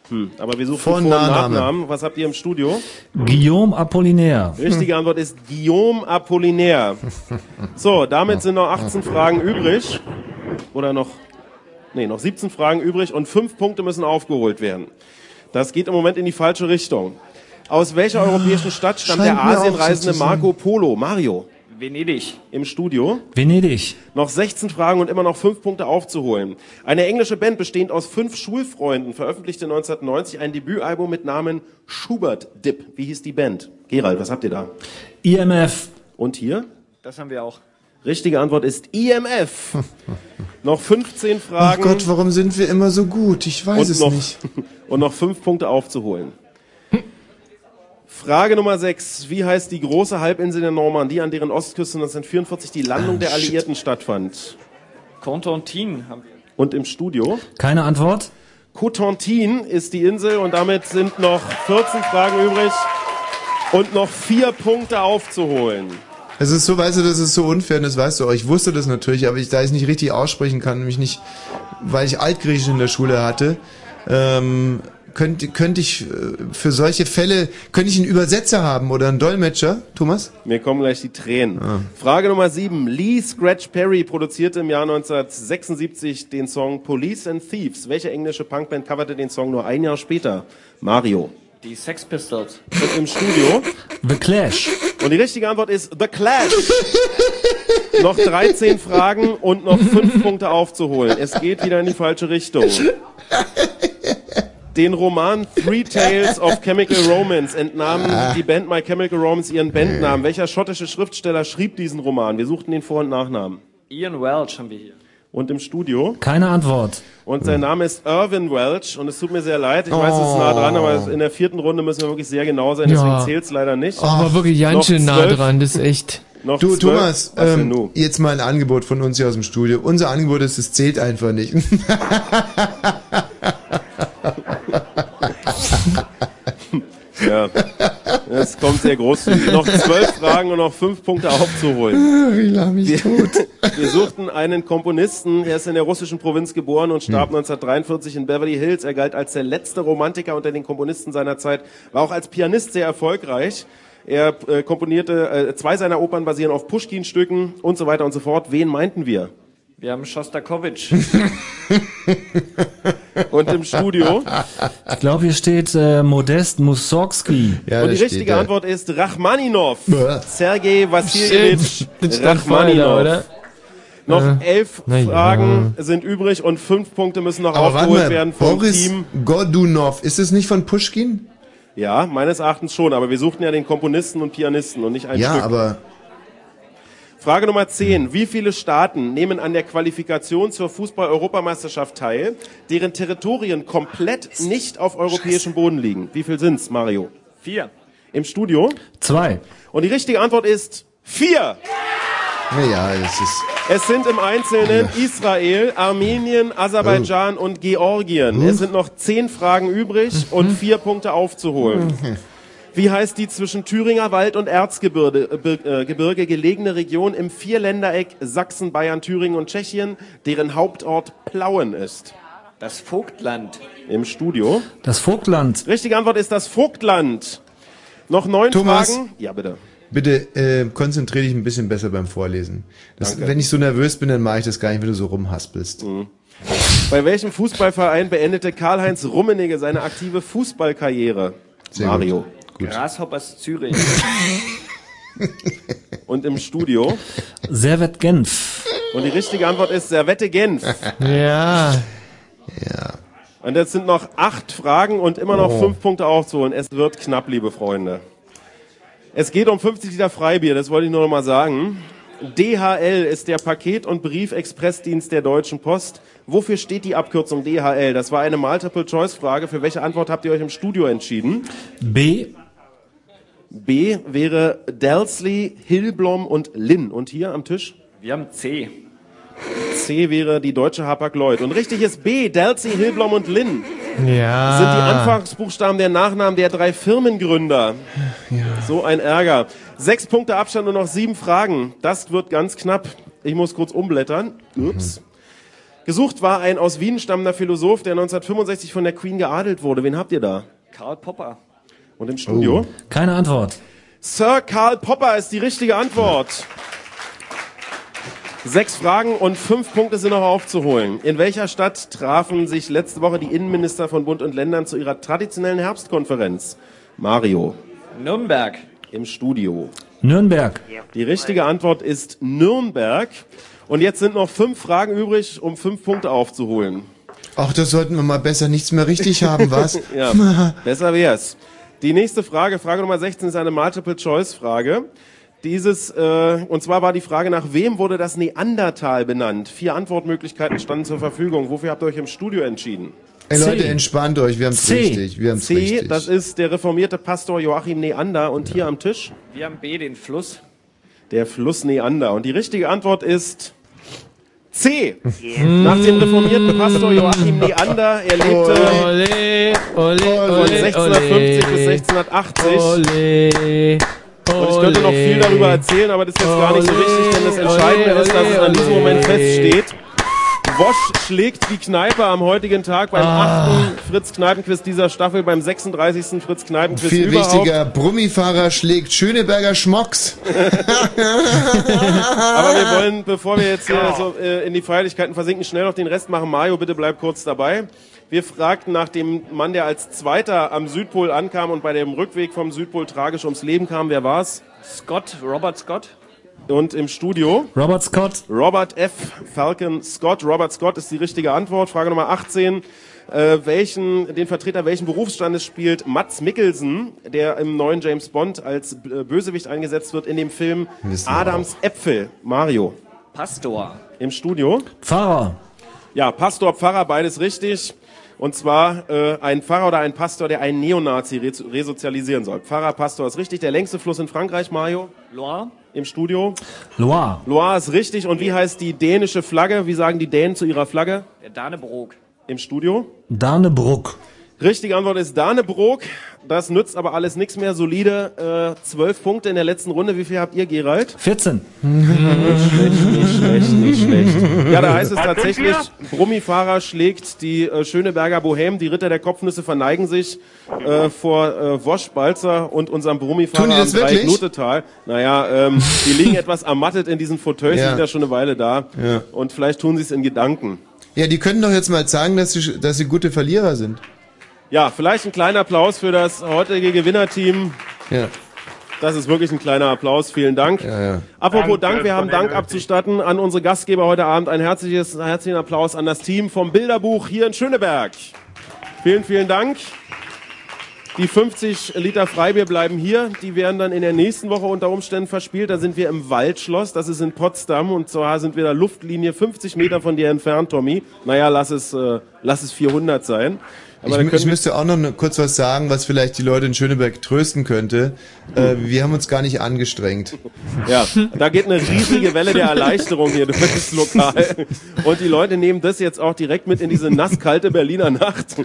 Hm. Aber wir suchen Vor- Vor- und und Nachname. Nachnamen. Was habt ihr im Studio? Guillaume Apollinaire. Richtige Antwort ist Guillaume Apollinaire. So, damit sind noch 18 Fragen übrig. Oder noch, nee, noch 17 Fragen übrig und 5 Punkte müssen aufgeholt werden. Das geht im Moment in die falsche Richtung. Aus welcher europäischen Stadt stammt Scheint der mir auch so Asienreisende zu sein. Marco Polo? Mario. Venedig. Im Studio. Venedig. Noch 16 Fragen und immer noch 5 Punkte aufzuholen. Eine englische Band bestehend aus fünf Schulfreunden veröffentlichte 1990 ein Debütalbum mit Namen Schubert Dip. Wie hieß die Band? Gerald, was habt ihr da? IMF. Und hier? Das haben wir auch. Richtige Antwort ist IMF. noch 15 Fragen. Ach Gott, warum sind wir immer so gut? Ich weiß und es noch, nicht. Und noch 5 Punkte aufzuholen. Frage Nummer 6. Wie heißt die große Halbinsel der Normandie, an deren Ostküste 1944 die Landung Ah, der Alliierten stattfand? Contentin haben wir. Und im Studio? Keine Antwort? Cotentin ist die Insel und damit sind noch 14 Fragen übrig und noch vier Punkte aufzuholen. Es ist so, weißt du, das ist so unfair, und das weißt du auch. Ich wusste das natürlich, aber ich, da ich es nicht richtig aussprechen kann, nämlich nicht, weil ich Altgriechisch in der Schule hatte, ähm, könnte, könnte ich äh, für solche Fälle, könnte ich einen Übersetzer haben oder einen Dolmetscher, Thomas? Mir kommen gleich die Tränen. Frage Nummer 7. Lee Scratch Perry produzierte im Jahr 1976 den Song Police and Thieves. Welche englische Punkband coverte den Song nur ein Jahr später? Mario. Die Sex Pistols. Und im Studio? The Clash. Und die richtige Antwort ist The Clash. noch 13 Fragen und noch 5 Punkte aufzuholen. Es geht wieder in die falsche Richtung. Den Roman Three Tales of Chemical Romance entnahm die Band My Chemical Romance ihren Bandnamen. Welcher schottische Schriftsteller schrieb diesen Roman? Wir suchten den Vor- und Nachnamen. Ian Welch haben wir hier. Und im Studio? Keine Antwort. Und sein Name ist Irvin Welch und es tut mir sehr leid. Ich weiß, es ist nah dran, aber in der vierten Runde müssen wir wirklich sehr genau sein, deswegen Ja. zählt es leider nicht. Aber wirklich ganz Noch schön nah zwölf- dran, das ist echt. Noch Du, zwölf- Thomas, ähm, jetzt mal ein Angebot von uns hier aus dem Studio. Unser Angebot ist, es zählt einfach nicht. Ja, es kommt sehr großzügig. Noch zwölf Fragen und noch fünf Punkte aufzuholen. ich lach mich Wir, tot. wir suchten einen Komponisten. Er ist in der russischen Provinz geboren und Hm. starb 1943 in Beverly Hills. Er galt als der letzte Romantiker unter den Komponisten seiner Zeit, war auch als Pianist sehr erfolgreich. Er äh, komponierte, äh, zwei seiner Opern basieren auf Pushkin-Stücken und so weiter und so fort. Wen meinten wir? Wir haben Shostakovich. Und im Studio? Ich glaube, hier steht äh, Modest Mussorgsky. und die richtige Antwort ist Rachmaninov. Sergei Wassiljewitsch Rachmaninov. oder? Noch Äh, elf ja. Fragen sind übrig und fünf Punkte müssen noch Aber warte aufgeholt mal, werden vom Boris Team. Godunov, ist es nicht von Pushkin? Ja, meines Erachtens schon, aber wir suchten ja den Komponisten und Pianisten und nicht ein ja, Stück. aber Frage Nummer 10. Wie viele Staaten nehmen an der Qualifikation zur Fußball-Europameisterschaft teil, deren Territorien komplett nicht auf europäischem Boden liegen? Wie viel sind's, Mario? Vier. Im Studio? Zwei. Und die richtige Antwort ist vier. naja, es ist. Es sind im Einzelnen Israel, Armenien, Aserbaidschan und Georgien. Es sind noch zehn Fragen übrig und vier Punkte aufzuholen. Wie heißt die zwischen Thüringer Wald und Erzgebirge äh, äh, Gebirge gelegene Region im Vierländereck Sachsen, Bayern, Thüringen und Tschechien, deren Hauptort Plauen ist? Das Vogtland. Im Studio. Das Vogtland. Richtige Antwort ist das Vogtland. Noch neun Thomas. Fragen. Ja, bitte. Bitte äh, konzentriere dich ein bisschen besser beim Vorlesen. Das, wenn ich so nervös bin, dann mache ich das gar nicht, wenn du so rumhaspelst. Bei welchem Fußballverein beendete Karl-Heinz Rummenigge seine aktive Fußballkarriere? Sehr Mario. Grasshoppers Zürich. Und im Studio. Servet Genf. Und die richtige Antwort ist Servette Genf. Ja. Ja. Und jetzt sind noch acht Fragen und immer noch Oh. fünf Punkte aufzuholen. Es wird knapp, liebe Freunde. Es geht um 50 Liter Freibier, das wollte ich nur noch mal sagen. DHL ist der Paket- und Briefexpressdienst der Deutschen Post. Wofür steht die Abkürzung DHL? Das war eine Multiple-Choice-Frage. Für welche Antwort habt ihr euch im Studio entschieden? B. B wäre Delsley, Hillblom und Linn. Und hier am Tisch? Wir haben C. C wäre die deutsche Hapag-Lloyd. Und richtig ist B, Delsley, Hillblom und Linn. Ja. Sind die Anfangsbuchstaben der Nachnamen der drei Firmengründer. So ein Ärger. Sechs Punkte Abstand und noch sieben Fragen. Das wird ganz knapp. Ich muss kurz umblättern. Ups. Gesucht war ein aus Wien stammender Philosoph, der 1965 von der Queen geadelt wurde. Wen habt ihr da? Karl Popper. Und im Studio? Keine Antwort. Sir Karl Popper ist die richtige Antwort. Sechs Fragen und fünf Punkte sind noch aufzuholen. In welcher Stadt trafen sich letzte Woche die Innenminister von Bund und Ländern zu ihrer traditionellen Herbstkonferenz? Mario. Nürnberg. Im Studio. Nürnberg. Die richtige Antwort ist Nürnberg. Und jetzt sind noch fünf Fragen übrig, um fünf Punkte aufzuholen. Ach, das sollten wir mal besser nichts mehr richtig haben, was? ja, besser wär's. Die nächste Frage, Frage Nummer 16, ist eine Multiple-Choice-Frage. Dieses, äh, und zwar war die Frage, nach wem wurde das Neandertal benannt? Vier Antwortmöglichkeiten standen zur Verfügung. Wofür habt ihr euch im Studio entschieden? Ey Leute, entspannt euch, wir haben's C. richtig. Wir haben's C, richtig. das ist der reformierte Pastor Joachim Neander und hier am Tisch Wir haben B, den Fluss. der Fluss Neander. Und die richtige Antwort ist C. Nach dem reformierten Pastor Joachim Neander. Er lebte Ole, ole, von ole, 1650 bis ole. 1680. Ole. Und ich könnte noch viel darüber erzählen, aber das ist jetzt gar nicht so wichtig, denn das Entscheidende Ole, ist, dass es ole, an diesem Moment ole. feststeht. Wosch schlägt die Kneipe am heutigen Tag beim Ah. achten Fritz-Kneipenquiz dieser Staffel, beim 36. Fritz-Kneipenquiz Viel überhaupt. wichtiger, Brummifahrer schlägt Schöneberger Schmocks. Aber wir wollen, bevor wir jetzt hier so äh, in die Feierlichkeiten versinken, schnell noch den Rest machen. Mario, bitte bleib kurz dabei. Wir fragten nach dem Mann, der als Zweiter am Südpol ankam und bei dem Rückweg vom Südpol tragisch ums Leben kam. Wer war's? Scott, Robert Scott. Und im Studio? Robert Scott. Robert F. Falcon Scott. Robert Scott ist die richtige Antwort. Frage Nummer 18. Äh, welchen, den Vertreter welchen Berufsstandes spielt Mats Mikkelsen, der im neuen James Bond als äh, Bösewicht eingesetzt wird in dem Film Wissen Adams Äpfel? Mario. Pastor. Im Studio? Pfarrer. Ja, Pastor, Pfarrer, beides richtig. Und zwar äh, ein Pfarrer oder ein Pastor, der einen Neonazi re resozialisieren soll. Pfarrer, Pastor ist richtig. Der längste Fluss in Frankreich, Mario? Loire. Im Studio? Loire. Loire ist richtig. Und wie heißt die dänische Flagge? Wie sagen die Dänen zu ihrer Flagge? Der Danebrook. Im Studio? Danebruck. Richtige Antwort ist Danebrook. Das nützt aber alles nichts mehr. Solide äh, 12 Punkte in der letzten Runde. Wie viel habt ihr, Gerald? 14. Nicht schlecht, nicht schlecht, nicht schlecht. Ja, da heißt es tatsächlich, Brummifahrer schlägt die äh, Schöneberger Bohem. Die Ritter der Kopfnüsse verneigen sich äh, vor äh, Wosch, Balzer und unserem Brummifahrer am wirklich? Dreiecknotetal. Naja, ähm, die liegen etwas ermattet in diesen Fauteuils, Ja. die sind ja schon eine Weile da. Ja. Und vielleicht tun sie es in Gedanken. Ja, die können doch jetzt mal sagen, dass sie, dass sie gute Verlierer sind. Ja, vielleicht ein kleiner Applaus für das heutige Gewinnerteam. Ja. Das ist wirklich ein kleiner Applaus. Vielen Dank. Ja, ja. Apropos Danke Dank, wir haben Dank abzustatten an unsere Gastgeber heute Abend. Ein herzliches, herzlichen Applaus an das Team vom Bilderbuch hier in Schöneberg. Vielen, vielen Dank. Die 50 Liter Freibier bleiben hier. Die werden dann in der nächsten Woche unter Umständen verspielt. Da sind wir im Waldschloss. Das ist in Potsdam. Und zwar sind wir da Luftlinie 50 Meter von dir entfernt, Tommy. Naja, lass es, äh, lass es 400 sein. Ich, können ich wir- müsste auch noch kurz was sagen, was vielleicht die Leute in Schöneberg trösten könnte. Äh, wir haben uns gar nicht angestrengt. Ja, da geht eine riesige Welle der Erleichterung hier durch das Lokal. Und die Leute nehmen das jetzt auch direkt mit in diese nasskalte Berliner Nacht.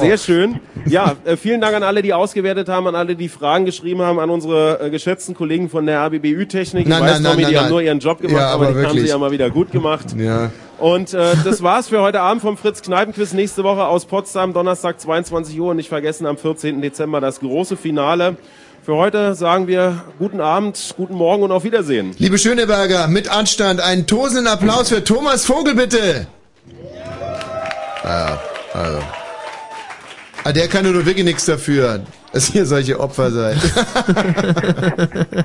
Sehr schön. Ja, äh, vielen Dank an alle, die ausgewertet haben, an alle, die Fragen geschrieben haben, an unsere äh, geschätzten Kollegen von der RBBÜ-Technik. Ich Nein, weiß, nein, nein, Tommy, nein, die haben nein. nur ihren Job gemacht, Ja, aber, aber die haben sie wirklich. ja mal wieder gut gemacht. Ja. Und äh, das war's für heute Abend vom Fritz Kneipenquiz. Nächste Woche aus Potsdam, Donnerstag 22 Uhr. Und nicht vergessen, am 14. Dezember das große Finale. Für heute sagen wir guten Abend, guten Morgen und auf Wiedersehen. Liebe Schöneberger, mit Anstand einen tosenden Applaus für Thomas Vogel, bitte. Ja, also. Ah, der kann nur wirklich nichts dafür, dass ihr solche Opfer seid.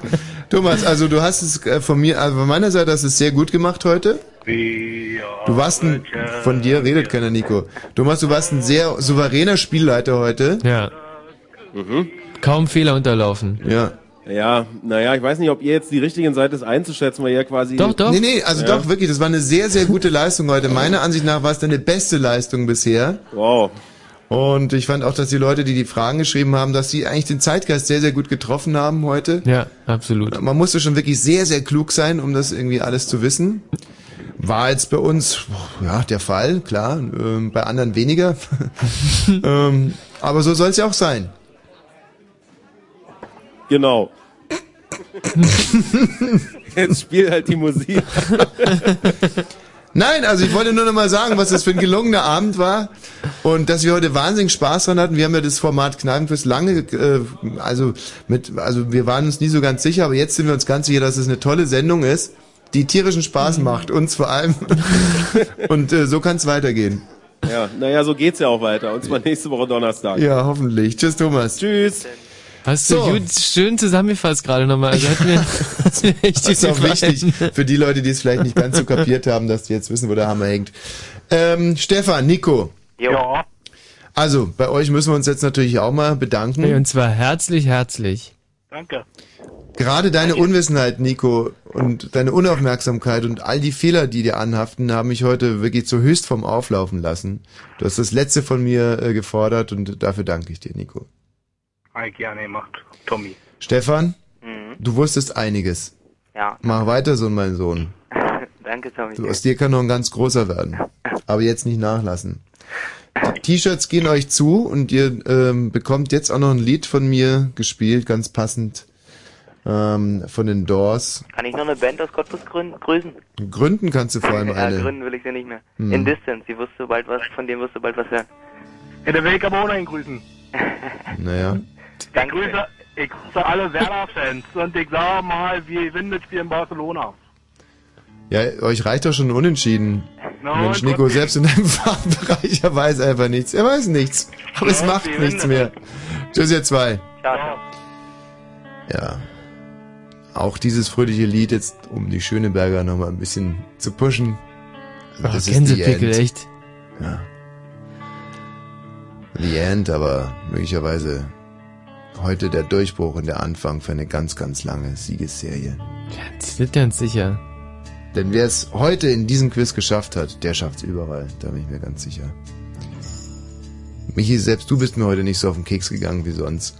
Thomas, also du hast es äh, von mir, also von meiner Seite hast du es sehr gut gemacht heute. Du warst ein, von dir redet keiner, Nico. Thomas, du warst ein sehr souveräner Spielleiter heute. Ja. Kaum Fehler unterlaufen. Ja. Ja, naja, ich weiß nicht, ob ihr jetzt die richtigen seid, das einzuschätzen, weil ihr quasi... Nee, nee, also Ja. doch, wirklich, das war eine sehr, sehr gute Leistung heute. Meiner Ansicht nach war es deine beste Leistung bisher. Wow. Und ich fand auch, dass die Leute, die die Fragen geschrieben haben, dass sie eigentlich den Zeitgeist sehr, sehr gut getroffen haben heute. Ja, absolut. Man musste schon wirklich sehr, sehr klug sein, um das irgendwie alles zu wissen. War jetzt bei uns, ja, der Fall, klar, ähm, bei anderen weniger. ähm, aber so soll es ja auch sein. Genau. Jetzt spielt halt die Musik. Nein, also ich wollte nur noch mal sagen, was das für ein gelungener Abend war und dass wir heute wahnsinnig Spaß dran hatten. Wir haben ja das Format Kneipenquiz lange, äh, also mit, also wir waren uns nie so ganz sicher, aber jetzt sind wir uns ganz sicher, dass es eine tolle Sendung ist, die tierischen Spaß macht, uns vor allem. und äh, so kann es weitergehen. Ja, naja, so geht's ja auch weiter. Und zwar nächste Woche Donnerstag. Ja, hoffentlich. Tschüss, Thomas. Tschüss. Hast du So. gut, schön zusammengefasst gerade nochmal. Also hat mir, hat mir echt Das ist auch wichtig für die Leute, die es vielleicht nicht ganz so kapiert haben, dass die jetzt wissen, wo der Hammer hängt. Ähm, Stefan, Nico. Ja. Also, bei euch müssen wir uns jetzt natürlich auch mal bedanken. Und zwar herzlich, herzlich. Danke. Gerade deine Unwissenheit, Nico, und deine Unaufmerksamkeit und all die Fehler, die dir anhaften, haben mich heute wirklich zur Höchstform auflaufen lassen. Du hast das Letzte von mir äh, gefordert und dafür danke ich dir, Nico. Ei, gerne gemacht, Tommy. Stefan, Mhm. du wusstest einiges. Ja. Mach weiter so, mein Sohn. Danke, Tommy. Du, aus dir kann noch ein ganz großer werden. Aber jetzt nicht nachlassen. T-Shirts gehen euch zu und ihr ähm, bekommt jetzt auch noch ein Lied von mir gespielt, ganz passend ähm, von den Doors. Kann ich noch eine Band aus Cottbus grüßen? Gründen kannst du vor allem ja, eine. gründen will ich sie nicht mehr. Hm. In Distance, die wirst du bald was, von dem wirst du bald was hören. Ja, der will ich aber auch noch einen grüßen. Naja. Ich grüße, ich grüße alle Werder-Fans und ich sage mal, wir gewinnen das Spiel in Barcelona. Ja, euch reicht doch schon unentschieden. Na, Mensch, Nico, selbst in deinem Fachbereich, er weiß einfach nichts. Er weiß nichts. Aber es Ja, macht nichts mehr. Tschüss, ihr zwei. Ciao, ciao. Ja. Auch dieses fröhliche Lied jetzt, um die Schöneberger nochmal ein bisschen zu pushen. Ach, Das ist Gänsepickel, echt. Ja. The End, aber möglicherweise heute der Durchbruch und der Anfang für eine ganz, ganz lange Siegesserie. Ganz, ganz sicher. Denn wer es heute in diesem Quiz geschafft hat, der schafft's überall. Da bin ich mir ganz sicher. Michi, selbst du bist mir heute nicht so auf den Keks gegangen wie sonst.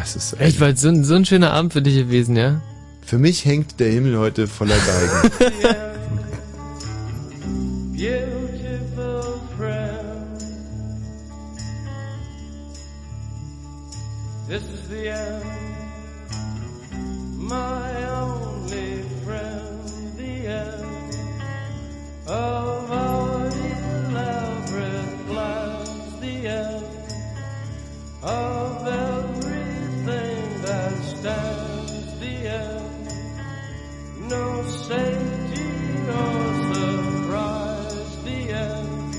Es ist Echt, weil so, ein- so ein schöner Abend für dich gewesen, ja? Für mich hängt der Himmel heute voller Geigen. This is the end, my